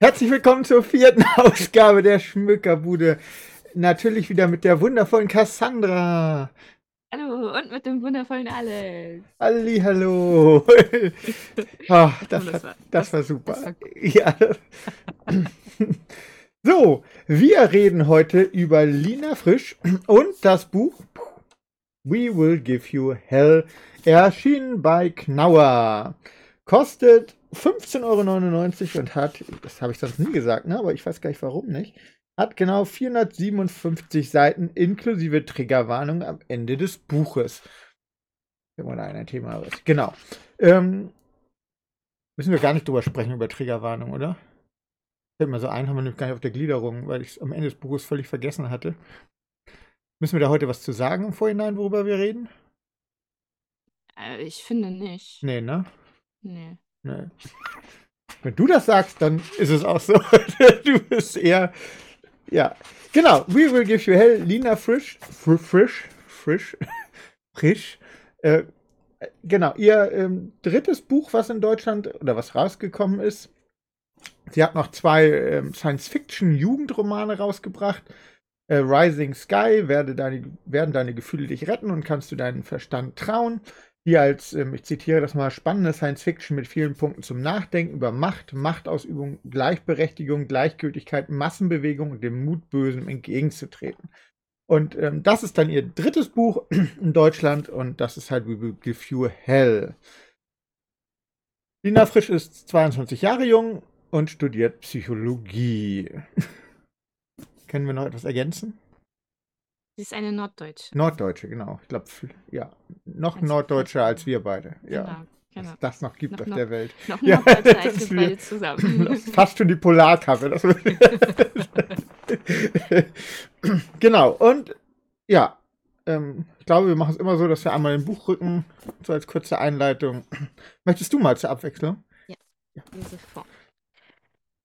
Herzlich willkommen zur vierten Ausgabe der Schmückerbude. Natürlich wieder mit der wundervollen Cassandra. Hallo und mit dem wundervollen Alex. Halli, hallo. Ah, das, Das war, das war super. das war ja. So, wir reden heute über Lina Frisch und das Buch We Will Give You Hell, erschienen bei Knauer. Kostet 15,99 Euro und hat, das habe ich sonst nie gesagt, ne? aber ich weiß gar nicht warum nicht, hat genau 457 Seiten inklusive Triggerwarnung am Ende des Buches. Wenn man da ein Thema ist. Genau. Ähm, müssen wir gar nicht drüber sprechen, über Triggerwarnung, oder? Fällt mir so ein, haben wir nämlich gar nicht auf der Gliederung, weil ich es am Ende des Buches völlig vergessen hatte. Müssen wir da heute was zu sagen im Vorhinein, worüber wir reden? Äh, ich finde nicht. Nee, ne? Nee. Nee. Wenn du das sagst, dann ist es auch so. du bist eher. Ja. Genau. We will give you hell. Lina Frisch. Fr frisch. Frisch. Frisch. Äh, genau. Ihr ähm, drittes Buch, was in Deutschland oder was rausgekommen ist. Sie hat noch zwei ähm, Science-Fiction-Jugendromane rausgebracht. Äh, Rising Sky, werde deine, werden deine Gefühle dich retten und kannst du deinen Verstand trauen. Hier als, ähm, ich zitiere das mal, spannende Science-Fiction mit vielen Punkten zum Nachdenken über Macht, Machtausübung, Gleichberechtigung, Gleichgültigkeit, Massenbewegung und dem Mut, Bösem entgegenzutreten. Und ähm, das ist dann ihr drittes Buch in Deutschland und das ist halt We Will Give You Hell. Lina Frisch ist 22 Jahre jung und studiert Psychologie. Können wir noch etwas ergänzen? Sie ist eine Norddeutsche. Norddeutsche, genau. Ich glaube, ja, noch Als- norddeutscher als wir beide. Ja, Genau. genau. was das noch gibt Noch- auf noch- der Welt. Noch Ja, Norddeutscher das als ist wir beide zusammen. Fast schon die Polarkappe. Genau, und ja, ähm, ich glaube, wir machen es immer so, dass wir einmal ein Buch rücken, so als kurze Einleitung. Möchtest du mal zur Abwechslung? Lese vor.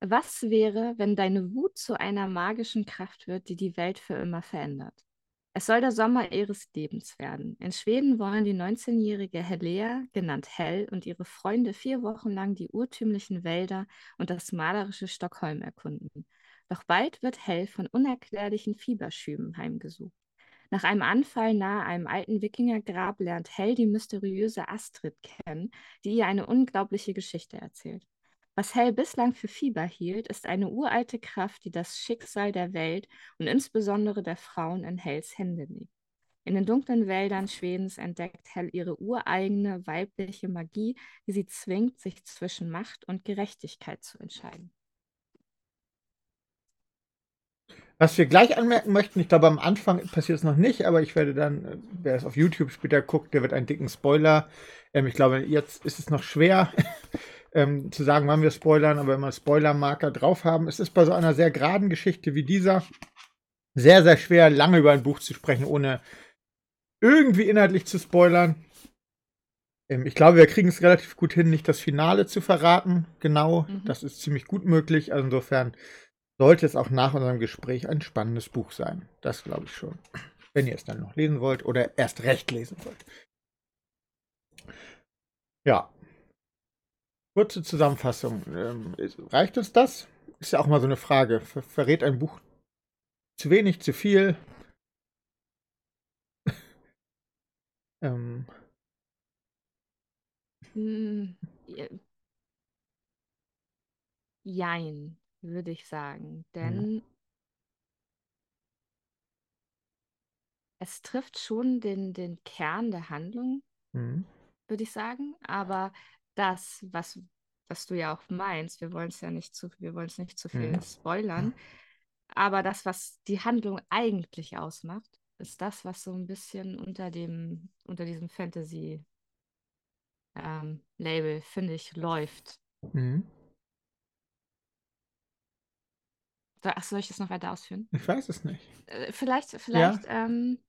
Was wäre, wenn deine Wut zu einer magischen Kraft wird, die die Welt für immer verändert? Es soll der Sommer ihres Lebens werden. In Schweden wollen die 19-jährige Helea, genannt Hell, und ihre Freunde vier Wochen lang die urtümlichen Wälder und das malerische Stockholm erkunden. Doch bald wird Hell von unerklärlichen Fieberschüben heimgesucht. Nach einem Anfall nahe einem alten Wikingergrab lernt Hell die mysteriöse Astrid kennen, die ihr eine unglaubliche Geschichte erzählt. Was Hell bislang für Fieber hielt, ist eine uralte Kraft, die das Schicksal der Welt und insbesondere der Frauen in Hells Hände liegt. In den dunklen Wäldern Schwedens entdeckt Hell ihre ureigene weibliche Magie, die sie zwingt, sich zwischen Macht und Gerechtigkeit zu entscheiden. Was wir gleich anmerken möchten, ich glaube, am Anfang passiert es noch nicht, aber ich werde dann, äh, wer es auf YouTube später guckt, der wird einen dicken Spoiler. Ähm, ich glaube, jetzt ist es noch schwer ähm, zu sagen, wann wir spoilern, aber wenn wir Spoilermarker drauf haben, es ist bei so einer sehr geraden Geschichte wie dieser sehr, sehr schwer, lange über ein Buch zu sprechen, ohne irgendwie inhaltlich zu spoilern. Ähm, ich glaube, wir kriegen es relativ gut hin, nicht das Finale zu verraten. Genau, Mhm. das ist ziemlich gut möglich. Also insofern sollte es auch nach unserem Gespräch ein spannendes Buch sein. Das glaube ich schon. Wenn ihr es dann noch lesen wollt oder erst recht lesen wollt. Ja. Kurze Zusammenfassung. Ähm, reicht uns das? Ist ja auch mal so eine Frage. Ver verrät ein Buch zu wenig, zu viel? ähm, Hm, je- Jein, würde ich sagen. Denn es trifft schon den, den Kern der Handlung, hm. würde ich sagen. Aber das, was, was du ja auch meinst, wir wollen es ja nicht zu, wir wollen es nicht zu viel Mhm. spoilern. Aber das, was die Handlung eigentlich ausmacht, ist das, was so ein bisschen unter dem, unter diesem Fantasy ähm, Label, finde ich, läuft. Hm. So, Ach, soll ich das noch weiter ausführen? Ich weiß es nicht. Äh, Vielleicht, vielleicht, ähm,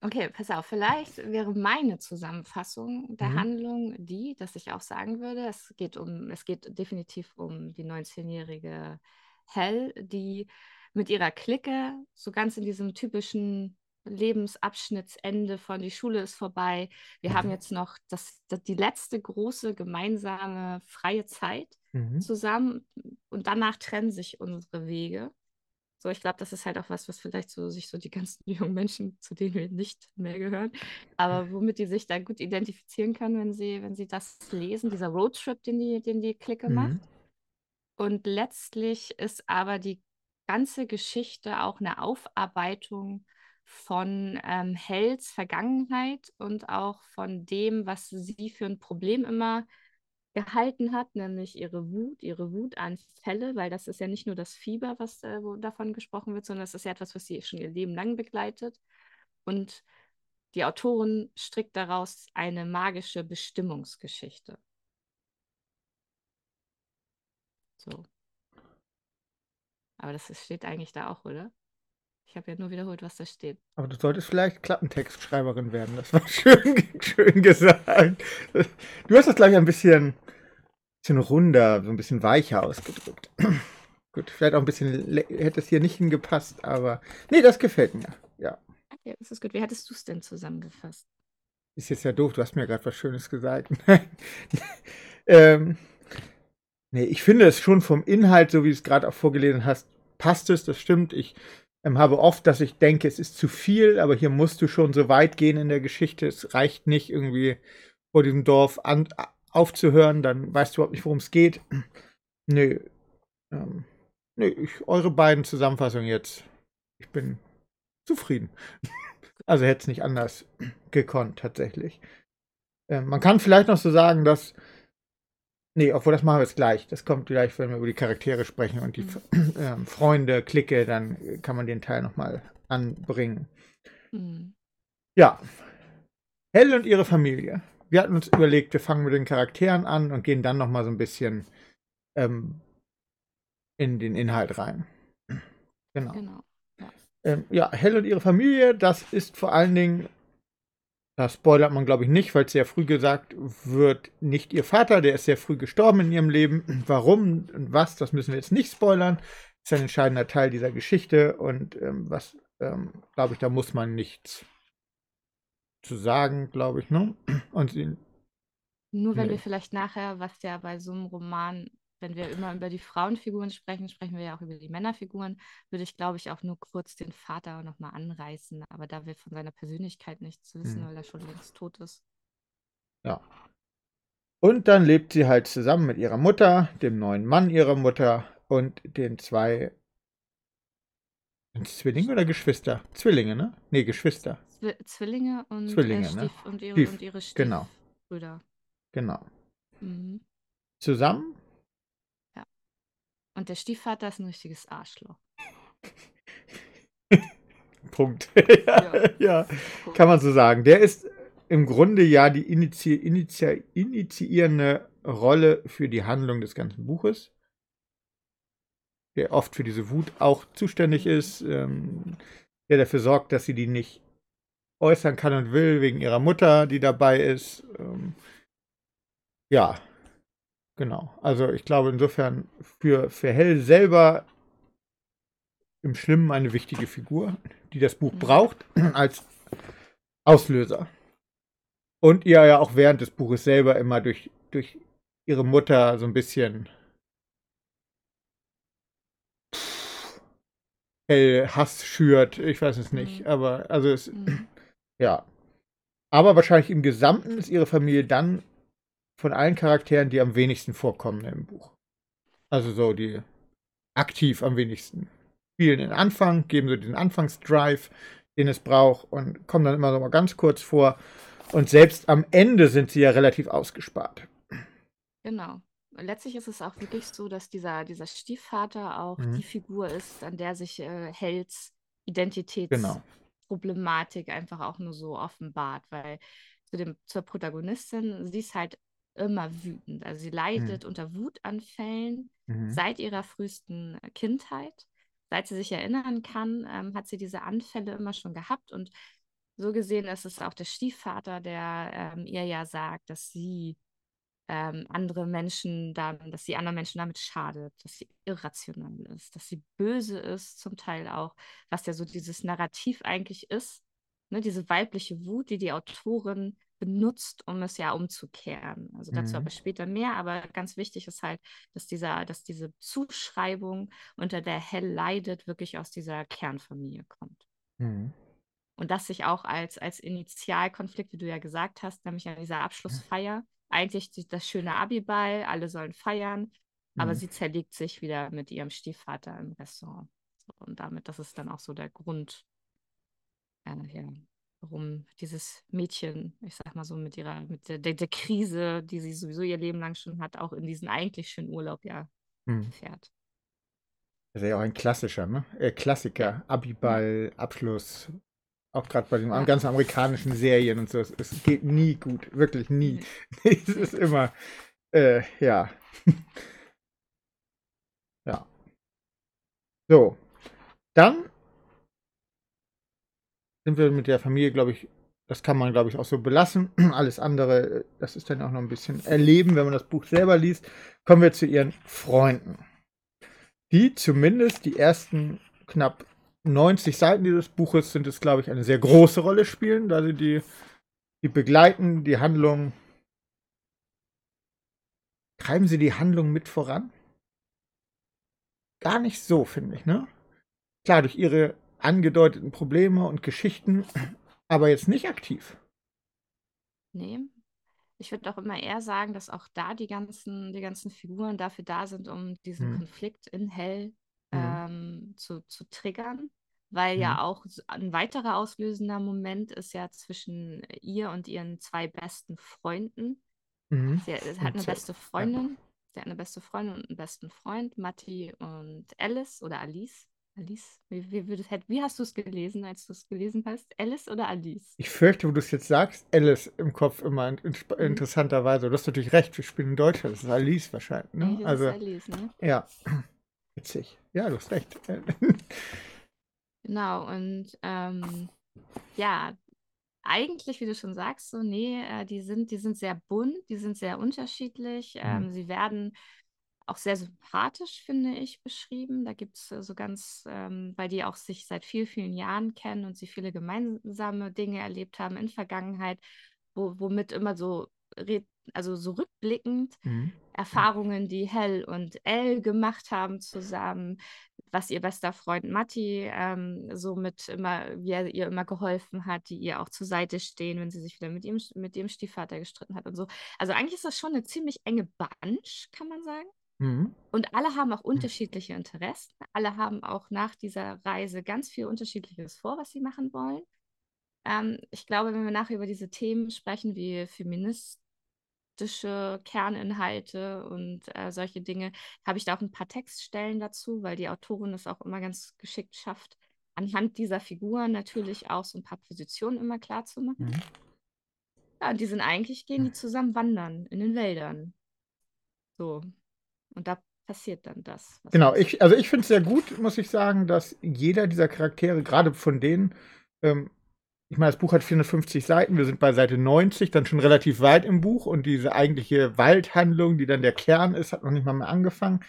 okay, pass auf, vielleicht wäre meine Zusammenfassung der Mhm. Handlung die, dass ich auch sagen würde, es geht um, es geht definitiv um die 19-jährige Hell, die mit ihrer Clique so ganz in diesem typischen Lebensabschnittsende von die Schule ist vorbei. Wir haben jetzt noch das, das, die letzte große gemeinsame freie Zeit Mhm. zusammen, und danach trennen sich unsere Wege. So, ich glaube, das ist halt auch was, was vielleicht so sich so die ganzen jungen Menschen, zu denen wir nicht mehr gehören, aber womit die sich da gut identifizieren können, wenn sie, wenn sie das lesen, dieser Roadtrip, den die, den die Clique Mhm. macht. Und letztlich ist aber die ganze Geschichte auch eine Aufarbeitung von ähm, Hells Vergangenheit und auch von dem, was sie für ein Problem immer gehalten hat, nämlich ihre Wut, ihre Wutanfälle, weil das ist ja nicht nur das Fieber, was äh, davon gesprochen wird, sondern das ist ja etwas, was sie schon ihr Leben lang begleitet. Und die Autorin strickt daraus eine magische Bestimmungsgeschichte. So. Aber das steht eigentlich da auch, oder? Ich habe ja nur wiederholt, was da steht. Aber du solltest vielleicht Klappentextschreiberin werden. Das war schön, schön gesagt. Du hast das, glaube ich, ein bisschen, bisschen runder, so ein bisschen weicher ausgedrückt. Gut, vielleicht auch ein bisschen, hätte es hier nicht hingepasst, aber nee, das gefällt mir. Ja, Okay, das ist gut. Wie hattest du es denn zusammengefasst? ist jetzt ja doof, du hast mir gerade was Schönes gesagt. ähm, nee, ich finde es schon vom Inhalt, so wie du es gerade auch vorgelesen hast, passt es, das stimmt. Ich habe oft, dass ich denke, es ist zu viel, aber hier musst du schon so weit gehen in der Geschichte. Es reicht nicht irgendwie vor diesem Dorf an, aufzuhören, dann weißt du überhaupt nicht, worum es geht. Nö. Ähm, nö, ich, eure beiden Zusammenfassungen jetzt. Ich bin zufrieden. Also hätte es nicht anders gekonnt, tatsächlich. Ähm, man kann vielleicht noch so sagen, dass. Nee, obwohl das machen wir jetzt gleich. Das kommt gleich, wenn wir über die Charaktere sprechen und die Mhm. ähm, Freunde, Clique, dann äh, kann man den Teil nochmal anbringen. Hm. Ja. Hell und ihre Familie. Wir hatten uns überlegt, wir fangen mit den Charakteren an und gehen dann nochmal so ein bisschen ähm, in den Inhalt rein. Genau. Genau. Ähm, ja, Hell und ihre Familie, das ist vor allen Dingen, das spoilert man glaube ich nicht, weil es sehr früh gesagt wird, nicht ihr Vater, der ist sehr früh gestorben in ihrem Leben. Warum und was, das müssen wir jetzt nicht spoilern. Ist ein entscheidender Teil dieser Geschichte und ähm, was, ähm, glaube ich, da muss man nichts zu sagen, glaube ich, ne? Und sie, Nur wenn Nee. wir vielleicht nachher, was ja bei so einem Roman, wenn wir immer über die Frauenfiguren sprechen, sprechen wir ja auch über die Männerfiguren, würde ich, glaube ich, auch nur kurz den Vater nochmal anreißen. Aber da wir von seiner Persönlichkeit nichts wissen, Hm. weil er schon längst tot ist. ja. Und dann lebt sie halt zusammen mit ihrer Mutter, dem neuen Mann ihrer Mutter und den zwei Zwillinge oder Geschwister? Zwillinge, ne? Nee, Geschwister. Zwi Zwillinge und, Zwillinge, äh, ne? Stief und ihre, Stief, und ihre genau. Stiefbrüder. Genau. Mhm. Zusammen? Und der Stiefvater ist ein richtiges Arschloch. Punkt. Ja. ja, ja, kann man so sagen. Der ist im Grunde ja die inizi inizi initiierende Rolle für die Handlung des ganzen Buches. Der oft für diese Wut auch zuständig ist, ähm, der dafür sorgt, dass sie die nicht äußern kann und will, wegen ihrer Mutter, die dabei ist. Ähm, ja, genau. Also ich glaube insofern für, für Hell selber im Schlimmen eine wichtige Figur, die das Buch Mhm. braucht als Auslöser. Und ihr ja auch während des Buches selber immer durch, durch ihre Mutter so ein bisschen Hell Hass schürt. Ich weiß es nicht, Mhm. aber also es, Mhm. ja. Aber wahrscheinlich im Gesamten ist ihre Familie dann von allen Charakteren die am wenigsten vorkommen im Buch. Also so die aktiv am wenigsten. Spielen den Anfang, geben so den Anfangsdrive, den es braucht und kommen dann immer so mal ganz kurz vor. Und selbst am Ende sind sie ja relativ ausgespart. Genau. Letztlich ist es auch wirklich so, dass dieser, dieser Stiefvater auch Mhm. die Figur ist, an der sich äh, Hells Genau. Identitätsproblematik einfach auch nur so offenbart, weil zu dem, zur Protagonistin, sie ist halt immer wütend. Also sie leidet unter Wutanfällen Mhm. seit ihrer frühesten Kindheit. Seit sie sich erinnern kann, ähm, hat sie diese Anfälle immer schon gehabt und so gesehen ist es auch der Stiefvater, der ähm, ihr ja sagt, dass sie ähm, andere Menschen dann, dass sie anderen Menschen damit schadet, dass sie irrational ist, dass sie böse ist, zum Teil auch, was ja so dieses Narrativ eigentlich ist, ne, diese weibliche Wut, die die Autorin benutzt, um es ja umzukehren. Also dazu Mhm. aber später mehr, aber ganz wichtig ist halt, dass dieser, dass diese Zuschreibung, unter der Hell leidet, wirklich aus dieser Kernfamilie kommt. Mhm. Und das sich auch als, als Initialkonflikt, wie du ja gesagt hast, nämlich an dieser Abschlussfeier, eigentlich die, das schöne Abiball, alle sollen feiern, aber Mhm. sie zerlegt sich wieder mit ihrem Stiefvater im Restaurant. Und damit, das ist dann auch so der Grund, äh, ja, warum dieses Mädchen, ich sag mal so, mit ihrer, mit der, der, der Krise, die sie sowieso ihr Leben lang schon hat, auch in diesen eigentlich schönen Urlaub ja Mhm. fährt. Das ist ja auch ein klassischer, ne? Äh, Klassiker, Abiball, Abschluss. Auch gerade bei den Ja. ganzen amerikanischen Serien und so. Es, es geht nie gut, wirklich nie. Es ist immer, äh, ja. ja. So. Dann sind wir mit der Familie, glaube ich, das kann man, glaube ich, auch so belassen. Alles andere, äh, das ist dann auch noch ein bisschen erleben, wenn man das Buch selber liest. Kommen wir zu ihren Freunden die zumindest die ersten knapp 90 Seiten dieses Buches sind es, glaube ich, eine sehr große Rolle spielen, da sie die, die begleiten, die Handlung. Treiben sie die Handlung mit voran? Gar nicht so, finde ich, ne? Klar, durch ihre angedeuteten Probleme und Geschichten, aber jetzt nicht aktiv. Nee. Ich würde auch immer eher sagen, dass auch da die ganzen, die ganzen Figuren dafür da sind, um diesen Mhm. Konflikt in Hell Mhm. ähm, zu, zu triggern. Weil Mhm. ja auch ein weiterer auslösender Moment ist ja zwischen ihr und ihren zwei besten Freunden. Mhm. Sie, sie hat eine beste Freundin. Sie hat eine beste Freundin und einen besten Freund, Matti und Alice oder Alice. Alice? Wie, wie, hätt- wie hast du es gelesen, als du es gelesen hast? Alice oder Alice? Ich fürchte, wo du es jetzt sagst, Alice im Kopf immer in, in, Mhm. interessanterweise. Du hast natürlich recht, wir spielen in Deutschland, das ist Alice wahrscheinlich. Ne? Ist Also, Alice, ne? ja, witzig. Ja, du hast recht. Genau, und ähm, ja, eigentlich, wie du schon sagst, so, nee, äh, die sind, die sind sehr bunt, die sind sehr unterschiedlich. Ähm, Mhm. sie werden auch sehr sympathisch, finde ich, beschrieben. Da gibt es äh, so ganz, ähm, weil die auch sich seit vielen, vielen Jahren kennen und sie viele gemeinsame Dinge erlebt haben in Vergangenheit, wo, womit immer so, also so rückblickend Mhm. Erfahrungen, die Hell und Elle gemacht haben zusammen, was ihr bester Freund Matti ähm, so mit immer, wie er ihr immer geholfen hat, die ihr auch zur Seite stehen, wenn sie sich wieder mit ihm, mit dem Stiefvater gestritten hat und so. Also eigentlich ist das schon eine ziemlich enge Bunch, kann man sagen. Mhm. Und alle haben auch unterschiedliche Interessen. Alle haben auch nach dieser Reise ganz viel Unterschiedliches vor, was sie machen wollen. Ähm, ich glaube, wenn wir nachher über diese Themen sprechen, wie feministische Kerninhalte und äh, solche Dinge, habe ich da auch ein paar Textstellen dazu, weil die Autorin es auch immer ganz geschickt schafft, anhand dieser Figuren natürlich auch so ein paar Positionen immer klar zu machen. Mhm. Ja, und die sind eigentlich, gehen die zusammen wandern in den Wäldern. So. Und da passiert dann das. Genau, ich, also ich finde es sehr gut, muss ich sagen, dass jeder dieser Charaktere, gerade von denen, ähm, ich meine, das Buch hat 450 Seiten, wir sind bei Seite 90, dann schon relativ weit im Buch und diese eigentliche Waldhandlung, die dann der Kern ist, hat noch nicht mal mehr angefangen,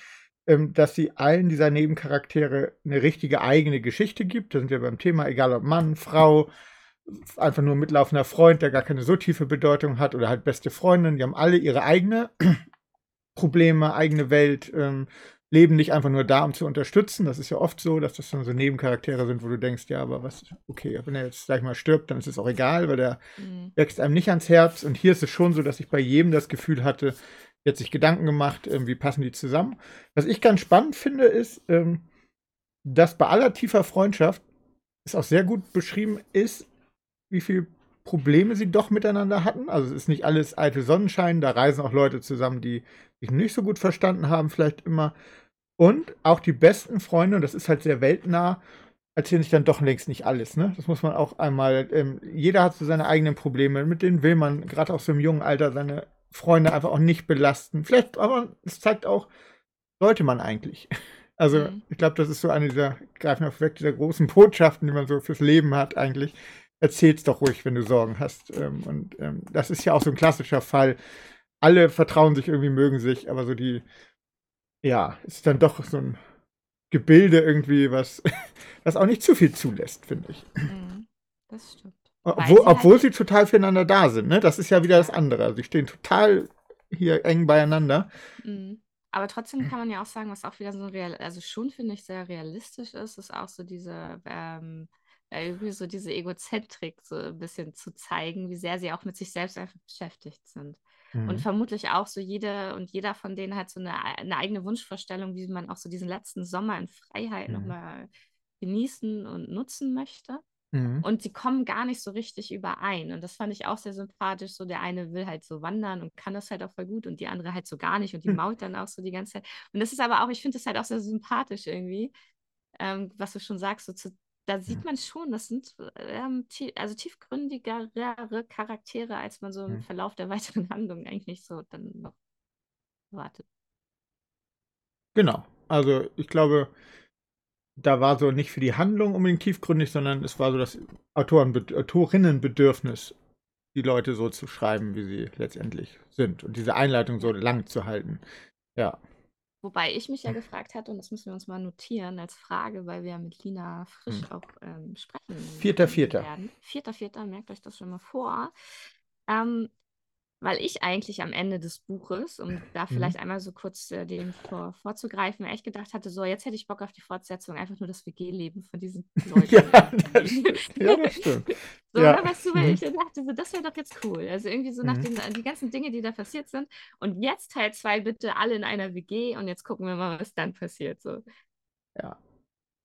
ähm, dass sie allen dieser Nebencharaktere eine richtige eigene Geschichte gibt. Da sind wir beim Thema, egal ob Mann, Frau, einfach nur ein mitlaufender Freund, der gar keine so tiefe Bedeutung hat oder halt beste Freundin, die haben alle ihre eigene Probleme, eigene Welt, ähm, leben nicht einfach nur da, um zu unterstützen. Das ist ja oft so, dass das dann so Nebencharaktere sind, wo du denkst, ja, aber was, okay, wenn er jetzt, sag ich mal, stirbt, dann ist es auch egal, weil der Mhm. wächst einem nicht ans Herz. Und hier ist es schon so, dass ich bei jedem das Gefühl hatte, jetzt sich Gedanken gemacht, ähm, wie passen die zusammen. Was ich ganz spannend finde, ist, ähm, dass bei aller tiefer Freundschaft es auch sehr gut beschrieben ist, wie viele Probleme sie doch miteinander hatten. Also es ist nicht alles eitel Sonnenschein, da reisen auch Leute zusammen, die sich nicht so gut verstanden haben, vielleicht immer. Und auch die besten Freunde, und das ist halt sehr weltnah, erzählen sich dann doch längst nicht alles. Ne? Das muss man auch einmal, ähm, jeder hat so seine eigenen Probleme, mit denen will man gerade auch so im jungen Alter seine Freunde einfach auch nicht belasten. Vielleicht, aber es zeigt auch, sollte man eigentlich. Also Mhm. ich glaube, das ist so eine dieser, greifen wir weg, dieser großen Botschaften, die man so fürs Leben hat eigentlich. Erzähl's doch ruhig, wenn du Sorgen hast. Ähm, und ähm, das ist ja auch so ein klassischer Fall. Alle vertrauen sich irgendwie, mögen sich, aber so die, ja, ist dann doch so ein Gebilde irgendwie, was, was auch nicht zu viel zulässt, finde ich. Mhm. Das stimmt. Obwohl, sie halt obwohl sie total füreinander da sind, ne? Das ist ja wieder das andere. Sie stehen total hier eng beieinander. Mhm. Aber trotzdem kann man ja auch sagen, was auch wieder so real, also schon finde ich sehr realistisch ist, ist auch so diese, ähm, äh, irgendwie so diese Egozentrik so ein bisschen zu zeigen, wie sehr sie auch mit sich selbst einfach beschäftigt sind. Und Mhm. vermutlich auch so jede und jeder von denen hat so eine, eine eigene Wunschvorstellung, wie man auch so diesen letzten Sommer in Freiheit Mhm. nochmal genießen und nutzen möchte. Mhm. Und sie kommen gar nicht so richtig überein. Und das fand ich auch sehr sympathisch. So der eine will halt so wandern und kann das halt auch voll gut und die andere halt so gar nicht und die Hm. mault dann auch so die ganze Zeit. Und das ist aber auch, ich finde das halt auch sehr sympathisch irgendwie, ähm, was du schon sagst. So zu, da sieht man schon, das sind ähm, tie also tiefgründigere Charaktere, als man so im. Verlauf der weiteren Handlung eigentlich so dann noch erwartet. Genau. Also ich glaube, da war so nicht für die Handlung unbedingt tiefgründig, sondern es war so das Autorinnenbedürfnis, die Leute so zu schreiben, wie sie letztendlich sind. Und diese Einleitung so lang zu halten. Ja. Wobei ich mich ja gefragt hatte, und das müssen wir uns mal notieren als Frage, weil wir ja mit Lina Frisch Hm. auch ähm, sprechen Vierter, vierter. werden. Vierter, vierter, merkt euch das schon mal vor. Ähm, weil ich eigentlich am Ende des Buches, um da Mhm. vielleicht einmal so kurz äh, dem vor, vorzugreifen, echt gedacht hatte, so, jetzt hätte ich Bock auf die Fortsetzung, einfach nur das WG-Leben von diesen Leuten. Ja, das stimmt. Ja, das stimmt. So, Ja. weißt du, weil Mhm. ich dachte, so, das wäre doch jetzt cool. Also irgendwie so nach Mhm. den die ganzen Dinge, die da passiert sind. Und jetzt Teil 2 bitte alle in einer WG und jetzt gucken wir mal, was dann passiert. So. Ja.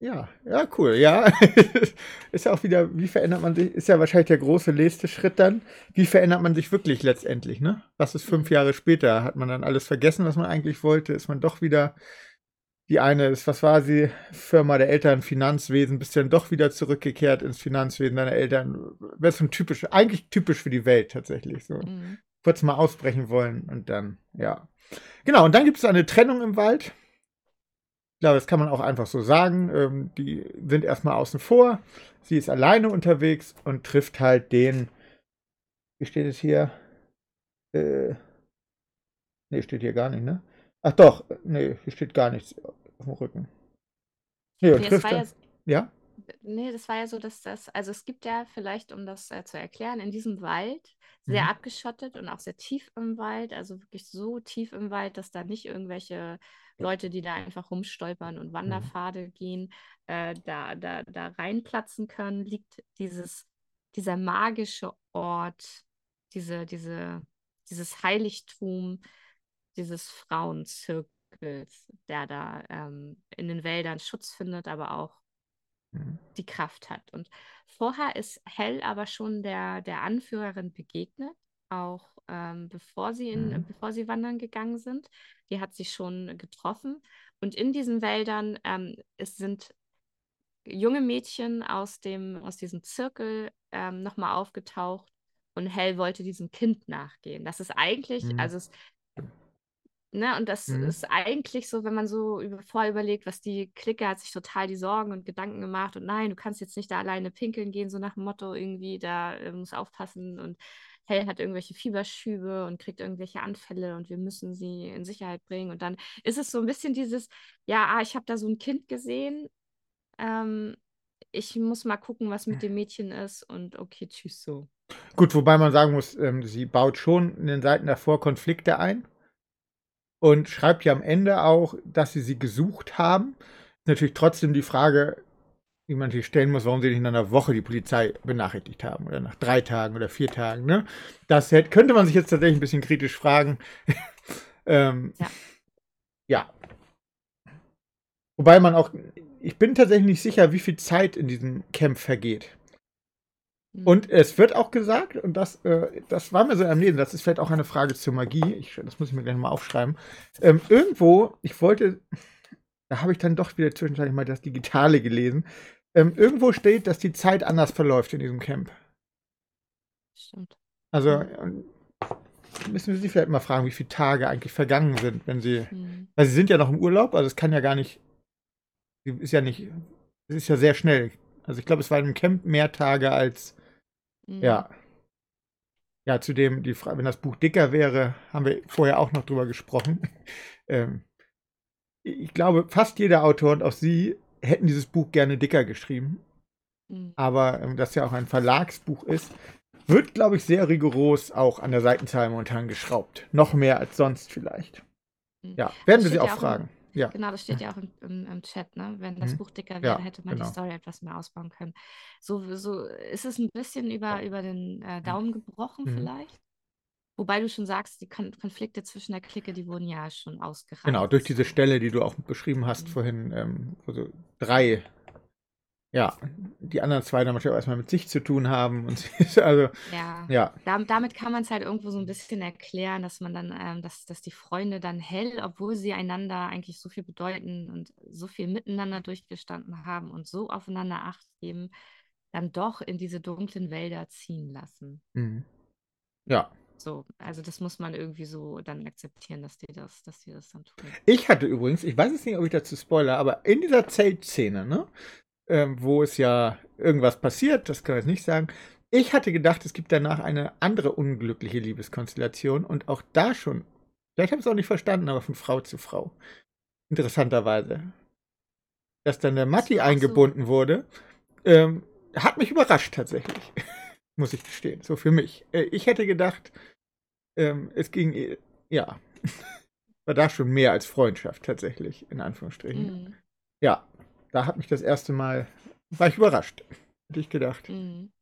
Ja, ja, cool. Ja, ist ja auch wieder, wie verändert man sich, ist ja wahrscheinlich der große nächste Schritt dann. Wie verändert man sich wirklich letztendlich, ne? Was ist fünf. Jahre später? Hat man dann alles vergessen, was man eigentlich wollte? Ist man doch wieder, die eine ist, was war sie? Firma der Eltern, Finanzwesen, bist du dann doch wieder zurückgekehrt ins Finanzwesen deiner Eltern? Wäre so ein typisch, eigentlich typisch für die Welt tatsächlich. So Mhm. kurz mal ausbrechen wollen und dann, ja. Genau, und dann gibt es eine Trennung im Wald. Glaube, das kann man auch einfach so sagen. Ähm, die sind erstmal außen vor. Sie ist alleine unterwegs und trifft halt den. Wie steht es hier? Äh, nee, steht hier gar nicht, ne? Ach doch, nee, hier steht gar nichts auf dem Rücken. Nee, und trifft dann. Ja? Nee, das war ja so, dass das, also es gibt ja vielleicht, um das äh, zu erklären, in diesem Wald sehr Mhm. abgeschottet und auch sehr tief im Wald, also wirklich so tief im Wald, dass da nicht irgendwelche Leute, die da einfach rumstolpern und Mhm. Wanderpfade gehen, äh, da, da, da reinplatzen können, liegt dieses, dieser magische Ort, diese, diese, dieses Heiligtum dieses Frauenzirkels, der da ähm, in den Wäldern Schutz findet, aber auch Mhm. die Kraft hat. Und vorher ist Hell aber schon der, der Anführerin begegnet, auch ähm, bevor sie in, Mhm. bevor sie wandern gegangen sind. Die hat sie schon getroffen. Und in diesen Wäldern ähm, es sind junge Mädchen aus dem, aus diesem Zirkel ähm, nochmal aufgetaucht und Hell wollte diesem Kind nachgehen. Das ist eigentlich, Mhm. also es, ne, und das Mhm. ist eigentlich so, wenn man so über, vorher überlegt, was die Clique hat sich total die Sorgen und Gedanken gemacht und nein, du kannst jetzt nicht da alleine pinkeln gehen, so nach dem Motto irgendwie, da äh, muss aufpassen und Hell hat irgendwelche Fieberschübe und kriegt irgendwelche Anfälle und wir müssen sie in Sicherheit bringen. Und dann ist es so ein bisschen dieses, ja, ah, ich habe da so ein Kind gesehen, ähm, ich muss mal gucken, was mit dem Mädchen ist und okay, tschüss so. Gut, wobei man sagen muss, ähm, sie baut schon in den Seiten davor Konflikte ein und schreibt ja am Ende auch, dass sie sie gesucht haben. Natürlich trotzdem die Frage, die man sich stellen muss, warum sie nicht in einer Woche die Polizei benachrichtigt haben oder nach drei Tagen oder vier Tagen. Ne? Das hätte, könnte man sich jetzt tatsächlich ein bisschen kritisch fragen. ähm, Ja. ja. Wobei man auch, ich bin tatsächlich nicht sicher, wie viel Zeit in diesem Camp vergeht. Mhm. Und es wird auch gesagt, und das, äh, das war mir so am Lesen, das ist vielleicht auch eine Frage zur Magie, ich, das muss ich mir gleich mal aufschreiben. Ähm, irgendwo, ich wollte, da habe ich dann doch wieder zwischenzeitlich mal das Digitale gelesen. Ähm, irgendwo steht, dass die Zeit anders verläuft in diesem Camp. Stimmt. Also Mhm. ähm, müssen wir sie vielleicht mal fragen, wie viele Tage eigentlich vergangen sind, wenn sie. Mhm. Weil sie sind ja noch im Urlaub, also es kann ja gar nicht. Sie ist ja nicht. Es ist ja sehr schnell. Also ich glaube, es war im Camp mehr Tage als. Mhm. Ja. Ja, zudem, die Frage, wenn das Buch dicker wäre, haben wir vorher auch noch drüber gesprochen. ähm, ich glaube, fast jeder Autor und auch Sie hätten dieses Buch gerne dicker geschrieben. Mhm. aber ähm, das ja auch ein Verlagsbuch ist, wird, glaube ich, sehr rigoros auch an der Seitenzahl momentan geschraubt. Noch mehr als sonst vielleicht. Mhm. Ja, werden wir steht sie ja auch auch im- fragen. Ja. Genau, das steht ja auch im, im, im Chat, ne? Wenn das Mhm. Buch dicker Ja, wäre, hätte man genau. die Story etwas mehr ausbauen können. So, so ist es ein bisschen über, über den äh, Daumen gebrochen Mhm. vielleicht. Wobei du schon sagst, die Kon Konflikte zwischen der Clique, die wurden ja schon ausgereizt. Genau, durch diese Stelle, die du auch beschrieben hast Mhm. vorhin, ähm, wo so drei, ja, die anderen zwei dann wahrscheinlich erstmal mit sich zu tun haben. Und also, Ja. ja, Dam- damit kann man es halt irgendwo so ein bisschen erklären, dass man dann, ähm, dass, dass die Freunde dann hell, obwohl sie einander eigentlich so viel bedeuten und so viel miteinander durchgestanden haben und so aufeinander Acht geben, dann doch in diese dunklen Wälder ziehen lassen. mhm. ja. So, also das muss man irgendwie so dann akzeptieren, dass die das, dass die das dann tun. Ich hatte übrigens, ich weiß jetzt nicht, ob ich dazu spoiler, aber in dieser Zeltszene, ne, ähm, wo es ja irgendwas passiert, das kann ich jetzt nicht sagen, ich hatte gedacht, es gibt danach eine andere unglückliche Liebeskonstellation und auch da schon, vielleicht habe ich es auch nicht verstanden, aber von Frau zu Frau. Interessanterweise. Dass dann der Matti auch so- eingebunden wurde, ähm, hat mich überrascht tatsächlich. Muss ich gestehen, so für mich. Äh, ich hätte gedacht, ähm, es ging, eh- ja, war da schon mehr als Freundschaft tatsächlich, in Anführungsstrichen. Mhm. Ja, da hat mich das erste Mal, war ich überrascht. Hätte ich gedacht. Mhm.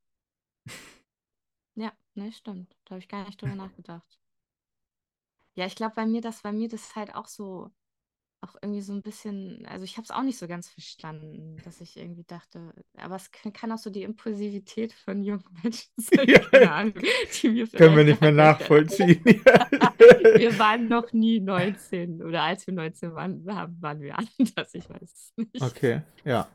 Ja, ne, stimmt. Da habe ich gar nicht drüber nachgedacht. Ja, ich glaube, bei mir, das, bei mir das halt auch so, auch irgendwie so ein bisschen, also ich habe es auch nicht so ganz verstanden, dass ich irgendwie dachte, aber es kann, auch so die Impulsivität von jungen Menschen sein, Ja. Ahnung, die mir Können wir nicht mehr nachvollziehen. Wir waren noch nie 19 oder als wir 19 waren, waren wir anders, ich weiß es nicht. okay, ja.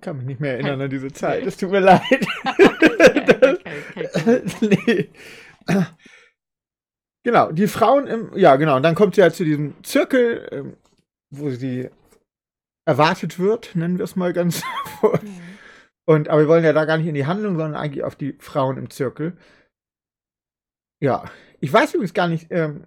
Kann mich nicht mehr erinnern an diese Zeit. Es tut mir leid. kein, kein, kein, nee. Genau, die Frauen im, ja genau, und dann kommt sie halt zu diesem Zirkel, ähm, wo sie erwartet wird, nennen wir es mal ganz. Mhm. und, aber wir wollen ja da gar nicht in die Handlung, sondern eigentlich auf die Frauen im Zirkel. Ja, ich weiß übrigens gar nicht, ähm,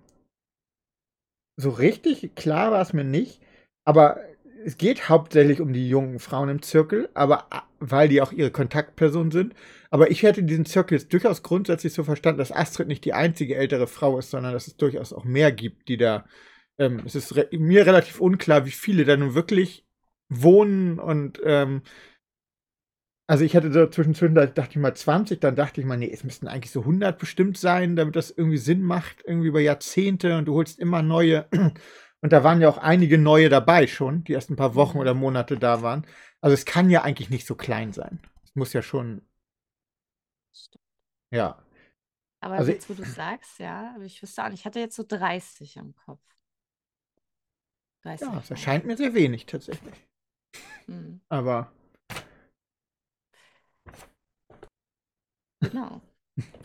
so richtig klar war es mir nicht, aber es geht hauptsächlich um die jungen Frauen im Zirkel, aber a- weil die auch ihre Kontaktpersonen sind. Aber ich hätte diesen Zirkel jetzt durchaus grundsätzlich so verstanden, dass Astrid nicht die einzige ältere Frau ist, sondern dass es durchaus auch mehr gibt, die da. Ähm, es ist re mir relativ unklar, wie viele da nun wirklich wohnen und ähm, also ich hatte so zwischendrin, da dachte ich mal 20, dann dachte ich mal, nee, es müssten eigentlich so 100 bestimmt sein, damit das irgendwie Sinn macht, irgendwie über Jahrzehnte und du holst immer neue. Und da waren ja auch einige neue dabei schon, die erst ein paar Wochen Mhm. oder Monate da waren. Also es kann ja eigentlich nicht so klein sein. Es muss ja schon, Stimmt. ja. Aber Also jetzt, wo du sagst, ja, aber ich wüsste auch nicht, ich hatte jetzt so 30 im Kopf. 30 Ja, Frauen. erscheint mir sehr wenig tatsächlich. Mhm. Aber Genau.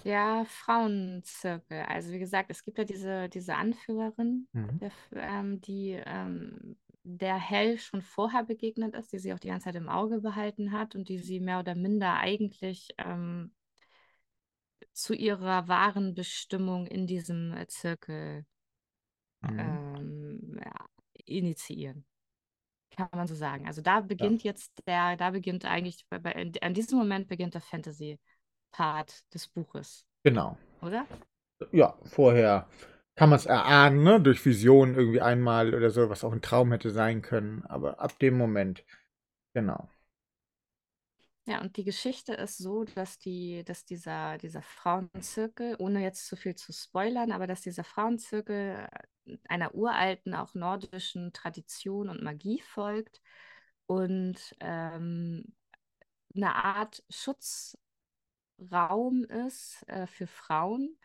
Ja, Frauenzirkel. Also wie gesagt, es gibt ja diese, diese Anführerin, mhm. der, ähm, die ähm, der Hell schon vorher begegnet ist, die sie auch die ganze Zeit im Auge behalten hat und die sie mehr oder minder eigentlich ähm, zu ihrer wahren Bestimmung in diesem äh, Zirkel Mhm. ähm, ja, initiieren. Kann man so sagen. Also da beginnt jetzt der, da beginnt eigentlich, bei, bei, an diesem Moment beginnt der Fantasy-Part des Buches, genau. oder? Ja, vorher kann man es erahnen, ne? Durch Visionen irgendwie einmal oder so, was auch ein Traum hätte sein können. Aber ab dem Moment, genau. Ja, und die Geschichte ist so, dass die, dass dieser, dieser Frauenzirkel, ohne jetzt zu viel zu spoilern, aber dass dieser Frauenzirkel äh, einer uralten, auch nordischen Tradition und Magie folgt und ähm, eine Art Schutzraum ist äh, für Frauen,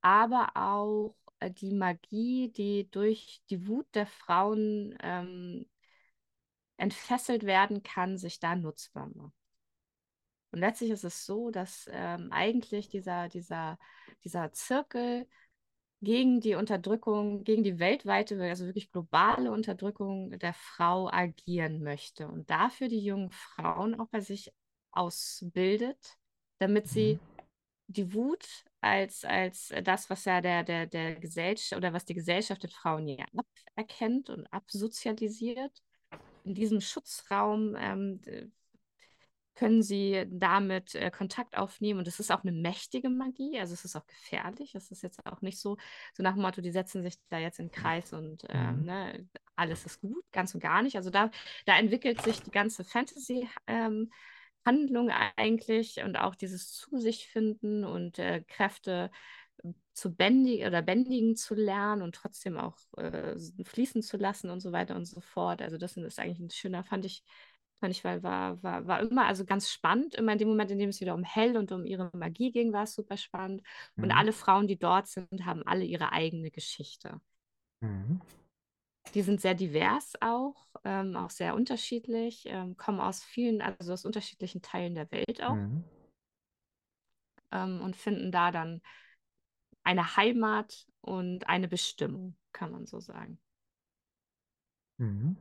aber auch äh, die Magie, die durch die Wut der Frauen ähm, entfesselt werden kann, sich da nutzbar macht. Und letztlich ist es so, dass ähm, eigentlich dieser, dieser, dieser Zirkel gegen die Unterdrückung, gegen die weltweite, also wirklich globale Unterdrückung der Frau agieren möchte und dafür die jungen Frauen auch bei sich ausbildet, damit sie die Wut als, als das, was ja der, der, der Gesellschaft oder was die Gesellschaft den Frauen ja aberkennt und absozialisiert, in diesem Schutzraum ähm, können sie damit äh, Kontakt aufnehmen. Und es ist auch eine mächtige Magie, also es ist auch gefährlich. Es ist jetzt auch nicht so, so nach dem Motto, die setzen sich da jetzt in den Kreis und ähm, Mhm. ne, alles ist gut, ganz und gar nicht. Also da, da entwickelt sich die ganze Fantasy. Ähm, Handlung eigentlich und auch dieses zu sich finden und äh, Kräfte zu bändigen oder bändigen zu lernen und trotzdem auch äh, fließen zu lassen und so weiter und so fort. Also das ist eigentlich ein schöner, fand ich, fand ich, weil war, war, war immer also ganz spannend. Immer in dem Moment, in dem es wieder um Hell und um ihre Magie ging, war es super spannend. Und Mhm. alle Frauen, die dort sind, haben alle ihre eigene Geschichte. Mhm. Die sind sehr divers auch, ähm, auch sehr unterschiedlich, ähm, kommen aus vielen, also aus unterschiedlichen Teilen der Welt auch Mhm. ähm, und finden da dann eine Heimat und eine Bestimmung, kann man so sagen. Mhm.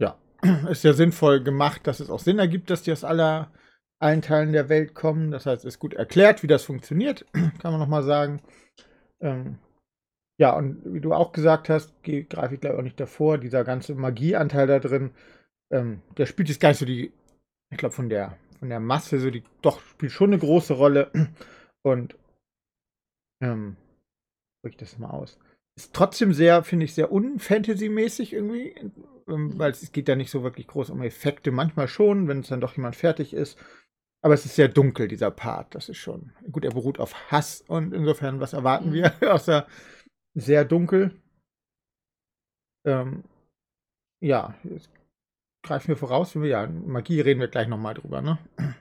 Ja, ist ja sinnvoll gemacht, dass es auch Sinn ergibt, dass die aus aller, allen Teilen der Welt kommen. Das heißt, es ist gut erklärt, wie das funktioniert, kann man nochmal sagen. Ähm, ja, und wie du auch gesagt hast, greife ich glaube auch nicht davor, dieser ganze Magieanteil da drin, ähm, der spielt jetzt gar nicht so die, ich glaube von der, von der Masse, so die, doch, spielt schon eine große Rolle. Und, ähm, ich das mal aus. Ist trotzdem sehr, finde ich, sehr unfantasy-mäßig irgendwie, ähm, Mhm. weil es geht da nicht so wirklich groß um Effekte. Manchmal schon, wenn es dann doch jemand fertig ist. Aber es ist sehr dunkel, dieser Part. Das ist schon. Gut, er beruht auf Hass und insofern, was erwarten Mhm. wir? Außer sehr dunkel. Ähm, ja, jetzt greifen wir voraus. Wir, ja, Magie reden wir gleich nochmal drüber, ne?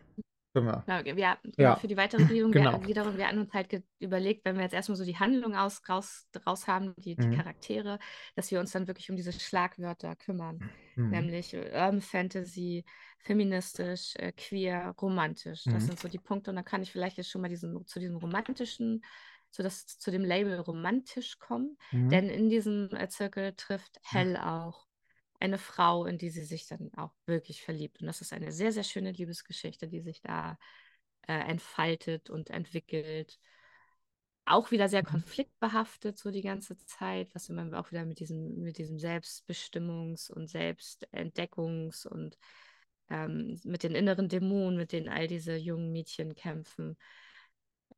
Genau, wir, Ja. für die weitere Gliederung, Genau. wir, wiederum, wir hatten uns halt überlegt, wenn wir jetzt erstmal so die Handlung aus, raus, raus haben, die, die Mhm. Charaktere, dass wir uns dann wirklich um diese Schlagwörter kümmern. Mhm. Nämlich äh, Urban Fantasy, feministisch, äh, queer, romantisch. Das Mhm. sind so die Punkte. Und dann kann ich vielleicht jetzt schon mal diesen, zu diesem romantischen, zu, das, zu dem Label romantisch kommen. Mhm. Denn in diesem äh, Zirkel trifft Hell auch eine Frau, in die sie sich dann auch wirklich verliebt. Und das ist eine sehr, sehr schöne Liebesgeschichte, die sich da äh, entfaltet und entwickelt. Auch wieder sehr konfliktbehaftet so die ganze Zeit, was immer auch wieder mit diesem, mit diesem Selbstbestimmungs- und Selbstentdeckungs- und ähm, mit den inneren Dämonen, mit denen all diese jungen Mädchen kämpfen,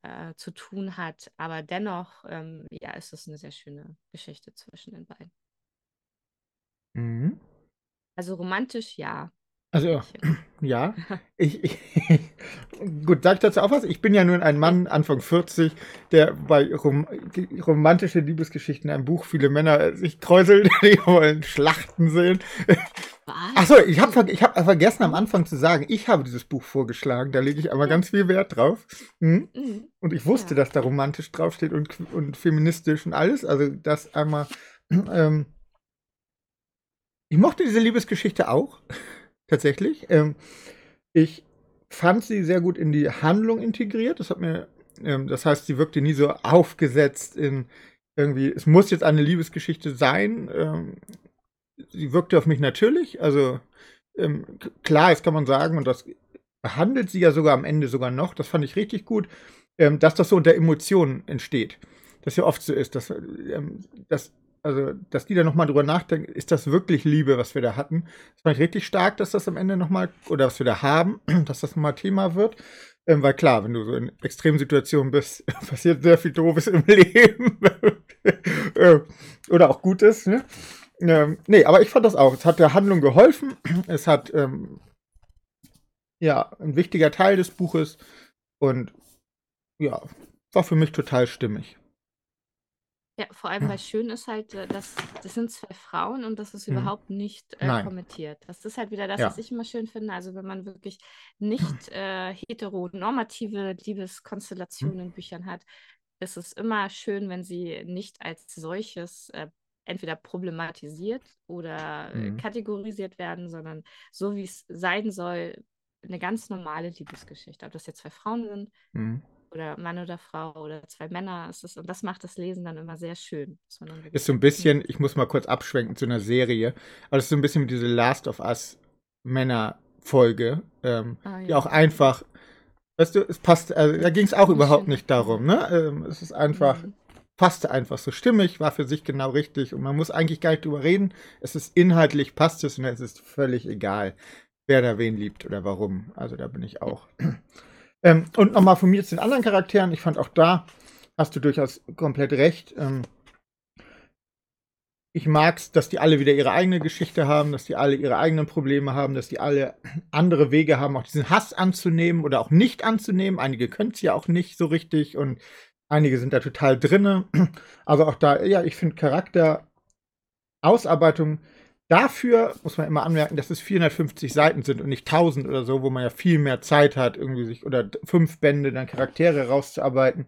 äh, zu tun hat. Aber dennoch, ähm, ja, ist es eine sehr schöne Geschichte zwischen den beiden. Mhm. Also romantisch, ja. Also, ja. Ich, ich, gut, sag ich dazu auch was? Ich bin ja nun ein Mann, Anfang 40, der bei rom romantische Liebesgeschichten in einem Buch viele Männer sich kräuseln, die wollen Schlachten sehen. Achso, ich habe ver ich hab vergessen am Anfang zu sagen, ich habe dieses Buch vorgeschlagen. Da lege ich aber ganz viel Wert drauf. Mhm. Mhm. Und ich wusste, dass da romantisch draufsteht und, und feministisch und alles. Also das einmal. Ähm, ich mochte diese Liebesgeschichte auch, tatsächlich. Ähm, ich fand sie sehr gut in die Handlung integriert. Das hat mir, ähm, das heißt, sie wirkte nie so aufgesetzt in irgendwie, es muss jetzt eine Liebesgeschichte sein. Ähm, sie wirkte auf mich natürlich. Also ähm, klar, jetzt kann man sagen, und das behandelt sie ja sogar am Ende sogar noch, das fand ich richtig gut, ähm, dass das so unter Emotionen entsteht. Das ja oft so ist, dass, ähm, dass, also, dass die da nochmal drüber nachdenken, ist das wirklich Liebe, was wir da hatten? Das fand ich richtig stark, dass das am Ende nochmal, oder was wir da haben, dass das nochmal Thema wird. Ähm, weil klar, wenn du so in Extremsituationen bist, passiert sehr viel Doofes im Leben. Äh, oder auch Gutes, ne? Ähm, nee, aber ich fand das auch. Es hat der Handlung geholfen. Es hat, ähm, ja, ein wichtiger Teil des Buches. Und ja, war für mich total stimmig. Ja, vor allem, weil schön ist halt, äh, dass das sind zwei Frauen und das ist Mhm. überhaupt nicht äh, kommentiert. Das ist halt wieder das, Ja. was ich immer schön finde. Also wenn man wirklich nicht äh, heteronormative Liebeskonstellationen in Büchern hat, ist es immer schön, wenn sie nicht als solches äh, entweder problematisiert oder Mhm. kategorisiert werden, sondern so wie es sein soll, eine ganz normale Liebesgeschichte. Ob das jetzt zwei Frauen sind Mhm. Oder Mann oder Frau oder zwei Männer. Es ist, und das macht das Lesen dann immer sehr schön. Ist so ein bisschen, ich muss mal kurz abschwenken zu einer Serie, aber das ist so ein bisschen wie diese Last of Us Männer-Folge, ähm, Ah, die ja. auch einfach, weißt du, es passt, also, da ging es auch überhaupt schöne- nicht darum, ne? Ähm, es ist einfach, Mhm. passte einfach so stimmig, war für sich genau richtig und man muss eigentlich gar nicht drüber reden. Es ist inhaltlich, passt es und es ist völlig egal. wer da wen liebt oder warum. Also da bin ich auch. ähm, und nochmal von mir zu den anderen Charakteren. Ich fand auch da hast du durchaus komplett recht. Ähm, ich mag es, dass die alle wieder ihre eigene Geschichte haben, dass die alle ihre eigenen Probleme haben, dass die alle andere Wege haben, auch diesen Hass anzunehmen oder auch nicht anzunehmen. Einige können es ja auch nicht so richtig und einige sind da total drinne. Also auch da, ja, ich finde Charakterausarbeitung dafür muss man immer anmerken, dass es 450 Seiten sind und nicht 1000 oder so, wo man ja viel mehr Zeit hat, irgendwie sich oder fünf Bände dann Charaktere rauszuarbeiten.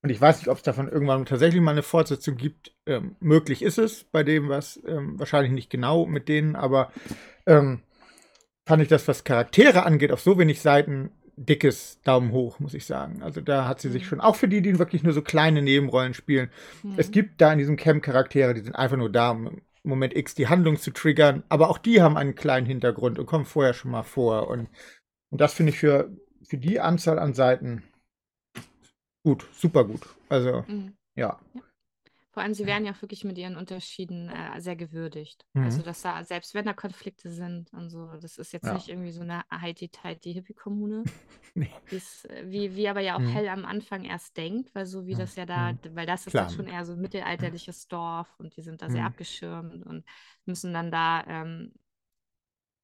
Und ich weiß nicht, ob es davon irgendwann tatsächlich mal eine Fortsetzung gibt. Ähm, möglich ist es bei dem, was ähm, wahrscheinlich nicht genau mit denen, aber ähm, fand ich das, was Charaktere angeht, auf so wenig Seiten dickes Daumen hoch, muss ich sagen. Also da hat sie sich mhm. schon, auch für die, die wirklich nur so kleine Nebenrollen spielen. Mhm. Es gibt da in diesem Camp Charaktere, die sind einfach nur da, um Moment X die Handlung zu triggern, aber auch die haben einen kleinen Hintergrund und kommen vorher schon mal vor. Und, und das finde ich für, für die Anzahl an Seiten gut, super gut. Also, mhm. ja. ja. Vor allem, sie werden ja auch wirklich mit ihren Unterschieden äh, sehr gewürdigt. Mhm. Also, dass da, selbst wenn da Konflikte sind und so, das ist jetzt ja. nicht irgendwie so eine Heidi-Tighty-Hippie-Kommune, nee. Äh, wie, wie aber ja auch mhm. Hell am Anfang erst denkt, weil so wie das ja da, mhm. weil das ist dann schon eher so ein mittelalterliches Dorf und die sind da sehr mhm. abgeschirmt und müssen dann da ähm,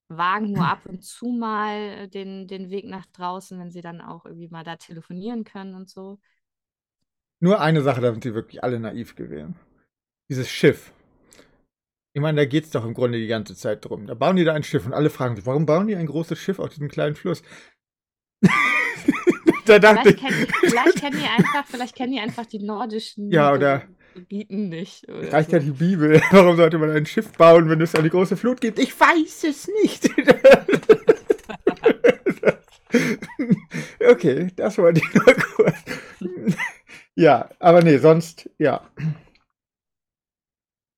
wagen nur ab und zu mal äh, den, den Weg nach draußen, wenn sie dann auch irgendwie mal da telefonieren können und so. Nur eine Sache, da sind sie wirklich alle naiv gewesen. Dieses Schiff. Ich meine, da geht es doch im Grunde die ganze Zeit drum. Da bauen die da ein Schiff und alle fragen sich, warum bauen die ein großes Schiff auf diesem kleinen Fluss? da dachte vielleicht, kennen, vielleicht, kennen die einfach, vielleicht kennen die einfach die nordischen ja, oder, Gebieten nicht. reicht so. ja die Bibel. Warum sollte man ein Schiff bauen, wenn es eine große Flut gibt? Ich weiß es nicht. okay, das wollte ich nur kurz. Ja, aber nee, sonst, ja.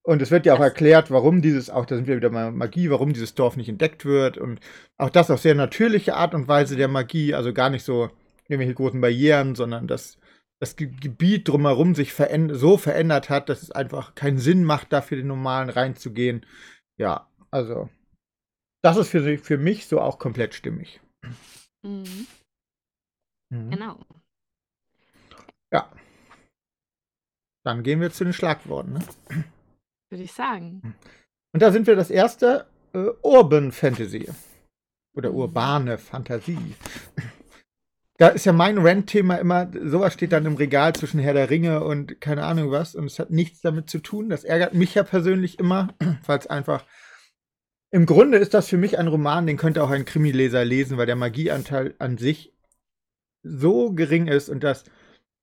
Und es wird ja auch erklärt, warum dieses, auch da sind wir wieder mal Magie, warum dieses Dorf nicht entdeckt wird. Und auch das auf sehr natürliche Art und Weise der Magie, also gar nicht so irgendwelche großen Barrieren, sondern dass das Gebiet drumherum sich veränd so verändert hat, dass es einfach keinen Sinn macht, da für den normalen reinzugehen. Ja, also das ist für, für mich so auch komplett stimmig. Mhm. Mhm. Genau. Ja. Dann gehen wir zu den Schlagworten. Ne? Würde ich sagen. Und da sind wir das erste äh, Urban Fantasy. Oder mhm. urbane Fantasie. Da ist ja mein Rent-Thema immer, sowas steht dann im Regal zwischen Herr der Ringe und keine Ahnung was. Und es hat nichts damit zu tun. Das ärgert mich ja persönlich immer, weil es einfach. Im Grunde ist das für mich ein Roman, den könnte auch ein Krimileser lesen, weil der Magieanteil an sich so gering ist und das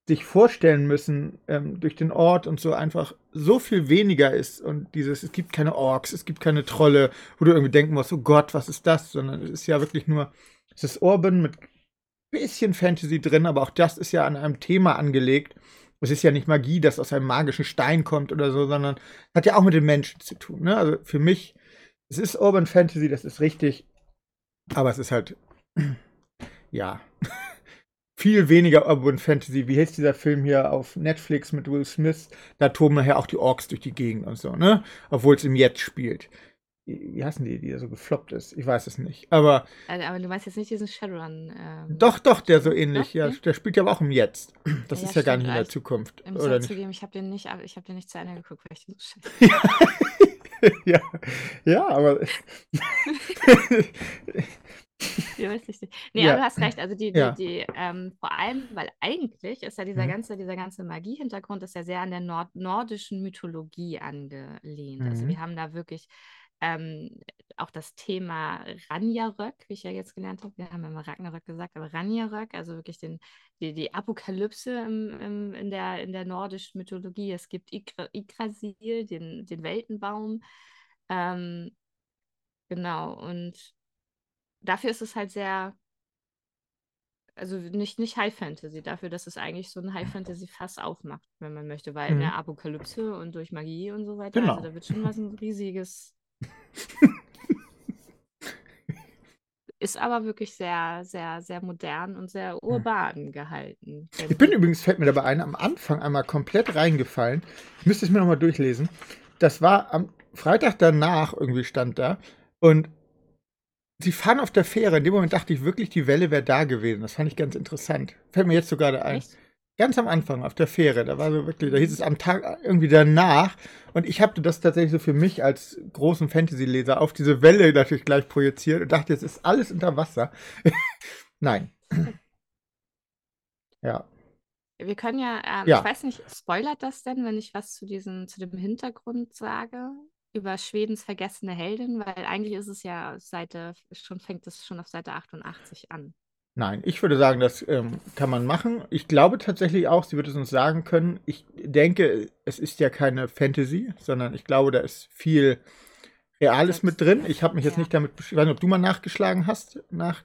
sich vorstellen müssen ähm, durch den Ort und so einfach so viel weniger ist und dieses, es gibt keine Orks, es gibt keine Trolle, wo du irgendwie denken musst, oh Gott, was ist das, sondern es ist ja wirklich nur, es ist Urban mit bisschen Fantasy drin, aber auch das ist ja an einem Thema angelegt. Es ist ja nicht Magie, das aus einem magischen Stein kommt oder so, sondern hat ja auch mit den Menschen zu tun. Ne? Also für mich, es ist Urban Fantasy, das ist richtig, aber es ist halt, ja, viel weniger Urban Fantasy. Wie heißt dieser Film hier auf Netflix mit Will Smith? Da toben nachher auch die Orks durch die Gegend und so, ne? Obwohl es im Jetzt spielt. Wie heißen die, die so gefloppt ist? Ich weiß es nicht. Aber. Also, aber du meinst jetzt nicht diesen Shadowrun. Ähm, doch, doch, der so ähnlich. Ja, der spielt ja aber auch im Jetzt. Das ja, ist ja, gar nicht in der Zukunft. Im oder nicht? Zugeben, ich habe den nicht, ich habe den nicht zu Ende geguckt, weil ich den so scheiße. ja, ja, aber. Nicht. Nee, ja. aber du hast recht. Also die, die, ja. die ähm, vor allem, weil eigentlich ist ja dieser mhm. ganze, dieser ganze Magie-Hintergrund ist ja sehr an der Nord nordischen Mythologie angelehnt. Also mhm. Also wir haben da wirklich ähm, auch das Thema Ranjarök, wie ich ja jetzt gelernt habe. Wir haben ja mal Ragnarök gesagt, aber Ranjarök, also wirklich den, die, die Apokalypse im, im, in, der, in der nordischen Mythologie. Es gibt Yggdrasil, den, den Weltenbaum. Ähm, genau, und dafür ist es halt sehr, also nicht, nicht High Fantasy, dafür, dass es eigentlich so ein High Fantasy Fass aufmacht, wenn man möchte, weil mhm. in der Apokalypse und durch Magie und so weiter, genau. also da wird schon was ein riesiges. ist aber wirklich sehr, sehr, sehr modern und sehr hm. urban gehalten. Ich bin übrigens, fällt mir dabei ein, am Anfang einmal komplett reingefallen. Ich müsste es mir nochmal durchlesen. Das war am Freitag danach, irgendwie stand da. Und sie fahren auf der Fähre. In dem Moment dachte ich wirklich, die Welle wäre da gewesen. Das fand ich ganz interessant. Fällt mir jetzt so gerade ein. Echt? Ganz am Anfang auf der Fähre, da war so wirklich, da hieß es am Tag irgendwie danach. Und ich habe das tatsächlich so für mich als großen Fantasy-Leser auf diese Welle natürlich gleich projiziert und dachte, jetzt ist alles unter Wasser. Nein. ja. Wir können ja, ähm, Ja. ich weiß nicht, spoilert das denn, wenn ich was zu diesem, zu dem Hintergrund sage? Über Schwedens vergessene Heldin, weil eigentlich ist es ja Seite, schon fängt es schon auf Seite 88 an. Nein, ich würde sagen, das ähm, kann man machen. Ich glaube tatsächlich auch, sie wird es uns sagen können. Ich denke, es ist ja keine Fantasy, sondern ich glaube, da ist viel Reales mit drin. Ich habe mich jetzt Ja. nicht damit beschäftigt. Ich weiß nicht, ob du mal nachgeschlagen hast. Nach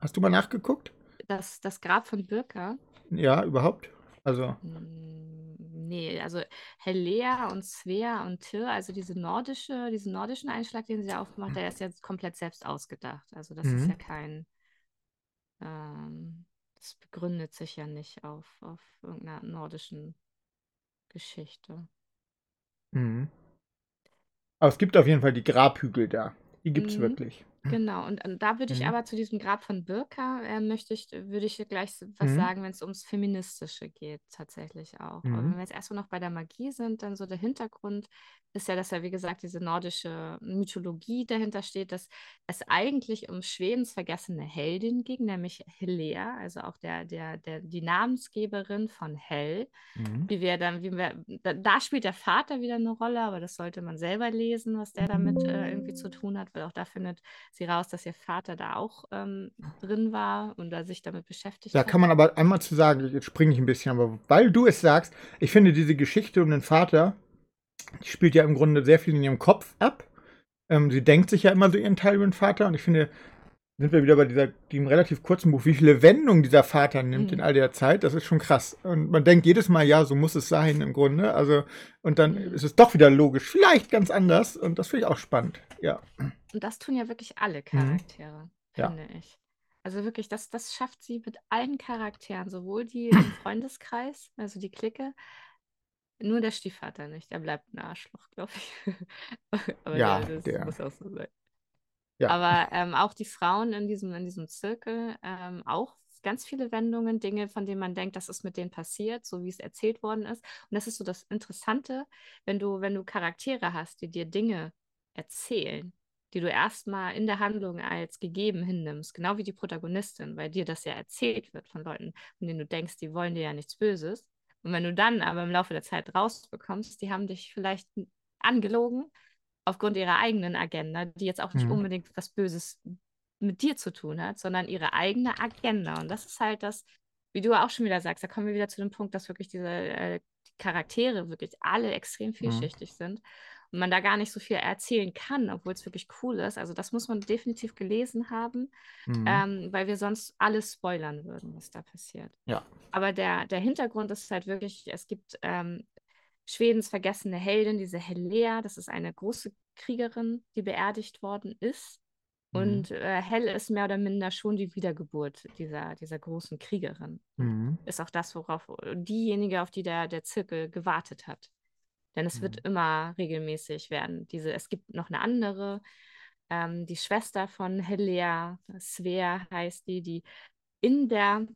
hast du mal nachgeguckt? Das, das Grab von Birka, Ja, überhaupt? Also, mm, nee, also Helea und Svea und Tyr, also diese nordische, diesen nordischen Einschlag, den sie da aufgemacht, der ist jetzt komplett selbst ausgedacht. Also das ist Mhm. ja kein, ähm, das begründet sich ja nicht auf, auf irgendeiner nordischen Geschichte. mhm. Aber es gibt auf jeden Fall die Grabhügel da. Die gibt es Mhm. wirklich. Genau, und, und da würde ich Mhm. aber zu diesem Grab von Birka, äh, möchte ich, würde ich gleich was Mhm. sagen, wenn es ums Feministische geht, tatsächlich auch. Aber Mhm. wenn wir jetzt erstmal noch bei der Magie sind, dann so der Hintergrund ist ja, dass ja, wie gesagt, diese nordische Mythologie dahinter steht, dass es eigentlich um Schwedens vergessene Heldin ging, nämlich Helea, also auch der, der, der, die Namensgeberin von Hel Mhm. wie wir dann, wie wir, da, da spielt der Vater wieder eine Rolle, aber das sollte man selber lesen, was der damit äh, irgendwie zu tun hat, weil auch da findet sie raus, dass ihr Vater da auch ähm, drin war und da sich damit beschäftigt Da hat. kann man aber einmal zu sagen, jetzt springe ich ein bisschen, aber weil du es sagst, ich finde diese Geschichte um den Vater, die spielt ja im Grunde sehr viel in ihrem Kopf ab. Ähm, sie denkt sich ja immer so ihren Teil über den Vater und ich finde, sind wir wieder bei dieser, diesem relativ kurzen Buch, wie viele Wendungen dieser Vater nimmt Mhm. in all der Zeit, das ist schon krass. Und man denkt jedes Mal, ja, so muss es sein im Grunde. Also, und dann ist es doch wieder logisch, vielleicht ganz anders und das finde ich auch spannend. Ja. Und das tun ja wirklich alle Charaktere, Mhm. Ja. finde ich. Also wirklich, das, das schafft sie mit allen Charakteren, sowohl die im Freundeskreis, also die Clique, nur der Stiefvater nicht, der bleibt ein Arschloch, glaube ich. Aber Ja, ja, das der- muss auch so sein. Ja. Aber ähm, auch die Frauen in diesem, in diesem Zirkel, ähm, auch ganz viele Wendungen, Dinge, von denen man denkt, das ist mit denen passiert, so wie es erzählt worden ist. Und das ist so das Interessante, wenn du, wenn du Charaktere hast, die dir Dinge erzählen, die du erstmal in der Handlung als gegeben hinnimmst, genau wie die Protagonistin, weil dir das ja erzählt wird von Leuten, von denen du denkst, die wollen dir ja nichts Böses. Und wenn du dann aber im Laufe der Zeit rausbekommst, die haben dich vielleicht angelogen aufgrund ihrer eigenen Agenda, die jetzt auch nicht Mhm. unbedingt was Böses mit dir zu tun hat, sondern ihre eigene Agenda. Und das ist halt das, wie du auch schon wieder sagst, da kommen wir wieder zu dem Punkt, dass wirklich diese äh, die Charaktere wirklich alle extrem vielschichtig sind und man da gar nicht so viel erzählen kann, obwohl es wirklich cool ist. Also das muss man definitiv gelesen haben, Mhm. ähm, weil wir sonst alles spoilern würden, was da passiert. Ja. Aber der, der Hintergrund ist halt wirklich, es gibt ähm, Schwedens vergessene Heldin, diese Helea, das ist eine große Kriegerin, die beerdigt worden ist. Mhm. Und äh, Hel ist mehr oder minder schon die Wiedergeburt dieser, dieser großen Kriegerin. Mhm. Ist auch das, worauf diejenige, auf die der, der Zirkel gewartet hat. Denn es wird Mhm. immer regelmäßig werden. Diese, es gibt noch eine andere, ähm, die Schwester von Helea, Svea heißt die, die in der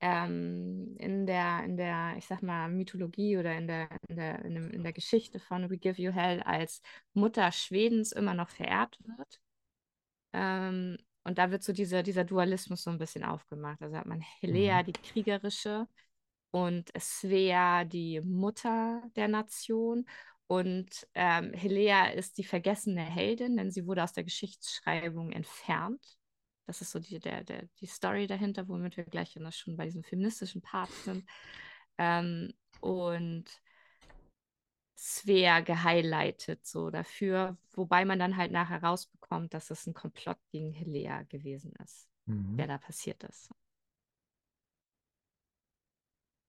ähm, in der, in der, ich sag mal, Mythologie oder in der, in der, in dem, in der Geschichte von We Give You Hell als Mutter Schwedens immer noch verehrt wird. Ähm, und da wird so dieser, dieser Dualismus so ein bisschen aufgemacht. Also hat man Helea, Mhm. die kriegerische, und Svea, die Mutter der Nation. Und ähm, Helea ist die vergessene Heldin, denn sie wurde aus der Geschichtsschreibung entfernt. Das ist so die, der, der, die Story dahinter, womit wir gleich schon bei diesem feministischen Part sind. Ähm, und Svea gehighlightet so dafür, wobei man dann halt nachher rausbekommt, dass es ein Komplott gegen Helea gewesen ist, Mhm. der da passiert ist.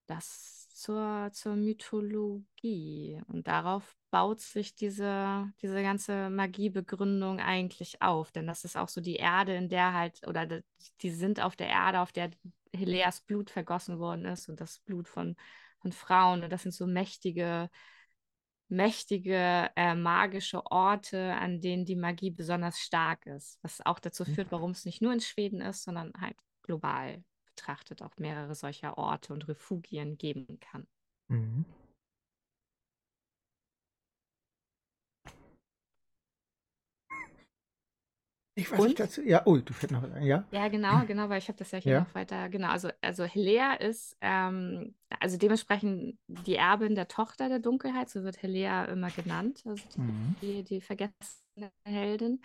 Das zur, zur Mythologie. Und darauf baut sich diese, diese ganze Magiebegründung eigentlich auf. Denn das ist auch so die Erde, in der halt, oder die, sind auf der Erde, auf der Heleas Blut vergossen worden ist und das Blut von, von Frauen. Und das sind so mächtige, mächtige äh, magische Orte, an denen die Magie besonders stark ist. Was auch dazu führt, warum es nicht nur in Schweden ist, sondern halt global betrachtet auch mehrere solcher Orte und Refugien geben kann. Mhm. Ich weiß nicht dazu. Ja, oh, du fährst noch, ja? Ja, genau, genau, weil ich habe das ja hier Ja. noch weiter, genau, also, also Helea ist, ähm, also dementsprechend die Erbin der Tochter der Dunkelheit, so wird Helea immer genannt, also Mhm. die, die vergessene Heldin.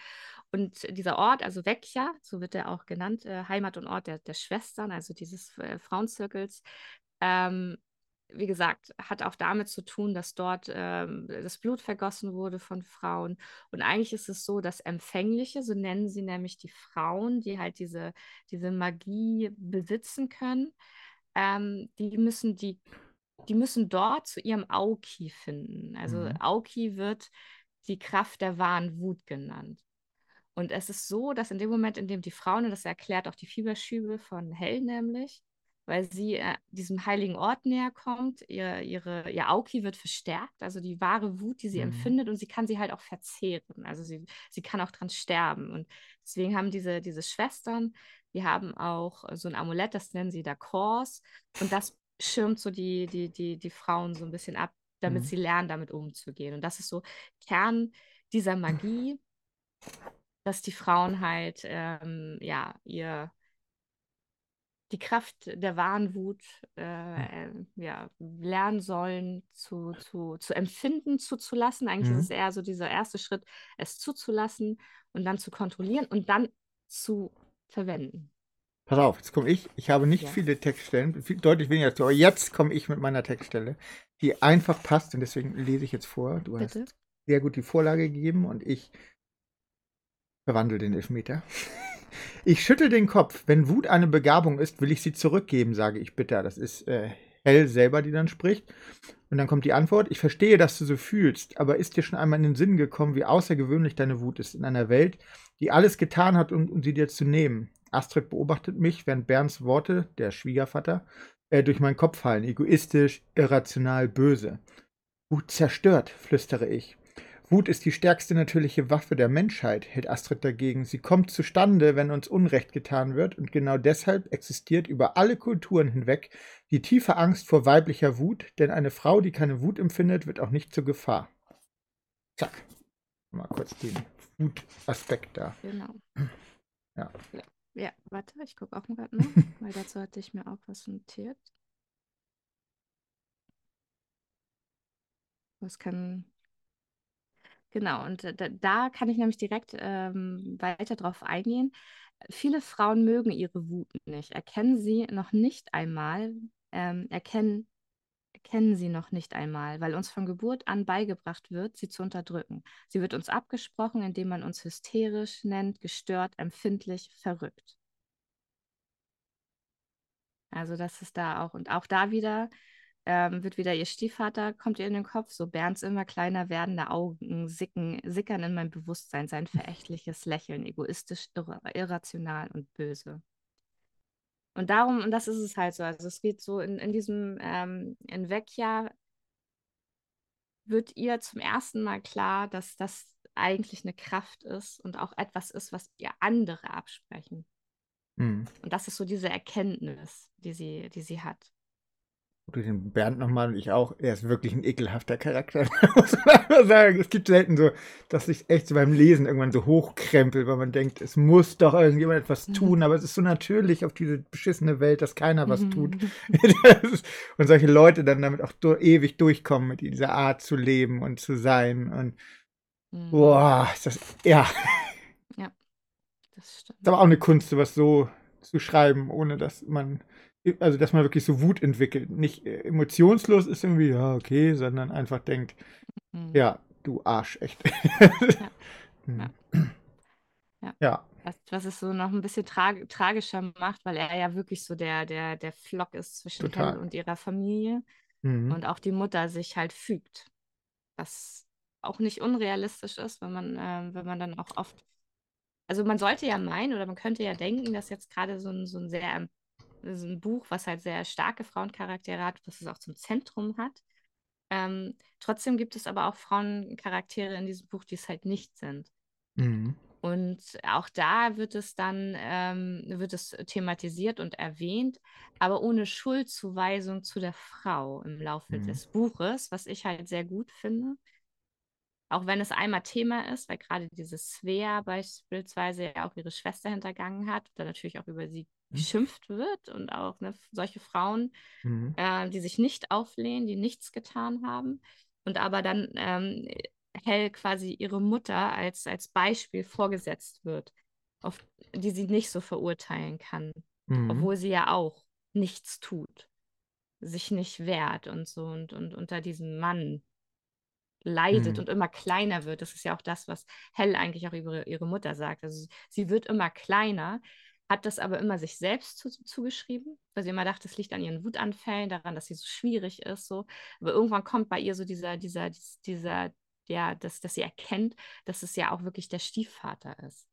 Und dieser Ort, also Vecchia, so wird er auch genannt, äh, Heimat und Ort der, der Schwestern, also dieses äh, Frauenzirkels, ähm, wie gesagt, hat auch damit zu tun, dass dort ähm, das Blut vergossen wurde von Frauen. Und eigentlich ist es so, dass Empfängliche, so nennen sie nämlich die Frauen, die halt diese, diese Magie besitzen können, ähm, die müssen die, die müssen dort zu ihrem Auki finden. Also Mhm. Auki wird die Kraft der wahren Wut genannt. Und es ist so, dass in dem Moment, in dem die Frauen, und das erklärt auch die Fieberschübe von Hell nämlich, weil sie äh, diesem heiligen Ort näher kommt. Ihr, ihre, ihr Auki wird verstärkt, also die wahre Wut, die sie Mhm. empfindet, und sie kann sie halt auch verzehren. Also sie, sie kann auch dran sterben. Und deswegen haben diese, diese Schwestern, die haben auch so ein Amulett, das nennen sie da Kors, und das schirmt so die, die, die, die Frauen so ein bisschen ab, damit Mhm. sie lernen, damit umzugehen. Und das ist so Kern dieser Magie, dass die Frauen halt ähm, ja ihr die Kraft der wahren Wut äh, äh, ja, lernen sollen zu, zu, zu empfinden, zuzulassen. Eigentlich Mhm. ist es eher so dieser erste Schritt, es zuzulassen und dann zu kontrollieren und dann zu verwenden. Pass auf, jetzt komme ich. Ich habe nicht Ja. viele Textstellen, viel, deutlich weniger als du, aber jetzt komme ich mit meiner Textstelle, die einfach passt und deswegen lese ich jetzt vor. Du Bitte? hast sehr gut die Vorlage gegeben und ich verwandle den Elfmeter. Ich schüttel den Kopf. Wenn Wut eine Begabung ist, will ich sie zurückgeben, sage ich bitter. Das ist äh, Hell selber, die dann spricht. Und dann kommt die Antwort: Ich verstehe, dass du so fühlst, aber ist dir schon einmal in den Sinn gekommen, wie außergewöhnlich deine Wut ist in einer Welt, die alles getan hat, um, um sie dir zu nehmen? Astrid beobachtet mich, während Bernds Worte, der Schwiegervater, äh, durch meinen Kopf fallen. Egoistisch, irrational, böse. Wut zerstört, flüstere ich. Wut ist die stärkste natürliche Waffe der Menschheit, hält Astrid dagegen. Sie kommt zustande, wenn uns Unrecht getan wird, und genau deshalb existiert über alle Kulturen hinweg die tiefe Angst vor weiblicher Wut, denn eine Frau, die keine Wut empfindet, wird auch nicht zur Gefahr. Zack. Mal kurz den Wutaspekt da. Genau. Ja. Ja, ja warte, ich gucke auch mal gerade noch, weil dazu hatte ich mir auch was notiert. Was kann. Genau, und äh, da, da kann ich nämlich direkt ähm, weiter drauf eingehen. Viele Frauen mögen ihre Wut nicht, erkennen sie noch nicht einmal, ähm, erkennen, erkennen sie noch nicht einmal, weil uns von Geburt an beigebracht wird, sie zu unterdrücken. Sie wird uns abgesprochen, indem man uns hysterisch nennt, gestört, empfindlich, verrückt. Also das ist da auch, und auch da wieder ähm, wird wieder ihr Stiefvater, kommt ihr in den Kopf, so Bernds immer kleiner werdende Augen sicken, sickern in mein Bewusstsein, sein verächtliches Lächeln, egoistisch, irra irrational und böse. Und darum, und das ist es halt so, also es geht so in, in diesem, ähm, in Vecchia wird ihr zum ersten Mal klar, dass das eigentlich eine Kraft ist und auch etwas ist, was ihr andere absprechen. Hm. Und das ist so diese Erkenntnis, die sie, die sie hat. Du den Bernd nochmal und ich auch. Er ist wirklich ein ekelhafter Charakter, muss man sagen. Es gibt selten so, dass ich echt so beim Lesen irgendwann so hochkrempel, weil man denkt, es muss doch irgendjemand etwas Mhm. tun, aber es ist so natürlich auf diese beschissene Welt, dass keiner was tut. Mhm. Ist- und solche Leute dann damit auch du ewig durchkommen, mit dieser Art zu leben und zu sein. Und Mhm. boah, ist das, ja, Das stimmt. ist aber auch eine Kunst, sowas so zu schreiben, ohne dass man, also dass man wirklich so Wut entwickelt. Nicht äh, emotionslos ist irgendwie, ja, okay, sondern einfach denkt, Mhm. ja, du Arsch, echt. Ja. Ja. Ja. Was, was es so noch ein bisschen trag tragischer macht, weil er ja wirklich so der, der, der Flock ist zwischen Total. Hell und ihrer Familie Mhm. und auch die Mutter sich halt fügt. Was auch nicht unrealistisch ist, wenn man, ähm, wenn man dann auch oft. Also man sollte ja meinen oder man könnte ja denken, dass jetzt gerade so ein, so ein sehr so ein Buch, was halt sehr starke Frauencharaktere hat, was es auch zum Zentrum hat, Ähm, trotzdem gibt es aber auch Frauencharaktere in diesem Buch, die es halt nicht sind. Mhm. Und auch da wird es dann ähm, wird es thematisiert und erwähnt, aber ohne Schuldzuweisung zu der Frau im Laufe Mhm. des Buches, was ich halt sehr gut finde. Auch wenn es einmal Thema ist, weil gerade diese Svea beispielsweise ja auch ihre Schwester hintergangen hat, da natürlich auch über sie. Geschimpft wird und auch ne, solche Frauen, Mhm. äh, die sich nicht auflehnen, die nichts getan haben und aber dann ähm, Hell quasi ihre Mutter als, als Beispiel vorgesetzt wird, auf die sie nicht so verurteilen kann, Mhm. obwohl sie ja auch nichts tut, sich nicht wehrt und so und, und unter diesem Mann leidet Mhm. und immer kleiner wird. Das ist ja auch das, was Hell eigentlich auch über ihre Mutter sagt. Also sie wird immer kleiner, hat das aber immer sich selbst zu, zugeschrieben, weil sie immer dachte, es liegt an ihren Wutanfällen, daran, dass sie so schwierig ist. So. Aber irgendwann kommt bei ihr so dieser, dieser, dieser, ja, dass, dass sie erkennt, dass es ja auch wirklich der Stiefvater ist.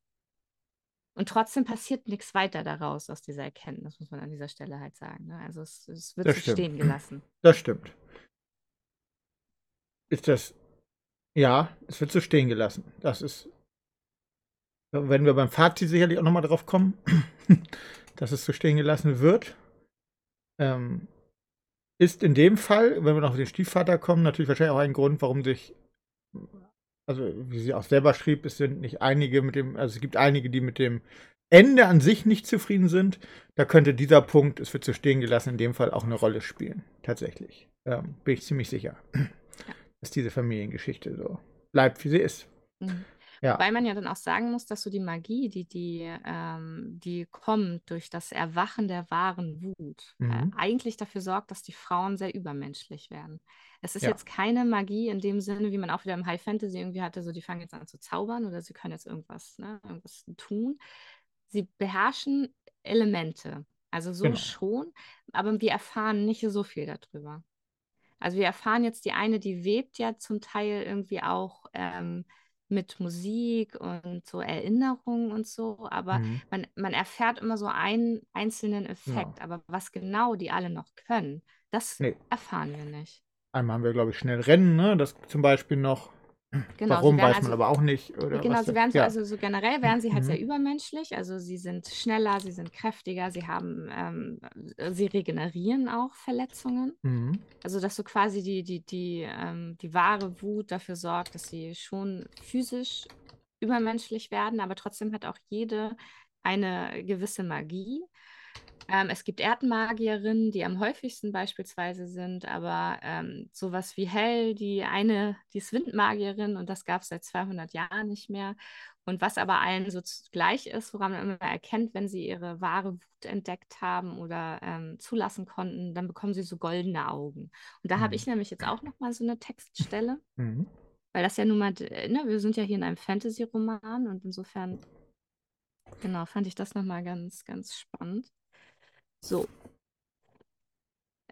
Und trotzdem passiert nichts weiter daraus aus dieser Erkenntnis, muss man an dieser Stelle halt sagen. Ne? Also es, es wird Das so stimmt. stehen gelassen. Das stimmt. Ist das. Ja, es wird so stehen gelassen. Das ist. Da werden wir beim Fazit sicherlich auch nochmal drauf kommen, dass es so stehen gelassen wird. Ähm, ist in dem Fall, wenn wir noch auf den Stiefvater kommen, natürlich wahrscheinlich auch ein Grund, warum sich, also wie sie auch selber schrieb, es sind nicht einige mit dem, also es gibt einige, die mit dem Ende an sich nicht zufrieden sind. Da könnte dieser Punkt, es wird so stehen gelassen, in dem Fall auch eine Rolle spielen. Tatsächlich. Ähm, bin ich ziemlich sicher, dass diese Familiengeschichte so bleibt, wie sie ist. Mhm. Ja. Weil man ja dann auch sagen muss, dass so die Magie, die, die, ähm, die kommt durch das Erwachen der wahren Wut, äh, Mhm. eigentlich dafür sorgt, dass die Frauen sehr übermenschlich werden. Es ist Ja. jetzt keine Magie in dem Sinne, wie man auch wieder im High Fantasy irgendwie hatte, so die fangen jetzt an zu zaubern oder sie können jetzt irgendwas, ne, irgendwas tun. Sie beherrschen Elemente, also so Genau. schon, aber wir erfahren nicht so viel darüber. Also wir erfahren jetzt, die eine, die webt ja zum Teil irgendwie auch ähm, mit Musik und so Erinnerungen und so, aber Mhm. man, man erfährt immer so einen einzelnen. Effekt, aber was genau die alle noch können, das Nee. erfahren wir nicht. Einmal haben wir, glaube ich, schnell Rennen, ne? Das zum Beispiel noch. Genau, Warum weiß man also, aber auch nicht. Oder genau, sie werden so, ja. also so generell werden sie halt Mhm. sehr übermenschlich, also sie sind schneller, sie sind kräftiger, sie haben, ähm, sie regenerieren auch Verletzungen. Mhm. Also, dass so quasi die, die, die, ähm, die wahre Wut dafür sorgt, dass sie schon physisch übermenschlich werden, aber trotzdem hat auch jede eine gewisse Magie. Ähm, es gibt Erdmagierinnen, die am häufigsten beispielsweise sind, aber ähm, sowas wie Hell, die eine, die ist Windmagierin und das gab es seit 200 Jahren nicht mehr. Und was aber allen so gleich ist, woran man immer erkennt, wenn sie ihre wahre Wut entdeckt haben oder ähm, zulassen konnten, dann bekommen sie so goldene Augen. Und da habe Mhm. ich nämlich jetzt auch noch mal so eine Textstelle, Mhm. weil das ja nun mal, äh, ne, wir sind ja hier in einem Fantasy-Roman und insofern, genau, fand ich das noch mal ganz, ganz spannend. So,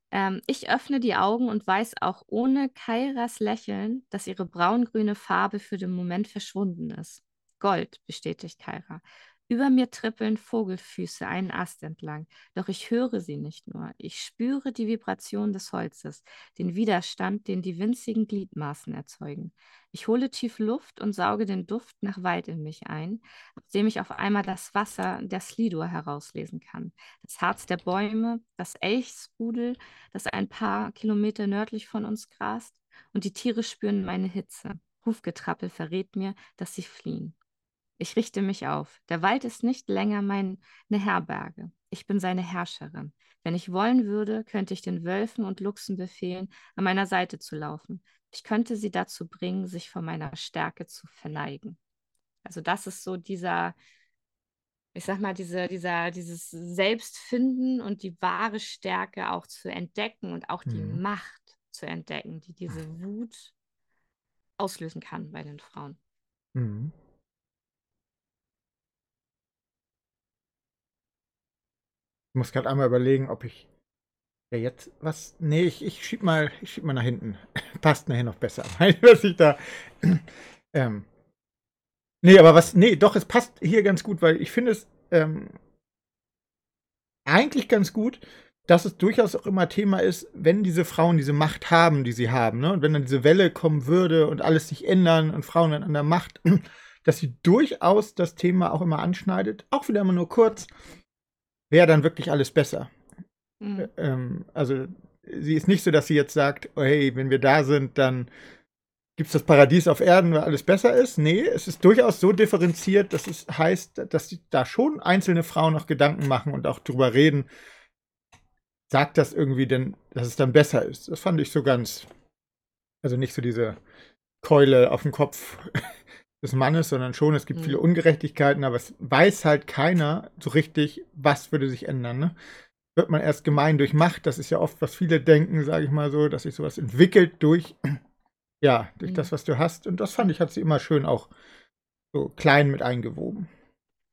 ähm, ich öffne die Augen und weiß auch ohne Kairas Lächeln, dass ihre braungrüne Farbe für den Moment verschwunden ist. Gold, bestätigt Kaira. Über mir trippeln Vogelfüße einen Ast entlang, doch ich höre sie nicht nur. Ich spüre die Vibration des Holzes, den Widerstand, den die winzigen Gliedmaßen erzeugen. Ich hole tief Luft und sauge den Duft nach Wald in mich ein, aus dem ich auf einmal das Wasser der Slidur herauslesen kann. Das Harz der Bäume, das Elchsrudel, das ein paar Kilometer nördlich von uns grast, und die Tiere spüren meine Hitze. Hufgetrappel verrät mir, dass sie fliehen. Ich richte mich auf. Der Wald ist nicht länger meine Herberge. Ich bin seine Herrscherin. Wenn ich wollen würde, könnte ich den Wölfen und Luchsen befehlen, an meiner Seite zu laufen. Ich könnte sie dazu bringen, sich vor meiner Stärke zu verneigen. Also das ist so dieser, ich sag mal, diese, dieser, dieses Selbstfinden und die wahre Stärke auch zu entdecken und auch die Mhm. Macht zu entdecken, die diese Wut auslösen kann bei den Frauen. Mhm. Ich muss gerade einmal überlegen, ob ich ja jetzt was. Nee, ich, ich schieb mal, ich schieb mal nach hinten. Passt nachher noch besser. Weil ich da. ähm, nee, aber was. Nee, doch, es passt hier ganz gut, weil ich finde es ähm, eigentlich ganz gut, dass es durchaus auch immer Thema ist, wenn diese Frauen diese Macht haben, die sie haben, ne? und wenn dann diese Welle kommen würde und alles sich ändern und Frauen dann an der Macht, dass sie durchaus das Thema auch immer anschneidet, auch wieder immer nur kurz, wäre dann wirklich alles besser. Mhm. Ähm, also sie ist nicht so, dass sie jetzt sagt, oh, hey, wenn wir da sind, dann gibt es das Paradies auf Erden, weil alles besser ist. Nee, es ist durchaus so differenziert, dass es heißt, dass da schon einzelne Frauen noch Gedanken machen und auch drüber reden. Sagt das irgendwie denn, dass es dann besser ist? Das fand ich so ganz, also nicht so diese Keule auf dem Kopf des Mannes, sondern schon, es gibt mhm. viele Ungerechtigkeiten, aber es weiß halt keiner so richtig, was würde sich ändern. Ne? Wird man erst gemein durch Macht, das ist ja oft, was viele denken, sage ich mal so, dass sich sowas entwickelt durch ja, durch mhm. das, was du hast. Und das fand ich, hat sie immer schön auch so klein mit eingewoben.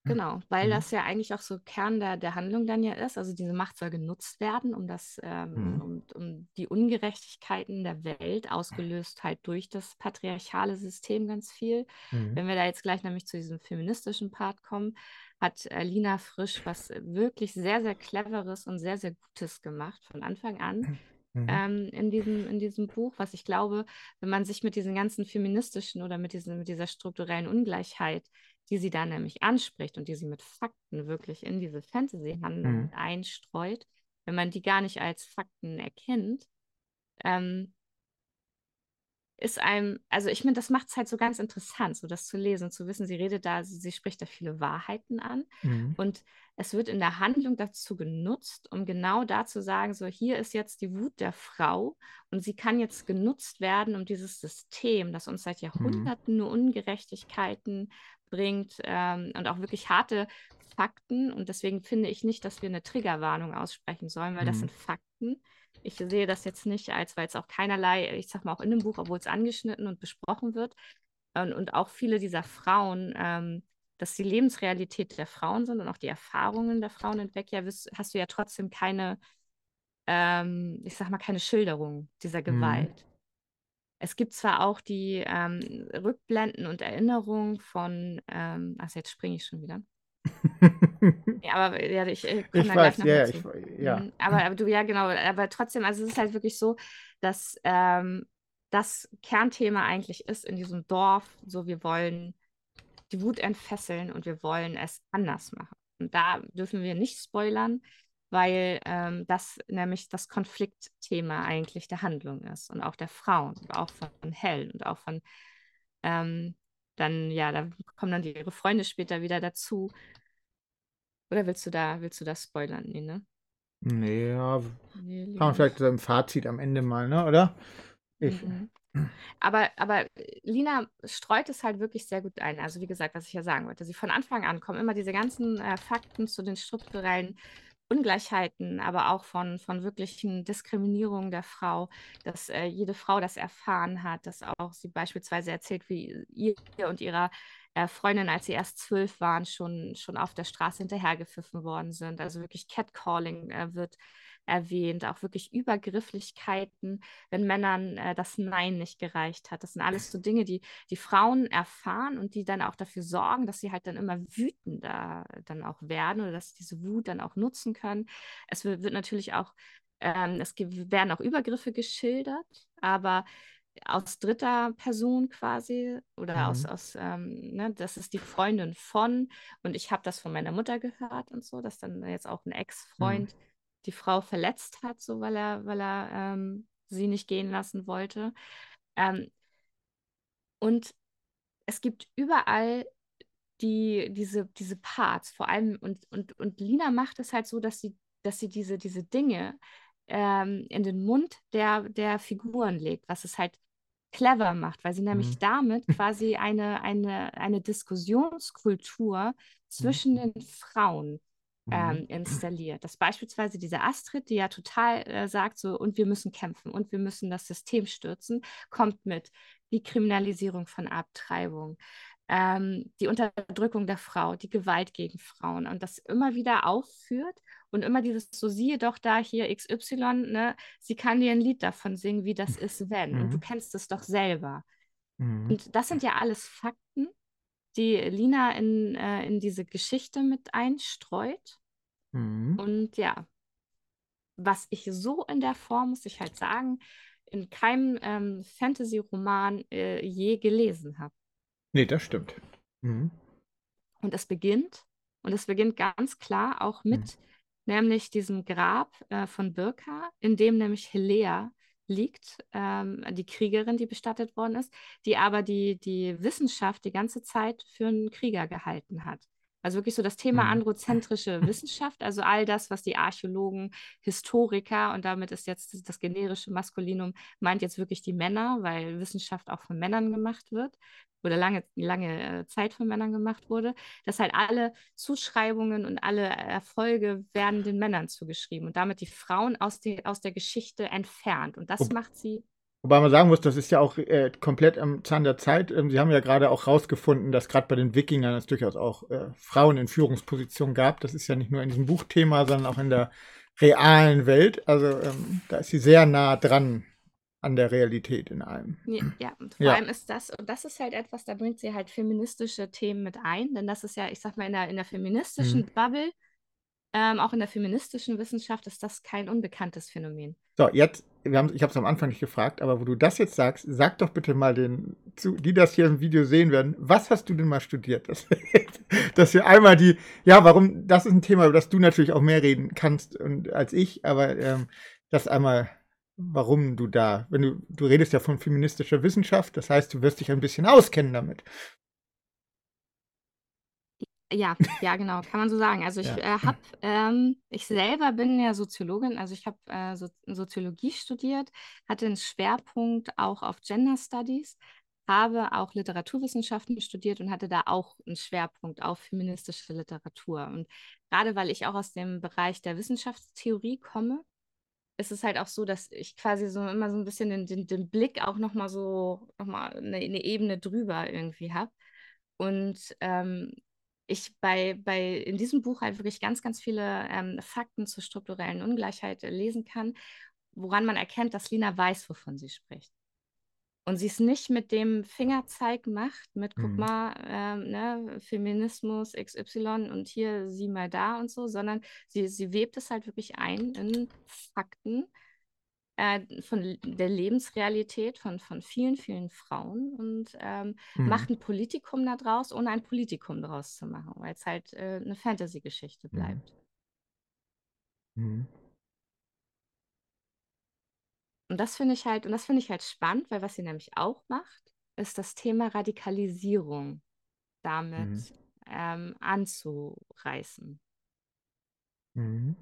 Genau, weil mhm. das ja eigentlich auch so Kern der, der Handlung dann ja ist. Also diese Macht soll genutzt werden, um das, ähm, mhm. um, um die Ungerechtigkeiten der Welt, ausgelöst halt durch das patriarchale System ganz viel. Mhm. Wenn wir da jetzt gleich nämlich zu diesem feministischen Part kommen, hat äh, Lina Frisch was wirklich sehr, sehr Cleveres und sehr, sehr Gutes gemacht von Anfang an. Mhm. Ähm, in, diesem, in diesem Buch, was ich glaube, wenn man sich mit diesen ganzen feministischen oder mit, diesen, mit dieser strukturellen Ungleichheit, die sie da nämlich anspricht und die sie mit Fakten wirklich in diese Fantasy-Handlung mhm. einstreut, wenn man die gar nicht als Fakten erkennt, ähm, ist einem, also ich finde, das macht es halt so ganz interessant, so das zu lesen, zu wissen, sie redet da, sie, sie spricht da viele Wahrheiten an mhm. und es wird in der Handlung dazu genutzt, um genau da zu sagen, so hier ist jetzt die Wut der Frau und sie kann jetzt genutzt werden, um dieses System, das uns seit mhm. Jahrhunderten mhm. nur Ungerechtigkeiten bringt ähm, und auch wirklich harte Fakten und deswegen finde ich nicht, dass wir eine Triggerwarnung aussprechen sollen, weil mhm. das sind Fakten ich sehe das jetzt nicht als, weil es auch keinerlei, ich sag mal auch in dem Buch, obwohl es angeschnitten und besprochen wird. Und, und auch viele dieser Frauen, ähm, dass die Lebensrealität der Frauen sind und auch die Erfahrungen der Frauen entdeckt, ja, hast du ja trotzdem keine, ähm, ich sag mal, keine Schilderung dieser mhm. Gewalt. Mhm. Es gibt zwar auch die ähm, Rückblenden und Erinnerungen von, ähm, ach, jetzt springe ich schon wieder. Ja, aber ja, ich äh, komme da gleich weiß, noch ja, ich, ja. Mhm, aber, aber du, ja, genau, aber trotzdem, also es ist halt wirklich so, dass ähm, das Kernthema eigentlich ist in diesem Dorf, so wir wollen die Wut entfesseln und wir wollen es anders machen. Und da dürfen wir nicht spoilern, weil ähm, das nämlich das Konfliktthema eigentlich der Handlung ist und auch der Frauen, auch von Hell und auch von ähm, dann, ja, da kommen dann ihre Freunde später wieder dazu. Oder willst du da, willst du das spoilern? Nee, ne? Nee, ja. Nee, kann man vielleicht so im Fazit am Ende mal, ne? Oder? Ich. Mhm. Aber, aber Lina streut es halt wirklich sehr gut ein. Also wie gesagt, was ich ja sagen wollte, sie von Anfang an kommen immer diese ganzen äh, Fakten zu den strukturellen Ungleichheiten, aber auch von, von wirklichen Diskriminierungen der Frau, dass äh, jede Frau das erfahren hat, dass auch sie beispielsweise erzählt, wie ihr und ihrer äh, Freundin, als sie erst zwölf waren, schon, schon auf der Straße hinterhergepfiffen worden sind. Also wirklich Catcalling äh, wird erwähnt, auch wirklich Übergrifflichkeiten, wenn Männern äh, das Nein nicht gereicht hat. Das sind alles so Dinge, die die Frauen erfahren und die dann auch dafür sorgen, dass sie halt dann immer wütender dann auch werden oder dass sie diese Wut dann auch nutzen können. Es wird, wird natürlich auch, ähm, es werden auch Übergriffe geschildert, aber aus dritter Person quasi oder mhm. aus, aus ähm, ne, das ist die Freundin von und ich habe das von meiner Mutter gehört und so, dass dann jetzt auch ein Ex-Freund mhm die Frau verletzt hat, so weil er, weil er ähm, sie nicht gehen lassen wollte. Ähm, und es gibt überall die, diese, diese Parts, vor allem, und, und, und Lina macht es halt so, dass sie, dass sie diese, diese Dinge ähm, in den Mund der, der Figuren legt, was es halt clever macht, weil sie nämlich mhm. damit quasi eine, eine, eine Diskussionskultur zwischen mhm. den Frauen ähm, mhm. installiert. Dass beispielsweise diese Astrid, die ja total äh, sagt, so, und wir müssen kämpfen und wir müssen das System stürzen, kommt mit die Kriminalisierung von Abtreibung, ähm, die Unterdrückung der Frau, die Gewalt gegen Frauen und das immer wieder aufführt und immer dieses, so siehe doch da hier XY, ne, sie kann dir ein Lied davon singen, wie das ist, wenn. Mhm. Und du mhm. kennst es doch selber. Mhm. Und das sind ja alles Fakten, die Lina in, äh, in diese Geschichte mit einstreut. Mhm. Und ja, was ich so in der Form, muss ich halt sagen, in keinem ähm, Fantasy-Roman äh, je gelesen habe. Nee, das stimmt. Mhm. Und es beginnt, und es beginnt ganz klar auch mit mhm. nämlich diesem Grab äh, von Birka, in dem nämlich Helea liegt, ähm, die Kriegerin, die bestattet worden ist, die aber die, die Wissenschaft die ganze Zeit für einen Krieger gehalten hat. Also wirklich so das Thema mhm. androzentrische Wissenschaft, also all das, was die Archäologen, Historiker und damit ist jetzt das generische Maskulinum, meint jetzt wirklich die Männer, weil Wissenschaft auch von Männern gemacht wird oder lange, lange äh, Zeit von Männern gemacht wurde, dass halt alle Zuschreibungen und alle Erfolge werden den Männern zugeschrieben und damit die Frauen aus, die, aus der Geschichte entfernt. Und das macht sie Wobei man sagen muss, das ist ja auch äh, komplett am Zahn der Zeit. Ähm, Sie haben ja gerade auch rausgefunden, dass gerade bei den Wikingern es durchaus auch äh, Frauen in Führungspositionen gab. Das ist ja nicht nur in diesem Buchthema, sondern auch in der realen Welt. Also ähm, da ist sie sehr nah dran an der Realität in allem. Ja, und vor ja. allem ist das, und das ist halt etwas, da bringt sie halt feministische Themen mit ein, denn das ist ja, ich sag mal, in der, in der feministischen mhm. Bubble, ähm, auch in der feministischen Wissenschaft ist das kein unbekanntes Phänomen. So, jetzt, haben, ich habe es am Anfang nicht gefragt, aber wo du das jetzt sagst, sag doch bitte mal den, zu, die das hier im Video sehen werden, was hast du denn mal studiert? Das, dass wir einmal die, ja, warum, das ist ein Thema, über das du natürlich auch mehr reden kannst und, als ich, aber ähm, das einmal, warum du da, wenn du, du redest ja von feministischer Wissenschaft, das heißt, du wirst dich ein bisschen auskennen damit. Ja, ja, genau, kann man so sagen. Also ich Ja. äh, habe, ähm, ich selber bin ja Soziologin, also ich habe äh, so Soziologie studiert, hatte einen Schwerpunkt auch auf Gender Studies, habe auch Literaturwissenschaften studiert und hatte da auch einen Schwerpunkt auf feministische Literatur. Und gerade weil ich auch aus dem Bereich der Wissenschaftstheorie komme, ist es halt auch so, dass ich quasi so immer so ein bisschen den, den, den Blick auch nochmal so, nochmal eine, eine Ebene drüber irgendwie habe. Und ähm, ich bei, bei in diesem Buch halt wirklich ganz, ganz viele ähm, Fakten zur strukturellen Ungleichheit äh, lesen kann, woran man erkennt, dass Lina weiß, wovon sie spricht. Und sie es nicht mit dem Fingerzeig macht, mit guck mhm. mal, ähm, ne, Feminismus XY und hier sieh mal da und so, sondern sie, sie webt es halt wirklich ein in Fakten, äh, von der Lebensrealität von, von vielen, vielen Frauen und ähm, mhm. macht ein Politikum daraus, ohne ein Politikum daraus zu machen, weil es halt äh, eine Fantasy-Geschichte mhm. bleibt. Mhm. Und das finde ich halt, und das finde ich halt spannend, weil was sie nämlich auch macht, ist das Thema Radikalisierung damit mhm. ähm, anzureißen. Mhm.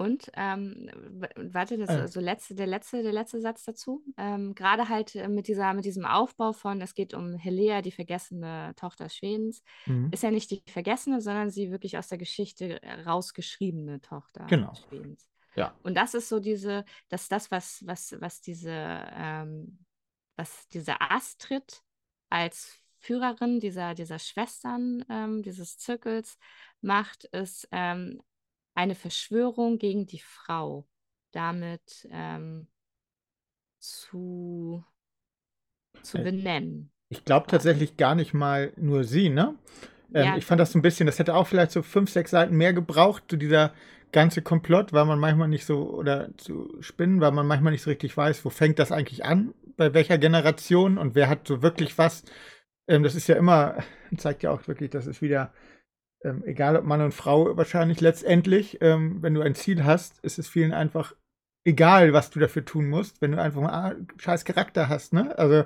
Und ähm, warte, das äh. so letzte, der letzte, der letzte Satz dazu. Ähm, Gerade halt äh, mit dieser, mit diesem Aufbau von, es geht um Helea, die vergessene Tochter Schwedens, mhm. ist ja nicht die vergessene, sondern sie wirklich aus der Geschichte rausgeschriebene Tochter genau. Schwedens. Ja. Und das ist so diese, dass das, was, was, was diese, ähm, was diese Astrid als Führerin dieser, dieser Schwestern, ähm, dieses Zirkels macht, ist ähm, eine Verschwörung gegen die Frau damit ähm, zu, zu äh, benennen. Ich glaube tatsächlich gar nicht mal nur sie, ne? Ähm, ja, ich fand das so ein bisschen, das hätte auch vielleicht so fünf, sechs Seiten mehr gebraucht, so dieser ganze Komplott, weil man manchmal nicht so, oder zu spinnen, weil man manchmal nicht so richtig weiß, wo fängt das eigentlich an, bei welcher Generation und wer hat so wirklich was. Ähm, das ist ja immer, zeigt ja auch wirklich, das ist wieder ähm, egal ob Mann und Frau, wahrscheinlich letztendlich, ähm, wenn du ein Ziel hast, ist es vielen einfach egal, was du dafür tun musst, wenn du einfach mal ah, scheiß Charakter hast, ne? Also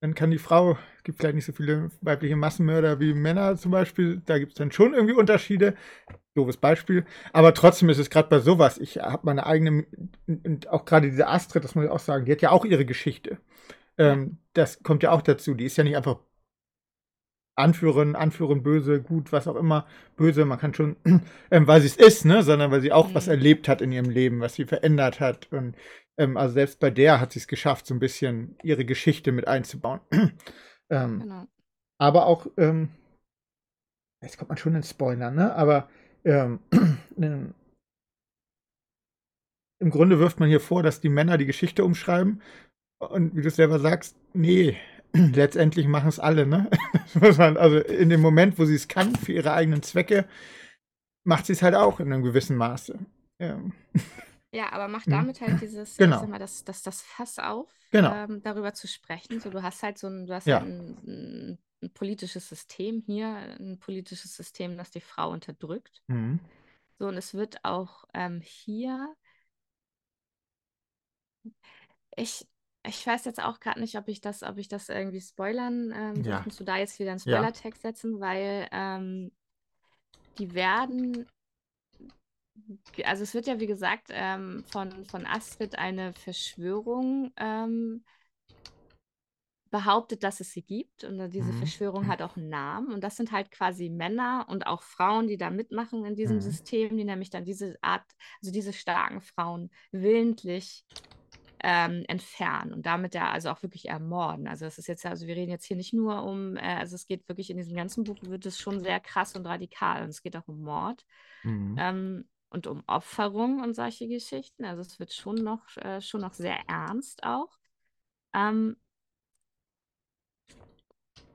dann kann die Frau, es gibt vielleicht nicht so viele weibliche Massenmörder wie Männer zum Beispiel, da gibt es dann schon irgendwie Unterschiede. Doofes Beispiel. Aber trotzdem ist es gerade bei sowas, ich habe meine eigene, und auch gerade diese Astrid, das muss ich auch sagen, die hat ja auch ihre Geschichte. Ähm, das kommt ja auch dazu. Die ist ja nicht einfach Anführerin, Anführerin böse, gut, was auch immer, böse, man kann schon, ähm, weil sie es ist, ne, sondern weil sie auch mhm. was erlebt hat in ihrem Leben, was sie verändert hat. Und ähm, also selbst bei der hat sie es geschafft, so ein bisschen ihre Geschichte mit einzubauen. ähm, genau. Aber auch, ähm, jetzt kommt man schon in Spoiler, ne? Aber ähm, im Grunde wirft man hier vor, dass die Männer die Geschichte umschreiben. Und wie du selber sagst, nee, letztendlich machen es alle, ne? also in dem Moment, wo sie es kann, für ihre eigenen Zwecke, macht sie es halt auch in einem gewissen Maße. Ja. Ja, aber macht Mhm. damit halt dieses, ich Genau. sag mal, das, das, das Fass auf, Genau. ähm, darüber zu sprechen. So, du hast halt so ein, du hast Ja. halt ein, ein politisches System hier, ein politisches System, das die Frau unterdrückt. Mhm. So, und es wird auch ähm, hier, ich, ich weiß jetzt auch gerade nicht, ob ich das, ob ich das irgendwie spoilern, ähm, Ja. du da jetzt wieder einen Ja. Spoilertext setzen, weil ähm, die werden, also es wird ja wie gesagt ähm, von, von Astrid eine Verschwörung ähm, behauptet, dass es sie gibt und diese Mhm. Verschwörung hat auch einen Namen und das sind halt quasi Männer und auch Frauen, die da mitmachen in diesem Mhm. System, die nämlich dann diese Art, also diese starken Frauen willentlich ähm, entfernen und damit ja also auch wirklich ermorden. Also es ist jetzt, also wir reden jetzt hier nicht nur um, äh, also es geht wirklich in diesem ganzen Buch wird es schon sehr krass und radikal und es geht auch um Mord Mhm. ähm, und um Opferung und solche Geschichten. Also es wird schon noch, äh, schon noch sehr ernst auch. Ähm,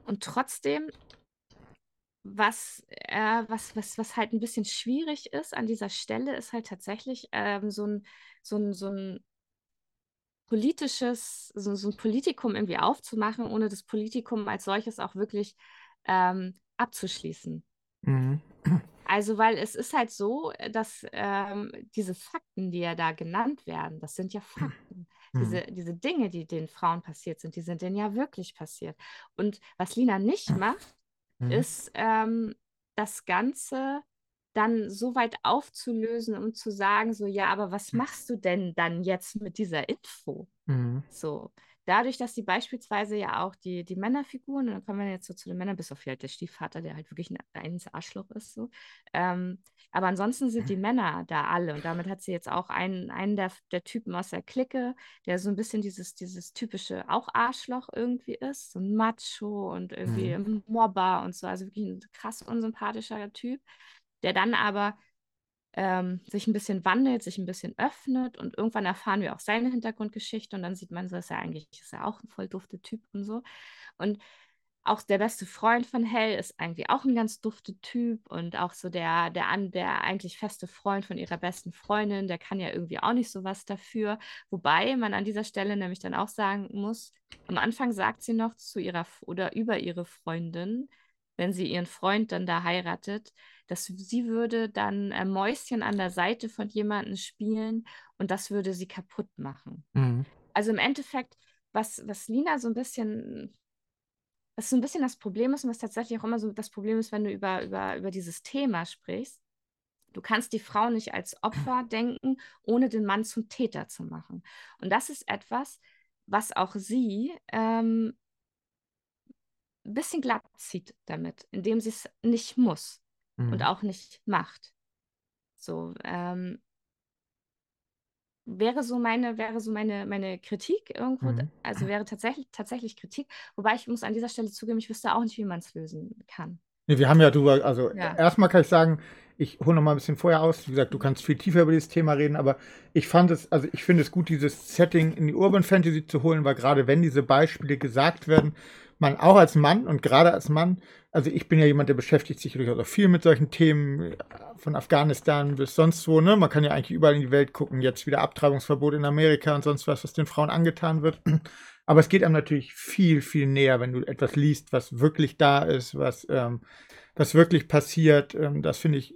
und trotzdem, was, äh, was, was, was halt ein bisschen schwierig ist an dieser Stelle, ist halt tatsächlich ähm, so ein, so ein, so ein politisches, so, so ein Politikum irgendwie aufzumachen, ohne das Politikum als solches auch wirklich ähm, abzuschließen. Mhm. Also, weil es ist halt so, dass ähm, diese Fakten, die ja da genannt werden, das sind ja Fakten. Mhm. Diese, diese Dinge, die den Frauen passiert sind, die sind denen ja wirklich passiert. Und was Lina nicht macht, Mhm. ist ähm, das Ganze dann so weit aufzulösen, um zu sagen, so, ja, aber was machst du denn dann jetzt mit dieser Info? Mhm. So, dadurch, dass sie beispielsweise ja auch die, die Männerfiguren, und dann kommen wir jetzt so zu den Männern, bis auf halt der Stiefvater, der halt wirklich ein reines Arschloch ist, so. Ähm, aber ansonsten sind die Männer da alle und damit hat sie jetzt auch einen, einen der, der Typen aus der Clique, der so ein bisschen dieses, dieses typische auch Arschloch irgendwie ist, so ein Macho und irgendwie ein Mobber und so, also wirklich ein krass unsympathischer Typ, der dann aber ähm, sich ein bisschen wandelt, sich ein bisschen öffnet und irgendwann erfahren wir auch seine Hintergrundgeschichte und dann sieht man so, dass er eigentlich ist er auch ein voll dufte Typ und so. Und auch der beste Freund von Hell ist eigentlich auch ein ganz dufte Typ und auch so der, der, der eigentlich feste Freund von ihrer besten Freundin, der kann ja irgendwie auch nicht so was dafür. Wobei man an dieser Stelle nämlich dann auch sagen muss, am Anfang sagt sie noch zu ihrer oder über ihre Freundin, wenn sie ihren Freund dann da heiratet, dass sie würde dann äh, Mäuschen an der Seite von jemandem spielen und das würde sie kaputt machen. Mhm. Also im Endeffekt, was, was Lina so ein bisschen, was so ein bisschen das Problem ist und was tatsächlich auch immer so das Problem ist, wenn du über, über, über dieses Thema sprichst, du kannst die Frau nicht als Opfer denken, ohne den Mann zum Täter zu machen. Und das ist etwas, was auch sie ähm, ein bisschen glatt zieht damit, indem sie es nicht muss und Mhm. auch nicht macht. So, ähm, wäre so meine, wäre so meine, meine Kritik irgendwo, Mhm. also wäre tatsächlich, tatsächlich Kritik, wobei ich muss an dieser Stelle zugeben, ich wüsste auch nicht, wie man es lösen kann. Nee, wir haben ja drüber, also Ja. erstmal kann ich sagen, ich hole noch mal ein bisschen vorher aus. Wie gesagt, du kannst viel tiefer über dieses Thema reden, aber ich fand es, also ich finde es gut, dieses Setting in die Urban Fantasy zu holen, weil gerade wenn diese Beispiele gesagt werden, man auch als Mann und gerade als Mann, also ich bin ja jemand, der beschäftigt sich durchaus auch viel mit solchen Themen, äh, von Afghanistan bis sonst wo, ne? Man kann ja eigentlich überall in die Welt gucken, jetzt wieder Abtreibungsverbot in Amerika und sonst was, was den Frauen angetan wird. Aber es geht einem natürlich viel, viel näher, wenn du etwas liest, was wirklich da ist, was, ähm, was wirklich passiert. Ähm, das finde ich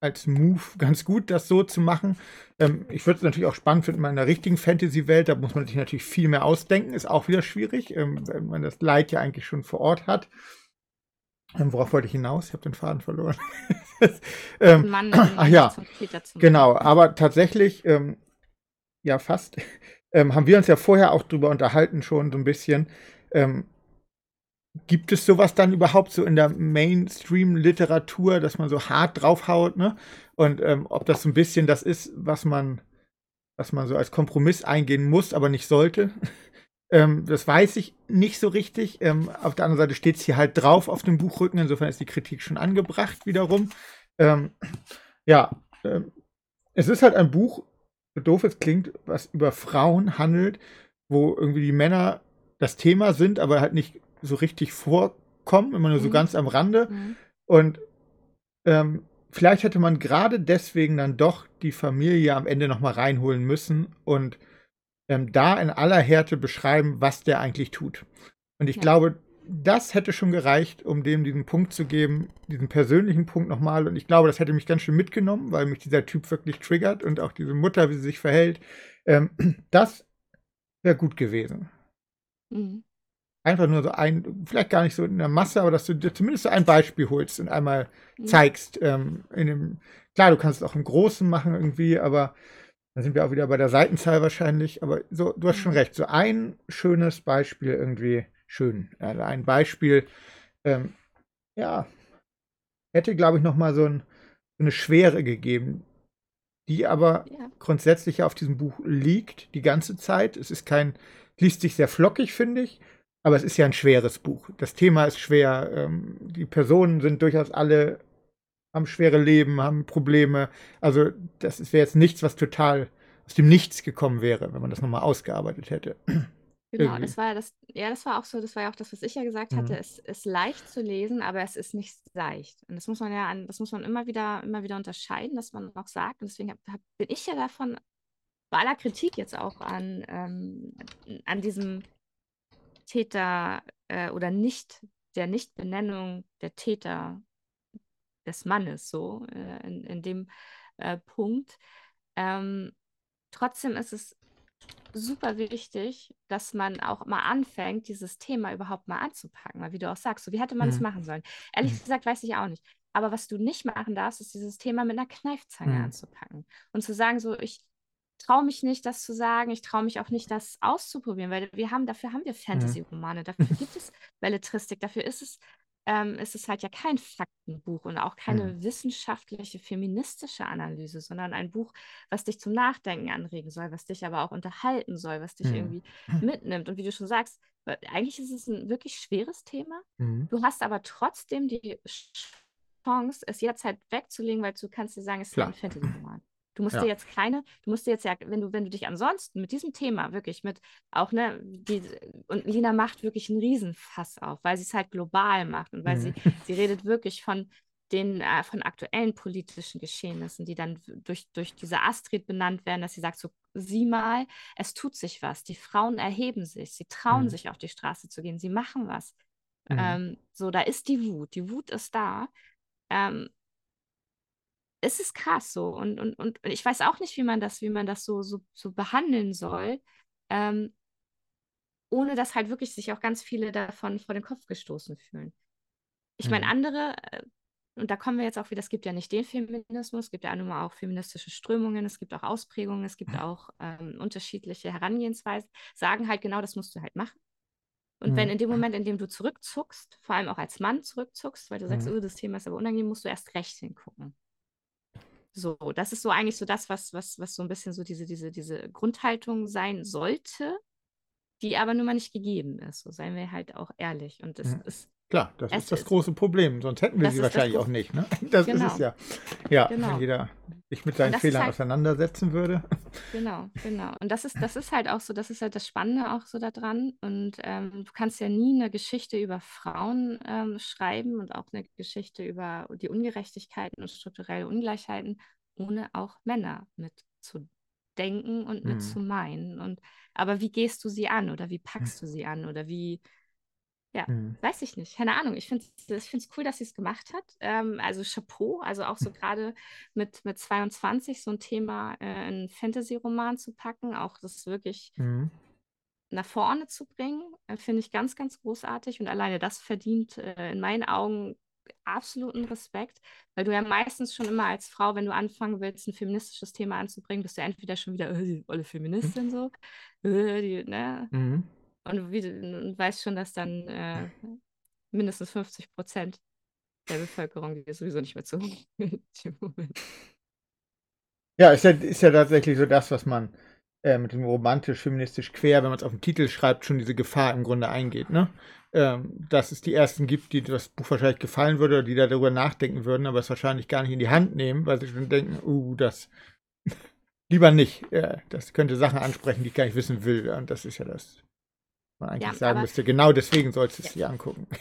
als Move ganz gut, das so zu machen. Ähm, ich würde es natürlich auch spannend finden, mal in der richtigen Fantasy-Welt, da muss man sich natürlich viel mehr ausdenken, ist auch wieder schwierig, ähm, wenn man das Leid ja eigentlich schon vor Ort hat. Ähm, worauf wollte ich hinaus? Ich habe den Faden verloren. ähm, Mann ach ja. Genau, aber tatsächlich, ähm, ja, fast, ähm, haben wir uns ja vorher auch drüber unterhalten, schon so ein bisschen. Gibt es sowas dann überhaupt so in der Mainstream-Literatur, dass man so hart draufhaut, ne? Und ähm, ob das so ein bisschen das ist, was man, was man so als Kompromiss eingehen muss, aber nicht sollte. Ähm, das weiß ich nicht so richtig. Ähm, auf der anderen Seite steht es hier halt drauf auf dem Buchrücken. Insofern ist die Kritik schon angebracht wiederum. Ähm, ja, ähm, es ist halt ein Buch, so doof es klingt, was über Frauen handelt, wo irgendwie die Männer das Thema sind, aber halt nicht so richtig vorkommen, immer nur so Mhm. ganz am Rande. Mhm. Und ähm, vielleicht hätte man gerade deswegen dann doch die Familie am Ende nochmal reinholen müssen und ähm, da in aller Härte beschreiben, was der eigentlich tut. Und ich Ja. glaube, das hätte schon gereicht, um dem diesen Punkt zu geben, diesen persönlichen Punkt nochmal. Und ich glaube, das hätte mich ganz schön mitgenommen, weil mich dieser Typ wirklich triggert und auch diese Mutter, wie sie sich verhält. Ähm, das wäre gut gewesen. Mhm. Einfach nur so ein, vielleicht gar nicht so in der Masse, aber dass du dir zumindest so ein Beispiel holst und einmal Mhm. zeigst. Ähm, in dem, klar, du kannst es auch im Großen machen irgendwie, aber da sind wir auch wieder bei der Seitenzahl wahrscheinlich. Aber so, du hast schon recht. So ein schönes Beispiel irgendwie schön. Also ein Beispiel, ähm, ja, hätte, glaube ich, nochmal so, ein, so eine Schwere gegeben, die aber Ja. grundsätzlich auf diesem Buch liegt, die ganze Zeit. Es ist kein, liest sich sehr flockig, finde ich, aber es ist ja ein schweres Buch. Das Thema ist schwer. Ähm, die Personen sind durchaus alle, haben schwere Leben, haben Probleme. Also, das wäre jetzt nichts, was total aus dem Nichts gekommen wäre, wenn man das nochmal ausgearbeitet hätte. Genau, Irgendwie. das war ja das, ja, das war auch so, das war ja auch das, was ich ja gesagt hatte. Mhm. Es ist leicht zu lesen, aber es ist nicht seicht. Und das muss man ja an, das muss man immer wieder, immer wieder unterscheiden, dass man auch sagt. Und deswegen hab, hab, bin ich ja davon, bei aller Kritik jetzt auch an, ähm, an diesem Täter äh, oder nicht, der Nichtbenennung der Täter des Mannes, so äh, in, in dem äh, Punkt. Ähm, trotzdem ist es super wichtig, dass man auch mal anfängt, dieses Thema überhaupt mal anzupacken. Weil wie du auch sagst, so wie hätte man es Mhm. machen sollen? Ehrlich Mhm. gesagt weiß ich auch nicht. Aber was du nicht machen darfst, ist dieses Thema mit einer Kneifzange Mhm. anzupacken. Und zu sagen, so, ich traue mich nicht, das zu sagen, ich traue mich auch nicht, das auszuprobieren, weil wir haben, dafür haben wir Fantasy-Romane, dafür gibt es Belletristik, dafür ist es, ähm, ist es halt ja kein Faktenbuch und auch keine Mhm. wissenschaftliche, feministische Analyse, sondern ein Buch, was dich zum Nachdenken anregen soll, was dich aber auch unterhalten soll, was dich Mhm. irgendwie mitnimmt. Und wie du schon sagst, weil eigentlich ist es ein wirklich schweres Thema. Mhm. Du hast aber trotzdem die Chance, es jederzeit wegzulegen, weil du kannst dir sagen, es ist Klar. ein Fantasy-Roman. Du musst Ja. dir jetzt keine, du musst dir jetzt ja, wenn du, wenn du dich ansonsten mit diesem Thema wirklich mit auch, ne, die, und Lina macht wirklich einen Riesenfass auf, weil sie es halt global macht und weil Mhm. sie, sie redet wirklich von den, äh, von aktuellen politischen Geschehnissen, die dann durch, durch diese Astrid benannt werden, dass sie sagt, so sieh mal, es tut sich was. Die Frauen erheben sich, sie trauen Mhm. sich auf die Straße zu gehen, sie machen was. Mhm. Ähm, so, da ist die Wut. Die Wut ist da. Ähm, es ist krass so. Und, und, und ich weiß auch nicht, wie man das, wie man das so, so, so behandeln soll, ähm, ohne dass halt wirklich sich auch ganz viele davon vor den Kopf gestoßen fühlen. Ich meine, Mhm. andere, äh, und da kommen wir jetzt auch wieder, es gibt ja nicht den Feminismus, es gibt ja nun mal auch feministische Strömungen, es gibt auch Ausprägungen, es gibt auch ähm, unterschiedliche Herangehensweisen, sagen halt genau, das musst du halt machen. Und wenn Mhm. in dem Moment, in dem du zurückzuckst, vor allem auch als Mann zurückzuckst, weil du sagst, Mhm. oh, das Thema ist aber unangenehm, musst du erst recht hingucken. So, das ist so eigentlich so das, was, was, was so ein bisschen so diese, diese, diese Grundhaltung sein sollte, die aber nun mal nicht gegeben ist. So seien wir halt auch ehrlich. Und es Mhm. ist, Klar, das Es ist das ist- große Problem. Sonst hätten wir Das sie ist das wahrscheinlich auch nicht. Ne? Das ist Genau. es ja. Ja, Genau. wenn jeder sich mit seinen das ist Fehlern halt- auseinandersetzen würde. Genau, genau. Und das ist, das ist halt auch so, das ist halt das Spannende auch so daran. Und ähm, du kannst ja nie eine Geschichte über Frauen ähm, schreiben und auch eine Geschichte über die Ungerechtigkeiten und strukturelle Ungleichheiten, ohne auch Männer mitzudenken und Mhm. mitzumeinen. Und aber wie gehst du sie an oder wie packst du sie an oder wie, ja, Mhm. weiß ich nicht, keine Ahnung. Ich finde es cool, dass sie es gemacht hat. Ähm, also Chapeau, also auch so gerade mit, mit 22 so ein Thema äh, in Fantasy-Roman zu packen, auch das wirklich Mhm. nach vorne zu bringen, äh, finde ich ganz, ganz großartig. Und alleine das verdient äh, in meinen Augen absoluten Respekt, weil du ja meistens schon immer als Frau, wenn du anfangen willst, ein feministisches Thema anzubringen, bist du entweder schon wieder, äh, die olle Feministin so, äh, die, ne? Mhm. Und, wie, du- und weißt schon, dass dann äh, mindestens 50 Prozent der Bevölkerung dir sowieso nicht mehr zu. Ja, ist ja, ist ja tatsächlich so das, was man äh, mit dem romantisch-feministisch quer, wenn man es auf den Titel schreibt, schon diese Gefahr im Grunde eingeht. Ne? Ähm, dass es die ersten gibt, die das Buch wahrscheinlich gefallen würde oder die darüber nachdenken würden, aber es wahrscheinlich gar nicht in die Hand nehmen, weil sie schon denken, uh, das lieber nicht. Äh, das könnte Sachen ansprechen, die ich gar nicht wissen will. Und das ist ja das, was man eigentlich Ja, sagen müsste. Genau deswegen sollst du es dir angucken.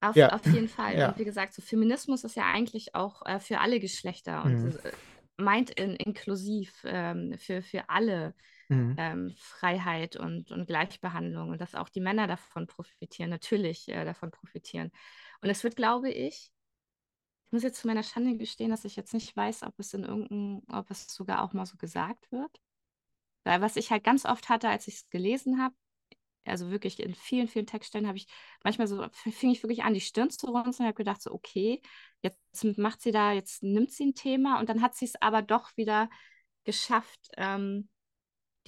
Auf, Ja, auf jeden Fall. ja. Und wie gesagt, so Feminismus ist ja eigentlich auch äh, für alle Geschlechter und Mhm. äh, meint in, inklusiv ähm, für, für alle Mhm. ähm, Freiheit und, und Gleichbehandlung und dass auch die Männer davon profitieren, natürlich äh, davon profitieren. Und es wird, glaube ich, ich muss jetzt zu meiner Schande gestehen, dass ich jetzt nicht weiß, ob es in irgendeinem, ob es sogar auch mal so gesagt wird. Weil was ich halt ganz oft hatte, als ich es gelesen habe, also wirklich in vielen, vielen Textstellen habe ich manchmal so, fing ich wirklich an, die Stirn zu runzeln und habe gedacht, so, okay, jetzt macht sie da, jetzt nimmt sie ein Thema und dann hat sie es aber doch wieder geschafft, ähm,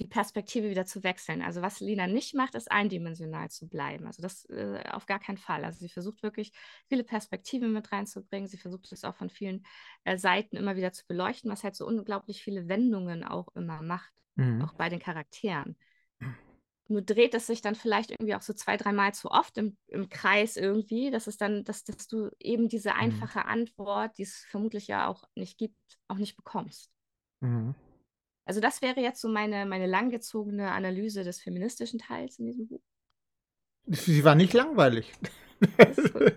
die Perspektive wieder zu wechseln. Also was Lina nicht macht, ist eindimensional zu bleiben. Also das äh, auf gar keinen Fall. Also sie versucht wirklich viele Perspektiven mit reinzubringen. Sie versucht es auch von vielen äh, Seiten immer wieder zu beleuchten, was halt so unglaublich viele Wendungen auch immer macht, Mhm. auch bei den Charakteren. Nur dreht es sich dann vielleicht irgendwie auch so zwei, dreimal zu oft im, im Kreis irgendwie, dass es dann, dass, dass du eben diese einfache Antwort, die es vermutlich ja auch nicht gibt, auch nicht bekommst. Mhm. Also das wäre jetzt so meine, meine langgezogene Analyse des feministischen Teils in diesem Buch. Sie war nicht langweilig. Das ist gut.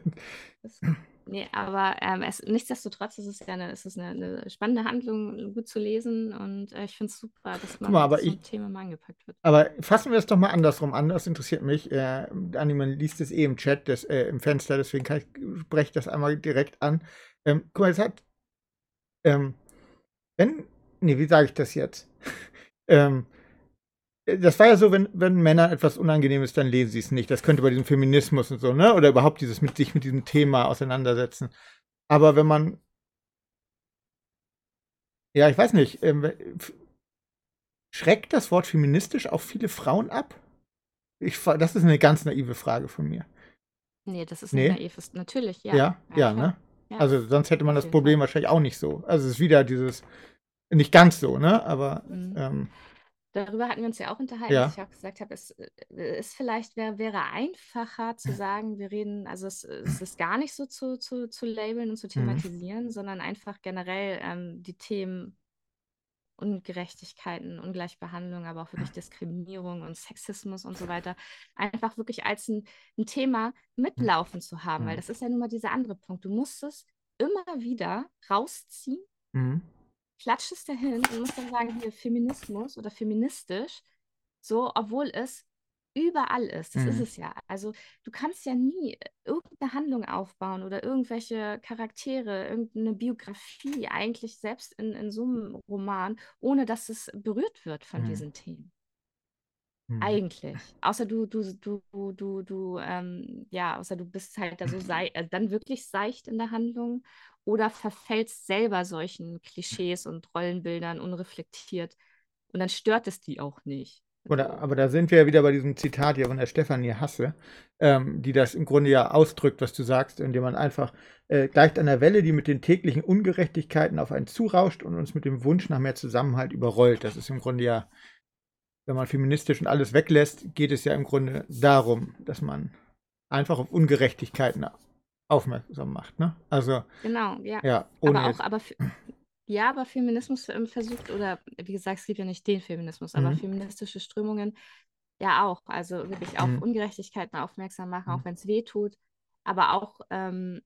Das, nee, aber ähm, es, nichtsdestotrotz ist es ja eine, es ist eine, eine spannende Handlung, gut zu lesen und äh, ich finde es super, dass man mal, ein ich- Thema mal angepackt wird. Aber fassen wir es doch mal andersrum an, das interessiert mich. Äh, Anni, man liest es eh im Chat, das, äh, im Fenster, deswegen kann ich, spreche ich das einmal direkt an. Ähm, guck mal, es hat, ähm, wenn, nee, wie sage ich das jetzt? ähm, äh, das war ja so, wenn, wenn Männern etwas unangenehm ist, dann lesen sie es nicht. Das könnte bei diesem Feminismus und so, ne? Oder überhaupt dieses mit sich mit diesem Thema auseinandersetzen. Aber wenn man, ja, ich weiß nicht, ähm, schreckt das Wort feministisch auch viele Frauen ab? Ich, das ist eine ganz naive Frage von mir. Nee, das ist Nee. nicht naiv. Ist, natürlich, ja. Ja, ja, klar. ne? Ja. Also sonst hätte man das Problem wahrscheinlich auch nicht so. Also es ist wieder dieses, nicht ganz so, ne? Aber Mhm. ähm, Darüber hatten wir uns ja auch unterhalten, Ja. dass ich auch gesagt habe, es äh, ist vielleicht, wär, wäre einfacher zu sagen, wir reden, also es, es ist gar nicht so zu, zu, zu labeln und zu thematisieren, sondern einfach generell ähm, die Themen Ungerechtigkeiten, Ungleichbehandlung, aber auch wirklich Diskriminierung und Sexismus und so weiter, einfach wirklich als ein, ein Thema mitlaufen zu haben, weil Mhm. das ist ja nun mal dieser andere Punkt. Du musst es immer wieder rausziehen mhm. Klatscht es dahin und muss dann sagen, hier Feminismus oder feministisch, so, obwohl es überall ist. Das ist Mhm. es ja. Also du kannst ja nie irgendeine Handlung aufbauen oder irgendwelche Charaktere, irgendeine Biografie, eigentlich selbst in, in so einem Roman, ohne dass es berührt wird von Mhm. diesen Themen. Mhm. Eigentlich. Außer du, du, du, du, du, du ähm, ja, außer du bist halt da so sei, äh, dann wirklich seicht in der Handlung oder verfällst selber solchen Klischees und Rollenbildern unreflektiert. Und dann stört es die auch nicht. Oder, aber da sind wir ja wieder bei diesem Zitat hier von der Stefanie Hasse, ähm, die das im Grunde ja ausdrückt, was du sagst, indem man einfach äh, gleicht einer Welle, die mit den täglichen Ungerechtigkeiten auf einen zurauscht und uns mit dem Wunsch nach mehr Zusammenhalt überrollt. Das ist im Grunde ja, wenn man feministisch und alles weglässt, geht es ja im Grunde darum, dass man einfach auf Ungerechtigkeiten aufmerksam macht. Ne? Also, genau, ja. ja, ohne aber auch, aber ja, aber Feminismus ähm, versucht, oder wie gesagt, es gibt ja nicht den Feminismus, aber Mhm. feministische Strömungen ja auch. Also wirklich auf Mhm. Ungerechtigkeiten aufmerksam machen, Mhm. auch wenn es weh tut, aber auch ähm,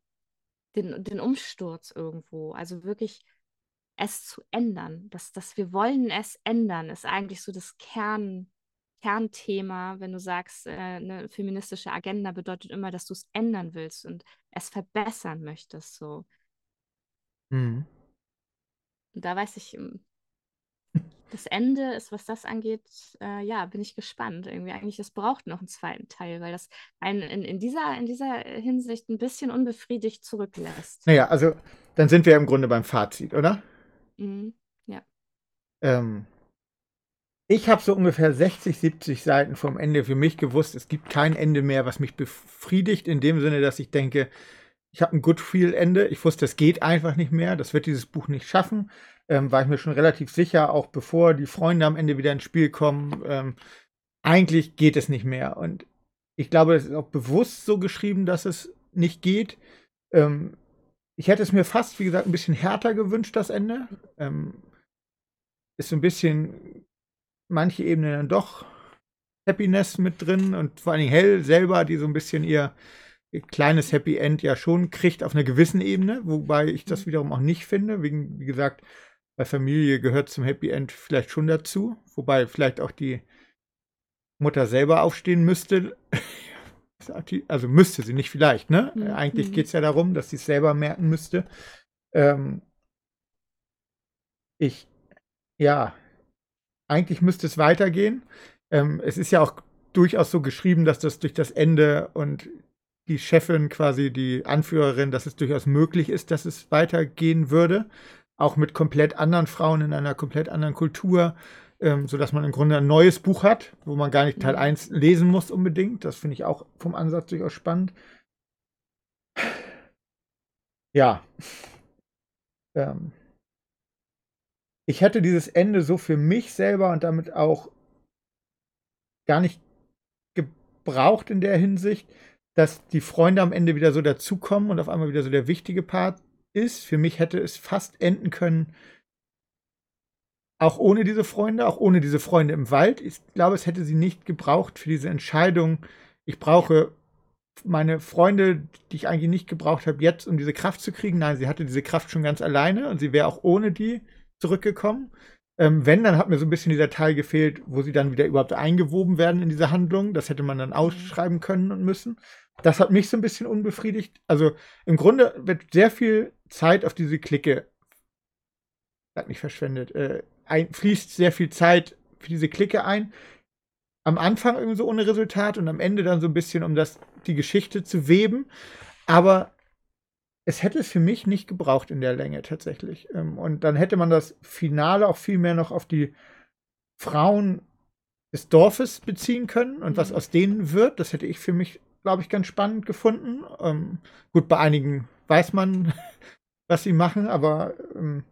den, den Umsturz irgendwo. Also wirklich es zu ändern. Dass, dass wir wollen es ändern, ist eigentlich so das Kern, Kernthema, wenn du sagst, äh, eine feministische Agenda bedeutet immer, dass du es ändern willst und es verbessern möchtest. So. Mhm. Und da weiß ich, ähm, das Ende ist, was das angeht, äh, ja, bin ich gespannt. Irgendwie eigentlich, es braucht noch einen zweiten Teil, weil das einen in, in dieser, in dieser Hinsicht ein bisschen unbefriedigt zurücklässt. Naja, also dann sind wir im Grunde beim Fazit, oder? Mhm. Ähm, ich habe so ungefähr 60, 70 Seiten vom Ende für mich gewusst. Es gibt kein Ende mehr, was mich befriedigt, in dem Sinne, dass ich denke, ich habe ein Good Feel-Ende. Ich wusste, es geht einfach nicht mehr. Das wird dieses Buch nicht schaffen. Ähm, war ich mir schon relativ sicher, auch bevor die Freunde am Ende wieder ins Spiel kommen. Ähm, eigentlich geht es nicht mehr. Und ich glaube, es ist auch bewusst so geschrieben, dass es nicht geht. Ähm, ich hätte es mir fast, wie gesagt, ein bisschen härter gewünscht, das Ende. Ähm, ist so ein bisschen manche Ebenen dann doch Happiness mit drin und vor allen Dingen Hell selber, die so ein bisschen ihr kleines Happy End ja schon kriegt auf einer gewissen Ebene, wobei ich das Mhm. wiederum auch nicht finde. Wegen, wie gesagt, bei Familie gehört zum Happy End vielleicht schon dazu, wobei vielleicht auch die Mutter selber aufstehen müsste. Also müsste sie nicht vielleicht, ne? Mhm. Eigentlich Mhm. geht es ja darum, dass sie es selber merken müsste. Ähm, ich, ja, eigentlich müsste es weitergehen. Ähm, es ist ja auch durchaus so geschrieben, dass das durch das Ende und die Chefin, quasi die Anführerin, dass es durchaus möglich ist, dass es weitergehen würde. Auch mit komplett anderen Frauen in einer komplett anderen Kultur, ähm, sodass man im Grunde ein neues Buch hat, wo man gar nicht Teil Mhm. 1 lesen muss unbedingt. Das finde ich auch vom Ansatz durchaus spannend. Ja. Ähm, ich hätte dieses Ende so für mich selber und damit auch gar nicht gebraucht in der Hinsicht, dass die Freunde am Ende wieder so dazukommen und auf einmal wieder so der wichtige Part ist. Für mich hätte es fast enden können, auch ohne diese Freunde, auch ohne diese Freunde im Wald. Ich glaube, es hätte sie nicht gebraucht für diese Entscheidung. Ich brauche meine Freunde, die ich eigentlich nicht gebraucht habe, jetzt, um diese Kraft zu kriegen. Nein, sie hatte diese Kraft schon ganz alleine und sie wäre auch ohne die zurückgekommen. Ähm, wenn, dann hat mir so ein bisschen dieser Teil gefehlt, wo sie dann wieder überhaupt eingewoben werden in diese Handlung. Das hätte man dann ausschreiben können und müssen. Das hat mich so ein bisschen unbefriedigt. Also im Grunde wird sehr viel Zeit auf diese Clique, hat nicht verschwendet, äh, ein, fließt sehr viel Zeit für diese Clique ein. Am Anfang irgendwie so ohne Resultat und am Ende dann so ein bisschen, um das, die Geschichte zu weben. Aber es hätte es für mich nicht gebraucht in der Länge tatsächlich. Ähm, Und dann hätte man das Finale auch viel mehr noch auf die Frauen des Dorfes beziehen können und was Mhm. aus denen wird. Das hätte ich für mich, glaube ich, ganz spannend gefunden. Ähm, gut, bei einigen weiß man, was sie machen, aber ähm,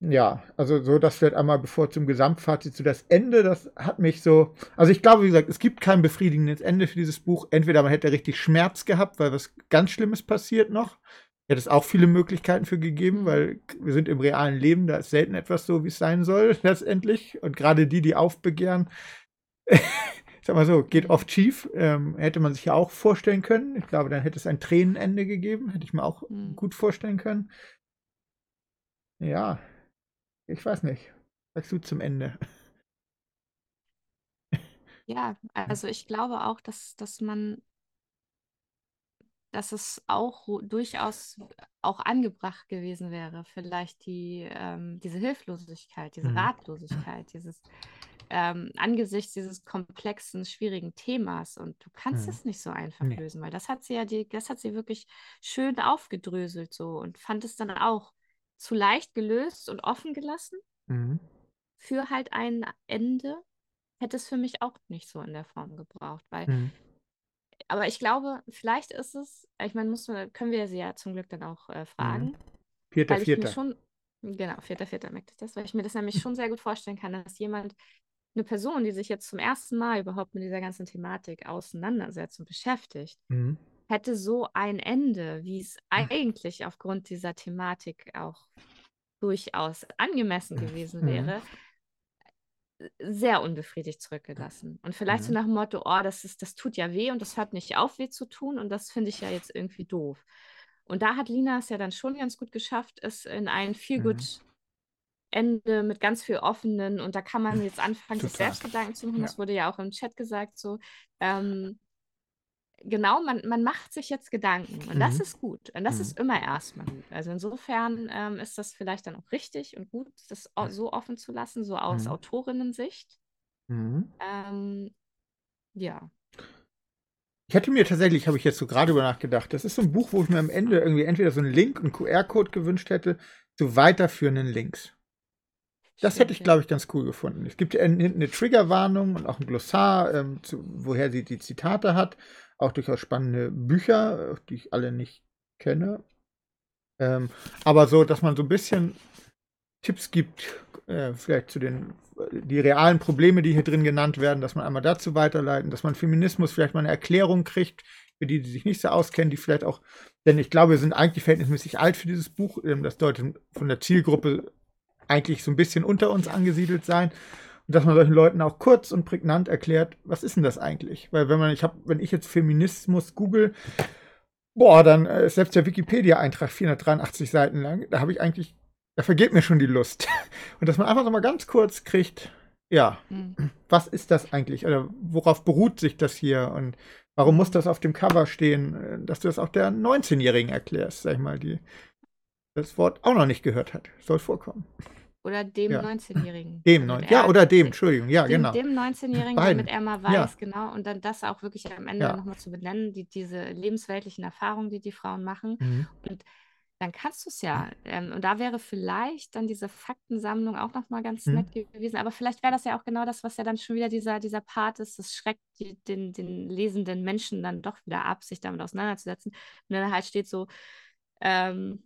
ja, also so das vielleicht einmal bevor zum Gesamtfazit zu das Ende, das hat mich so, also ich glaube, wie gesagt, es gibt kein befriedigendes Ende für dieses Buch. Entweder man hätte richtig Schmerz gehabt, weil was ganz Schlimmes passiert noch. Hätte es auch viele Möglichkeiten für gegeben, Mhm. weil wir sind im realen Leben, da ist selten etwas so, wie es sein soll, letztendlich. Und gerade die, die aufbegehren, sag mal so, geht oft schief. Ähm, hätte man sich ja auch vorstellen können. Ich glaube, dann hätte es ein Tränenende gegeben. Hätte ich mir auch Mhm. gut vorstellen können. Ja, ich weiß nicht. Sagst du zum Ende? Ja, also ich glaube auch, dass, dass man, dass es auch durchaus auch angebracht gewesen wäre, vielleicht die, ähm, diese Hilflosigkeit, diese Mhm. Ratlosigkeit, dieses ähm, angesichts dieses komplexen, schwierigen Themas und du kannst Mhm. es nicht so einfach Nee. lösen, weil das hat sie ja die, das hat sie wirklich schön aufgedröselt so und fand es dann auch zu leicht gelöst und offen gelassen Mhm. für halt ein Ende. Hätte es für mich auch nicht so in der Form gebraucht, weil Mhm. Aber ich glaube, vielleicht ist es, ich meine, muss man, können wir sie ja zum Glück dann auch äh, fragen, Vierter, weil ich mir vierter. schon, genau, vierter, vierter merkte ich das, weil ich mir das nämlich schon sehr gut vorstellen kann, dass jemand, eine Person, die sich jetzt zum ersten Mal überhaupt mit dieser ganzen Thematik auseinandersetzt und beschäftigt, Mhm. hätte so ein Ende, wie es eigentlich aufgrund dieser Thematik auch durchaus angemessen gewesen Mhm. Sehr unbefriedigt zurückgelassen. Und vielleicht so Mhm. nach dem Motto, oh, das ist, das tut ja weh und das hört nicht auf, weh zu tun und das finde ich ja jetzt irgendwie doof. Und da hat Lina es ja dann schon ganz gut geschafft, es in ein feel Mhm. good Ende mit ganz viel offenen und da kann man jetzt anfangen, sich selbst Gedanken zu machen. Ja. Das wurde ja auch im Chat gesagt, so ähm, genau, man, man macht sich jetzt Gedanken und das Mhm. ist gut und das Mhm. ist immer erstmal gut. Also insofern ähm, ist das vielleicht dann auch richtig und gut, das so offen zu lassen, so aus Mhm. Autorinnensicht. Mhm. Ähm, ja. Ich hätte mir tatsächlich, habe ich jetzt so gerade über nachgedacht, das ist so ein Buch, wo ich mir am Ende irgendwie entweder so einen Link, einen QR-Code gewünscht hätte zu weiterführenden Links. Das hätte ich, glaube ich, ganz cool gefunden. Es gibt ja hinten eine Triggerwarnung und auch ein Glossar, ähm, zu, woher sie die Zitate hat. Auch durchaus spannende Bücher, äh, die ich alle nicht kenne. Ähm, aber so, dass man so ein bisschen Tipps gibt, äh, vielleicht zu den die realen Probleme, die hier drin genannt werden, dass man einmal dazu weiterleiten, dass man Feminismus vielleicht mal eine Erklärung kriegt, für die, die sich nicht so auskennen, die vielleicht auch, denn ich glaube, wir sind eigentlich verhältnismäßig alt für dieses Buch, ähm, das sollte von der Zielgruppe eigentlich so ein bisschen unter uns angesiedelt sein. Und dass man solchen Leuten auch kurz und prägnant erklärt, was ist denn das eigentlich? Weil wenn man, ich habe, wenn ich jetzt Feminismus google, boah, dann äh, selbst der Wikipedia-Eintrag 483 Seiten lang, da habe ich eigentlich, da vergeht mir schon die Lust. Und dass man einfach so mal ganz kurz kriegt, ja, mhm. was ist das eigentlich? Oder worauf beruht sich das hier? Und warum muss das auf dem Cover stehen? Äh, dass du das auch der 19-Jährigen erklärst, sag ich mal, die das Wort auch noch nicht gehört hat. Soll vorkommen. Oder dem ja. 19-Jährigen. Dem, also ja, oder dem, Entschuldigung, ja, dem, genau. Dem 19-Jährigen, damit er mal weiß, ja. genau, und dann das auch wirklich am Ende ja. nochmal zu benennen, die, diese lebensweltlichen Erfahrungen, die die Frauen machen. Mhm. Und dann kannst du es ja. Ähm, und da wäre vielleicht dann diese Faktensammlung auch nochmal ganz mhm. nett gewesen. Aber vielleicht wäre das ja auch genau das, was ja dann schon wieder dieser, dieser Part ist. Das schreckt die, den, den lesenden Menschen dann doch wieder ab, sich damit auseinanderzusetzen. Und dann halt steht so, ähm,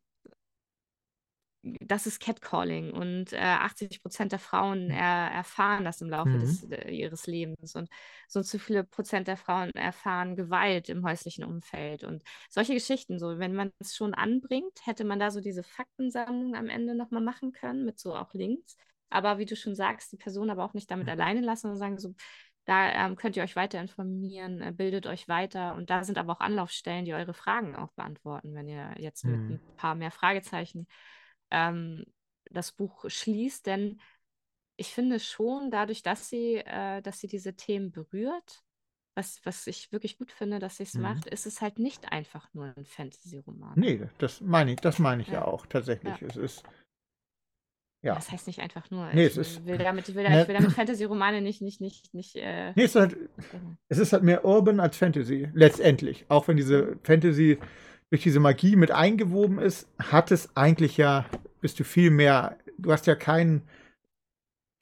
das ist Catcalling und äh, 80 Prozent der Frauen hm. er, erfahren das im Laufe mhm. des, äh, ihres Lebens und so zu viele Prozent der Frauen erfahren Gewalt im häuslichen Umfeld und solche Geschichten. So, wenn man es schon anbringt, hätte man da so diese Faktensammlung am Ende nochmal machen können mit so auch Links. Aber wie du schon sagst, die Person aber auch nicht damit alleine lassen und sagen so, da ähm, könnt ihr euch weiter informieren, äh, bildet euch weiter und da sind aber auch Anlaufstellen, die eure Fragen auch beantworten, wenn ihr jetzt mhm. mit ein paar mehr Fragezeichen ähm, das Buch schließt, denn ich finde schon, dadurch, dass sie, äh, dass sie diese Themen berührt, was, was ich wirklich gut finde, dass sie es mhm. macht, ist es halt nicht einfach nur ein Fantasy-Roman. Nee, das meine ich, das meine ich ja, ja auch tatsächlich. Ja. Es ist. Ja. Das heißt nicht einfach nur. Nee, ich es ist, will damit, ich will, ne, damit Fantasy-Romane nicht, nicht, nicht, nicht. Äh, nee, es ist, halt, es ist halt mehr Urban als Fantasy, letztendlich. Auch wenn diese Fantasy durch diese Magie mit eingewoben ist, hat es eigentlich ja bist du viel mehr, du hast ja kein,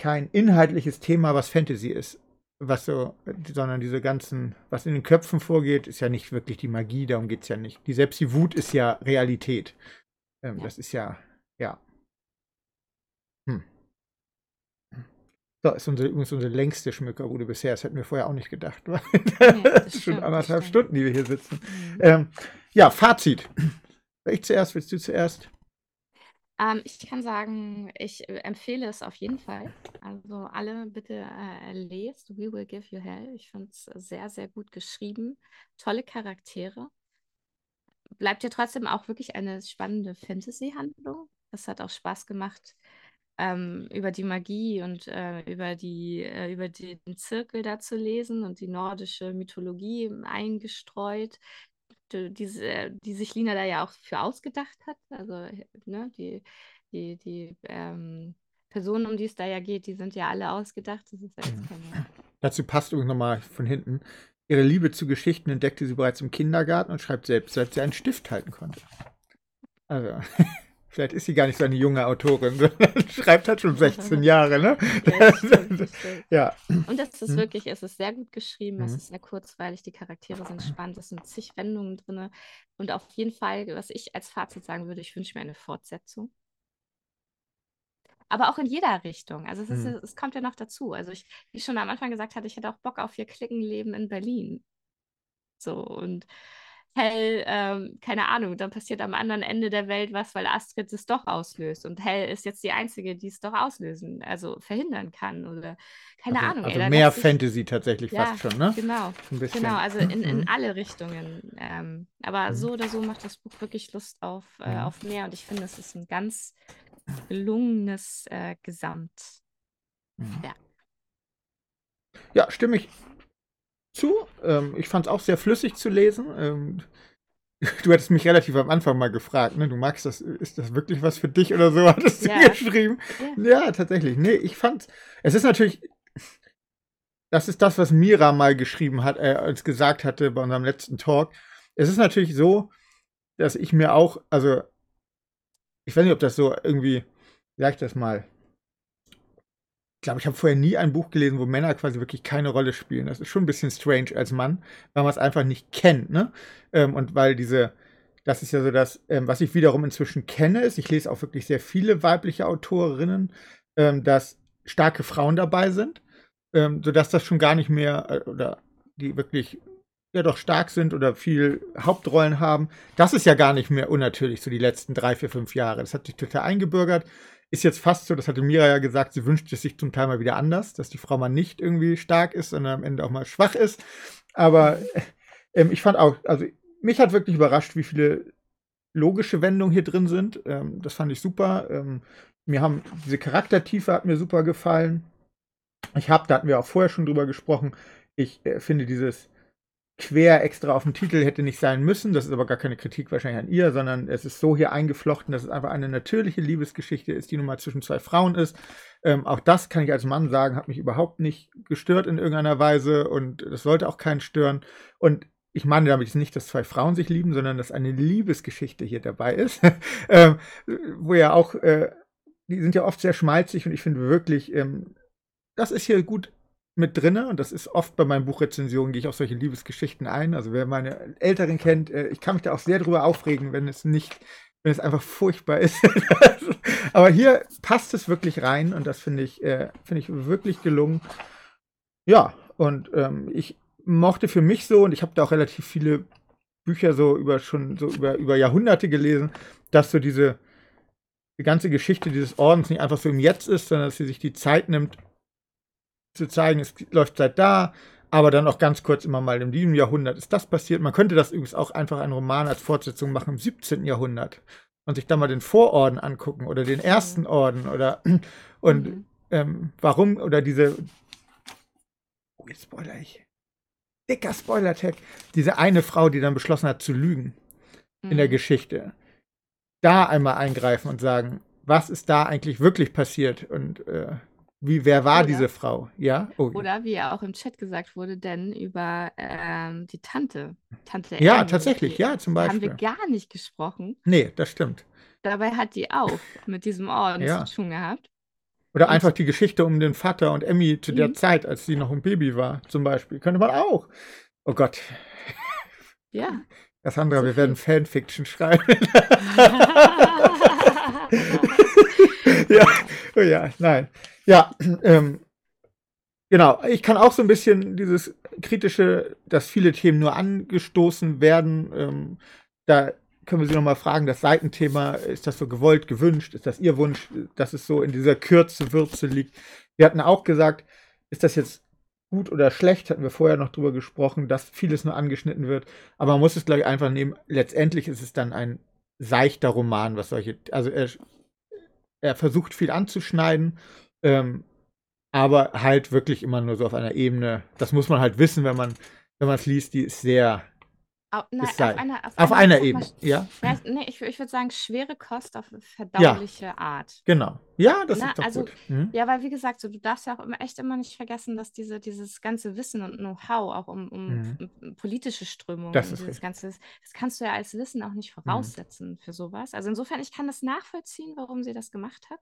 kein inhaltliches Thema, was Fantasy ist. Was so, sondern diese ganzen, was in den Köpfen vorgeht, ist ja nicht wirklich die Magie, darum geht es ja nicht. Die, selbst die Wut ist ja Realität. Ähm, ja. Das ist ja, ja. Hm. So, ist unsere, übrigens unsere längste Schmückerbude bisher. Das hätten wir vorher auch nicht gedacht. Nee, das, ist schon anderthalb Stunden, die wir hier sitzen. Mhm. Ähm, ja, Fazit. Ich zuerst, willst du zuerst? Ähm, ich kann sagen, ich äh, empfehle es auf jeden Fall. Also alle bitte äh, lest We Will Give You Hell. Ich finde es sehr, sehr gut geschrieben. Tolle Charaktere. Bleibt ja trotzdem auch wirklich eine spannende Fantasy-Handlung. Es hat auch Spaß gemacht, ähm, über die Magie und äh, über, die, äh, über den Zirkel da zu lesen und die nordische Mythologie eingestreut die, diese, die sich Lina da ja auch für ausgedacht hat. Also, ne, die, die, die ähm, Personen, um die es da ja geht, die sind ja alle ausgedacht. Das ist ja jetzt mhm. keine... Dazu passt übrigens nochmal von hinten. Ihre Liebe zu Geschichten entdeckte sie bereits im Kindergarten und schreibt selbst, seit sie einen Stift halten konnte. Also, Vielleicht ist sie gar nicht so eine junge Autorin, sondern schreibt halt schon 16 Jahre, ne? Ja, stimmt, ja. Und das ist hm? wirklich, es ist sehr gut geschrieben, hm. es ist sehr kurzweilig, die Charaktere sind spannend, es sind zig Wendungen drin. Und auf jeden Fall, was ich als Fazit sagen würde, ich wünsche mir eine Fortsetzung. Aber auch in jeder Richtung. Also es, ist, hm. es kommt ja noch dazu. Also ich, wie ich schon am Anfang gesagt hatte, ich hätte auch Bock auf ihr Klickenleben in Berlin. So, und Hell, ähm, keine Ahnung, dann passiert am anderen Ende der Welt was, weil Astrid es doch auslöst. Und Hell ist jetzt die Einzige, die es doch auslösen, also verhindern kann. Oder keine also, Ahnung. Also ey, mehr Fantasy tatsächlich ja, fast schon, ne? Genau. Genau, also in, in mhm. alle Richtungen. Ähm, aber mhm. so oder so macht das Buch wirklich Lust auf, äh, mhm. auf mehr. Und ich finde, es ist ein ganz gelungenes äh, Gesamtwerk. Ja, stimme ich zu. Ähm, ich fand es auch sehr flüssig zu lesen. Ähm, du hattest mich relativ am Anfang mal gefragt, ne? Du magst das, ist das wirklich was für dich oder so, hattest du ja. geschrieben. Ja. ja, tatsächlich. Nee, ich fand, es ist natürlich, das ist das, was Mira mal geschrieben hat, äh, als gesagt hatte bei unserem letzten Talk. Es ist natürlich so, dass ich mir auch, also, ich weiß nicht, ob das so irgendwie, sag ich das mal, ich glaube, ich habe vorher nie ein Buch gelesen, wo Männer quasi wirklich keine Rolle spielen. Das ist schon ein bisschen strange als Mann, weil man es einfach nicht kennt, ne? Ähm, und weil diese, das ist ja so das, ähm, was ich wiederum inzwischen kenne, ist, ich lese auch wirklich sehr viele weibliche Autorinnen, ähm, dass starke Frauen dabei sind, ähm, sodass das schon gar nicht mehr, äh, oder die wirklich ja doch stark sind oder viel Hauptrollen haben. Das ist ja gar nicht mehr unnatürlich, so die letzten drei, vier, fünf Jahre. Das hat sich total eingebürgert. Ist jetzt fast so, das hatte Mira ja gesagt, sie wünscht es sich zum Teil mal wieder anders, dass die Frau mal nicht irgendwie stark ist, sondern am Ende auch mal schwach ist. Aber äh, ich fand auch, also mich hat wirklich überrascht, wie viele logische Wendungen hier drin sind. Ähm, das fand ich super. Ähm, mir haben diese Charaktertiefe hat mir super gefallen. Ich habe, da hatten wir auch vorher schon drüber gesprochen, ich äh, finde dieses quer extra auf dem Titel hätte nicht sein müssen. Das ist aber gar keine Kritik wahrscheinlich an ihr, sondern es ist so hier eingeflochten, dass es einfach eine natürliche Liebesgeschichte ist, die nun mal zwischen zwei Frauen ist. Ähm, auch das kann ich als Mann sagen, hat mich überhaupt nicht gestört in irgendeiner Weise und das sollte auch keinen stören. Und ich meine damit nicht, dass zwei Frauen sich lieben, sondern dass eine Liebesgeschichte hier dabei ist, ähm, wo ja auch, äh, die sind ja oft sehr schmalzig und ich finde wirklich, ähm, das ist hier gut mit drin und das ist oft bei meinen Buchrezensionen, gehe ich auf solche Liebesgeschichten ein. Also wer meine Älteren kennt, äh, ich kann mich da auch sehr drüber aufregen, wenn es nicht, wenn es einfach furchtbar ist. Aber hier passt es wirklich rein und das finde ich, äh, finde ich wirklich gelungen. Ja, und ähm, ich mochte für mich so, und ich habe da auch relativ viele Bücher so über schon so über, über Jahrhunderte gelesen, dass so diese die ganze Geschichte dieses Ordens nicht einfach so im Jetzt ist, sondern dass sie sich die Zeit nimmt, zu zeigen, es läuft seit da, aber dann auch ganz kurz immer mal in diesem Jahrhundert ist das passiert. Man könnte das übrigens auch einfach einen Roman als Fortsetzung machen im 17. Jahrhundert und sich da mal den Vororden angucken oder den ersten Orden oder und mhm. ähm, warum oder diese oh jetzt spoiler ich dicker Spoiler-Tag diese eine Frau, die dann beschlossen hat zu lügen mhm. in der mhm. Geschichte, da einmal eingreifen und sagen, was ist da eigentlich wirklich passiert und äh, wie, wer war oder, diese Frau? Ja? Oh. Oder wie ja auch im Chat gesagt wurde, denn über ähm, die Tante. Tante ja, Amy, tatsächlich, die, ja, zum Beispiel. Haben wir gar nicht gesprochen. Nee, das stimmt. Dabei hat die auch mit diesem Orden ja. zu tun gehabt. Oder einfach die Geschichte um den Vater und Emmy zu der mhm. Zeit, als sie noch ein Baby war, zum Beispiel. Könnte man auch. Oh Gott. Ja. Cassandra, so wir werden Fanfiction schreiben. ja, oh ja, nein. Ja, ähm, genau. Ich kann auch so ein bisschen dieses kritische, dass viele Themen nur angestoßen werden. Ähm, da können wir Sie nochmal fragen, das Seitenthema, ist das so gewollt, gewünscht? Ist das Ihr Wunsch, dass es so in dieser Kürze, Würze liegt? Wir hatten auch gesagt, ist das jetzt gut oder schlecht? Hatten wir vorher noch drüber gesprochen, dass vieles nur angeschnitten wird. Aber man muss es, glaube ich, einfach nehmen. Letztendlich ist es dann ein seichter Roman, was solche, also er, er versucht viel anzuschneiden ähm, aber halt wirklich immer nur so auf einer Ebene. Das muss man halt wissen, wenn man wenn man es liest, die ist sehr Au, nein, auf einer, auf, auf einer, einer Ebene, ja. ja nee, ich, ich würde sagen, schwere Kost auf verdauliche ja, Art. Genau. Ja, das Na, ist doch also, gut. Hm? Ja, weil wie gesagt, so, du darfst ja auch immer, echt immer nicht vergessen, dass diese, dieses ganze Wissen und Know-how auch um, um, mhm. politische Strömungen das ist dieses ganze, das kannst du ja als Wissen auch nicht mhm. voraussetzen mhm. für sowas. Also insofern, ich kann das nachvollziehen, warum sie das gemacht hat.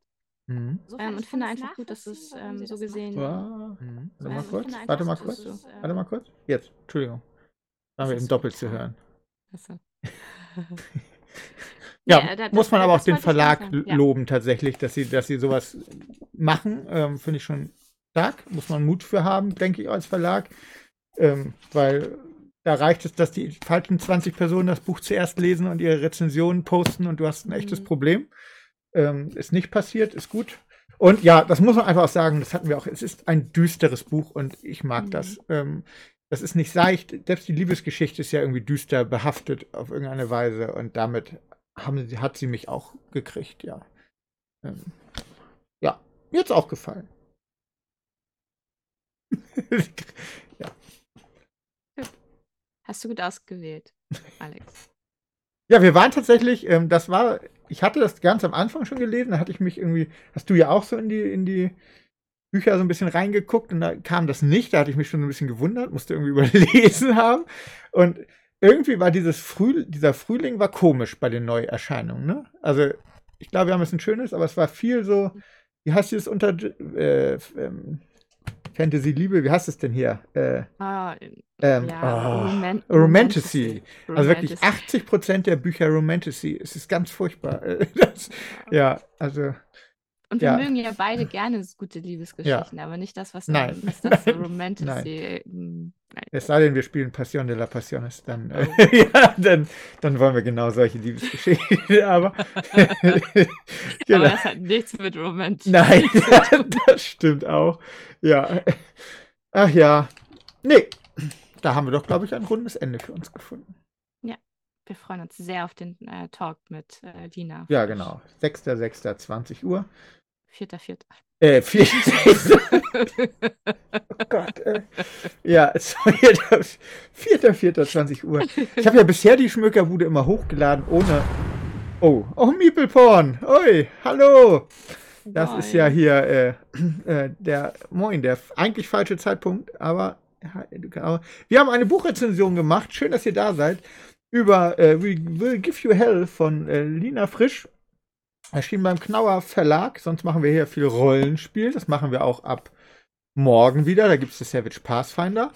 Mhm. Ähm, und finde einfach gut, dass es ähm, so gesehen. Ja. Mhm. Warte mal kurz. Warte mal kurz. Es, äh, Warte mal kurz. Jetzt. Entschuldigung. Da haben wir eben doppelt zu hören. Achso. ja, ja da, muss man aber auch den Verlag loben ja. tatsächlich, dass sie, dass sie sowas machen. Ähm, finde ich schon stark. Muss man Mut für haben, denke ich, als Verlag. Ähm, weil da reicht es, dass die falschen 20 Personen das Buch zuerst lesen und ihre Rezensionen posten und du hast ein echtes mhm. Problem. Ähm, ist nicht passiert, ist gut. Und ja, das muss man einfach auch sagen, das hatten wir auch. Es ist ein düsteres Buch und ich mag mhm. das. Ähm, das ist nicht seicht. Selbst die Liebesgeschichte ist ja irgendwie düster behaftet auf irgendeine Weise und damit haben, hat sie mich auch gekriegt, ja. Ähm, ja, mir hat es auch gefallen. ja. Hast du gut ausgewählt, Alex. Ja, wir waren tatsächlich, ähm, das war, ich hatte das ganz am Anfang schon gelesen, da hatte ich mich irgendwie, hast du ja auch so in die, in die Bücher so ein bisschen reingeguckt und da kam das nicht, da hatte ich mich schon ein bisschen gewundert, musste irgendwie überlesen haben. Und irgendwie war dieses Früh, dieser Frühling war komisch bei den Neuerscheinungen, ne? Also, ich glaube, wir haben es ein schönes, aber es war viel so, wie heißt es unter äh, ähm, Fantasy Liebe, wie heißt es denn hier? Äh, ah, ähm, ja, oh, Roman Romantasy. Also wirklich 80 Prozent der Bücher Romantasy. Es ist ganz furchtbar. das, ja, also. Und wir ja. mögen ja beide gerne gute Liebesgeschichten, ja. aber nicht das, was, Nein. was das Romantasy. Nein. Nein. Es sei denn, wir spielen Passion de la Passiones, dann, oh. ja, dann, dann wollen wir genau solche Liebesgeschichten. aber, genau. aber das hat nichts mit Romantik. Nein, das stimmt auch. Ja. Ach ja. Nee, da haben wir doch, glaube ich, ein rundes Ende für uns gefunden. Ja. Wir freuen uns sehr auf den äh, Talk mit äh, Lina. Ja, genau. 6.6.20 Uhr. Vierter, vierter. Äh, vierter. oh Gott. Äh. Ja, vierter, vierter, vierter, 20 Uhr. Ich habe ja bisher die Schmökerbude immer hochgeladen, ohne. Oh, oh, Meeple Porn. Oi, hallo. Das Moin. ist ja hier äh, äh, der Moin, der eigentlich falsche Zeitpunkt, aber wir haben eine Buchrezension gemacht. Schön, dass ihr da seid. Über äh, We Will Give You Hell von äh, Lina Frisch. Erschien beim Knauer Verlag. Sonst machen wir hier viel Rollenspiel. Das machen wir auch ab morgen wieder. Da gibt es das Savage Pathfinder.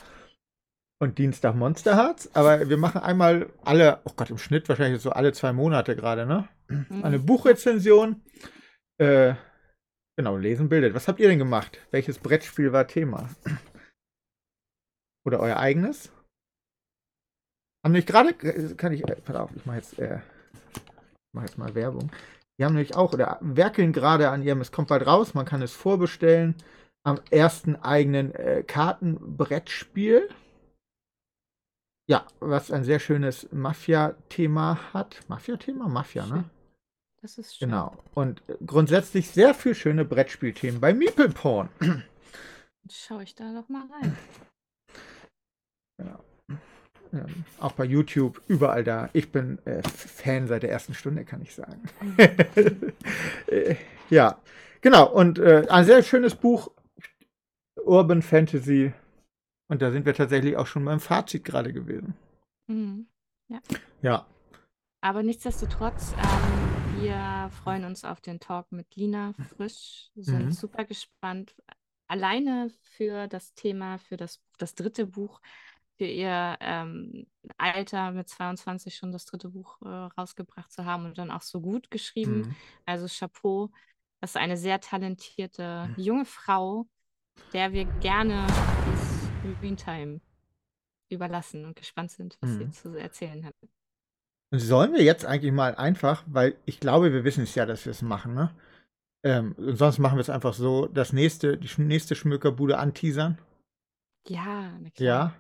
Und Dienstag Monster Hearts. Aber wir machen einmal alle, oh Gott, im Schnitt wahrscheinlich so alle zwei Monate gerade, ne? Mhm. Eine Buchrezension. Äh, genau, lesen bildet. Was habt ihr denn gemacht? Welches Brettspiel war Thema? Oder euer eigenes? Haben nämlich gerade, äh, kann ich, äh, pass auf, ich mache jetzt, äh, mach jetzt mal Werbung. Die haben nämlich auch, oder werkeln gerade an ihrem, es kommt bald raus, man kann es vorbestellen, am ersten eigenen äh, Kartenbrettspiel. Ja, was ein sehr schönes Mafia-Thema hat. Mafia-Thema? Mafia, ne? Das ist schön. Genau. Und grundsätzlich sehr viel schöne Brettspielthemen bei Meeple Porn. Schau ich da noch mal rein. Ja. Ähm, auch bei YouTube, überall da. Ich bin äh, Fan seit der ersten Stunde, kann ich sagen. äh, ja, genau. Und äh, ein sehr schönes Buch, Urban Fantasy. Und da sind wir tatsächlich auch schon beim Fazit gerade gewesen. Mhm. Ja. ja. Aber nichtsdestotrotz, ähm, wir freuen uns auf den Talk mit Lina Frisch. Sind mhm. super gespannt. Alleine für das Thema, für das, das dritte Buch für ihr ähm, Alter mit 22 schon das dritte Buch äh, rausgebracht zu haben und dann auch so gut geschrieben. Mhm. Also Chapeau. Das ist eine sehr talentierte junge Frau, der wir gerne das Green Time überlassen und gespannt sind, was mhm. sie zu erzählen hat. Sollen wir jetzt eigentlich mal einfach, weil ich glaube, wir wissen es ja, dass wir es machen, ne? Ähm, sonst machen wir es einfach so, das nächste, die nächste Schmökerbude anteasern. Ja, na klar. Ja.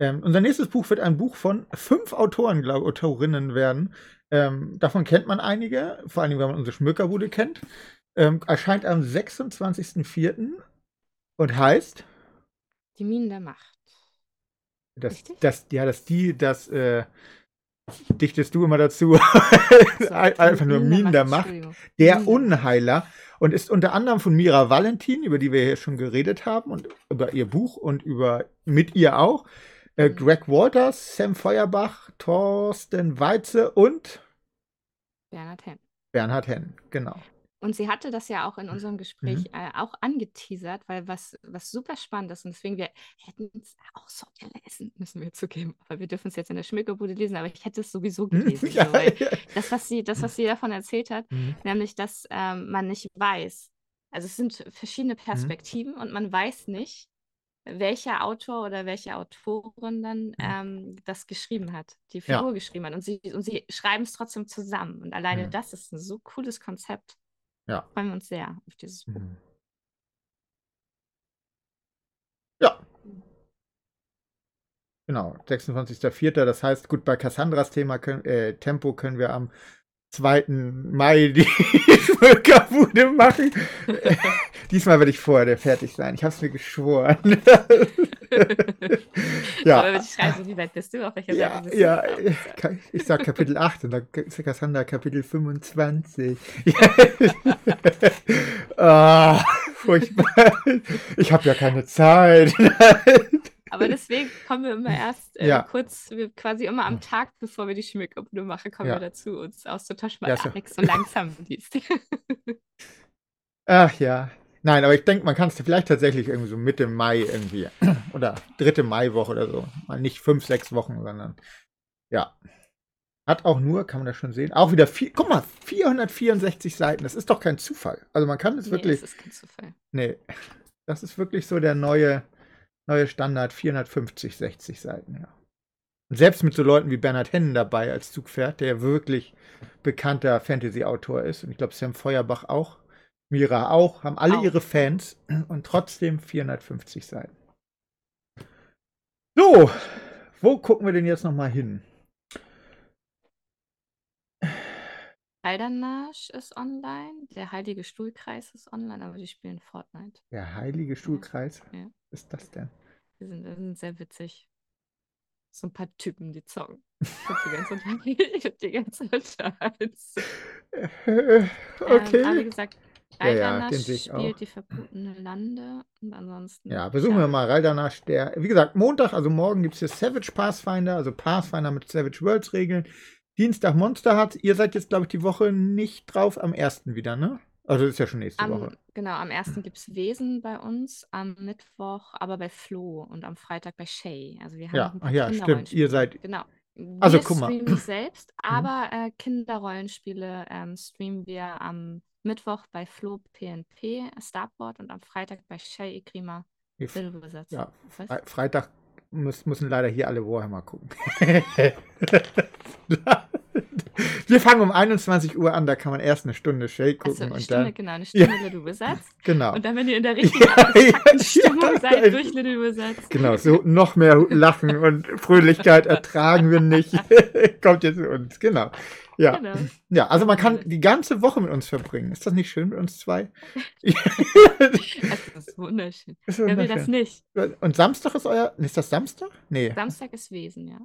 Ähm, unser nächstes Buch wird ein Buch von fünf Autoren, glaube Autorinnen werden. Ähm, davon kennt man einige, vor allem, wenn man unsere Schmökerbude kennt. Ähm, erscheint am 26.04. und heißt Die Minen der Macht. Das, das, ja, das die, das äh, dichtest du immer dazu. So, Einfach nur Minen der Macht. Der Unheiler und ist unter anderem von Mira Valentin, über die wir hier schon geredet haben und über ihr Buch und über mit ihr auch. Äh, mhm. Greg Walters, Sam Feuerbach, Thorsten Weize und Bernhard Henn. Bernhard Henn, genau. Und sie hatte das ja auch in unserem Gespräch mhm. äh, auch angeteasert, weil was, was super spannend ist und deswegen, wir hätten es auch so gelesen, müssen wir zugeben. Aber wir dürfen es jetzt in der Schmückerbude lesen, aber ich hätte es sowieso mhm. gelesen. ja, so, ja. Das, was sie, das, was sie davon erzählt hat, mhm. nämlich, dass ähm, man nicht weiß. Also es sind verschiedene mhm. Perspektiven und man weiß nicht, welcher Autor oder welche Autorin dann mhm. ähm, das geschrieben hat, die Figur ja. geschrieben hat. Und sie, und sie schreiben es trotzdem zusammen. Und alleine das ist ein so cooles Konzept. Ja. Freuen wir uns sehr auf dieses Buch. Mhm. Ja. Genau, 26.04. Das heißt, gut, bei Cassandras Thema können, äh, Tempo können wir am 2. Mai die Schmökerbude machen. Diesmal werde ich vorher fertig sein. Ich habe es mir geschworen. ja. Aber ich schreibe, wie weit bist du? Auf welcher ja, Seite bist ja, du? ich sag Kapitel 8 und dann ist Cassandra Kapitel 25. ah, furchtbar. Ich habe ja keine Zeit. Aber deswegen kommen wir immer erst äh, ja. kurz, wir quasi immer am Tag, bevor wir die Schmierkopfnummer machen, kommen ja. wir dazu, uns auszutauschen, weil ja, so. Alex so langsam liest. Ach ja. Nein, aber ich denke, man kann es vielleicht tatsächlich irgendwie so Mitte Mai irgendwie oder dritte Maiwoche oder so. Mal nicht fünf, sechs Wochen, sondern ja. Hat auch nur, kann man das schon sehen, auch wieder, vier, guck mal, 464 Seiten. Das ist doch kein Zufall. Also man kann es nee, wirklich. Das ist kein Zufall. Nee. Das ist wirklich so der neue, Neue Standard 450, 60 Seiten, ja. Und selbst mit so Leuten wie Bernhard Hennen dabei als Zugpferd, der wirklich bekannter Fantasy-Autor ist. Und ich glaube, Sam Feuerbach auch. Mira auch. Haben alle auch. ihre Fans und trotzdem 450 Seiten. So, wo gucken wir denn jetzt nochmal hin? Aldernach ist online, der Heilige Stuhlkreis ist online, aber die spielen Fortnite. Der heilige Stuhlkreis. Ja. Was ist das denn? Die sind, die sind sehr witzig. So ein paar Typen, die zocken. Ich hab die ganze Zeit, die ganze Zeit. Äh, Ähm, aber wie okay. gesagt, Ja, ja, sehe ich auch. spielt die verbotene Lande und ansonsten. Ja, besuchen wir mal Raldanasch. Der, wie gesagt, Montag, also morgen gibt es hier Savage Pathfinder, also Pathfinder mit Savage Worlds Regeln. Dienstag Monster hat. Ihr seid jetzt, glaube ich, die Woche nicht drauf, am 1. wieder, ne? Also das ist ja schon nächste Am, Woche. genau, am 1. gibt es Wesen bei uns, am Mittwoch aber bei Flo und am Freitag bei Shay. Also wir haben Ja, ein ja, stimmt. Ihr seid. Genau. Wir Also, guck mal. streamen nicht selbst, aber äh, Kinderrollenspiele ähm, streamen wir am Mittwoch bei Flo PNP Startboard und am Freitag bei Shay Little Wizards. Ja? Fre Freitag muss, müssen leider hier alle Warhammer gucken. wir fangen um 21 Uhr an, da kann man erst eine Stunde Also gucken eine und Stunde, dann. genau, eine Ja. Stunde Little Wizards. Genau. Und dann, wenn ihr in der richtigen Ja, ja, Stimmung ja. seid durch Little Wizards. Genau, so noch mehr Lachen und Fröhlichkeit ertragen wir nicht. Kommt jetzt zu uns, genau. Ja. Genau. ja, also man kann die ganze Woche mit uns verbringen. Ist das nicht schön mit uns zwei? Das ist wunderschön. Ist Wer will das wunderschön. nicht? Und Samstag ist euer. Ist das Samstag? Nee, Samstag ist Wesen, ja.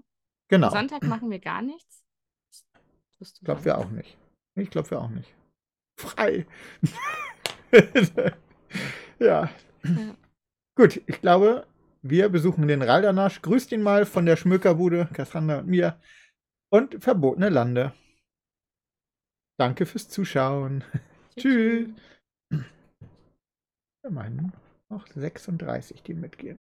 genau. Sonntag machen wir gar nichts. Ich glaube, wir auch nicht. Ich glaube, wir auch nicht. Frei. ja. Ja. Gut, ich glaube, wir besuchen den Raldanasch. Grüßt ihn mal von der Schmökerbude, Cassandra und mir. Und verbotene Lande. Danke fürs Zuschauen. Tschüss. Immerhin noch 36, die mitgehen.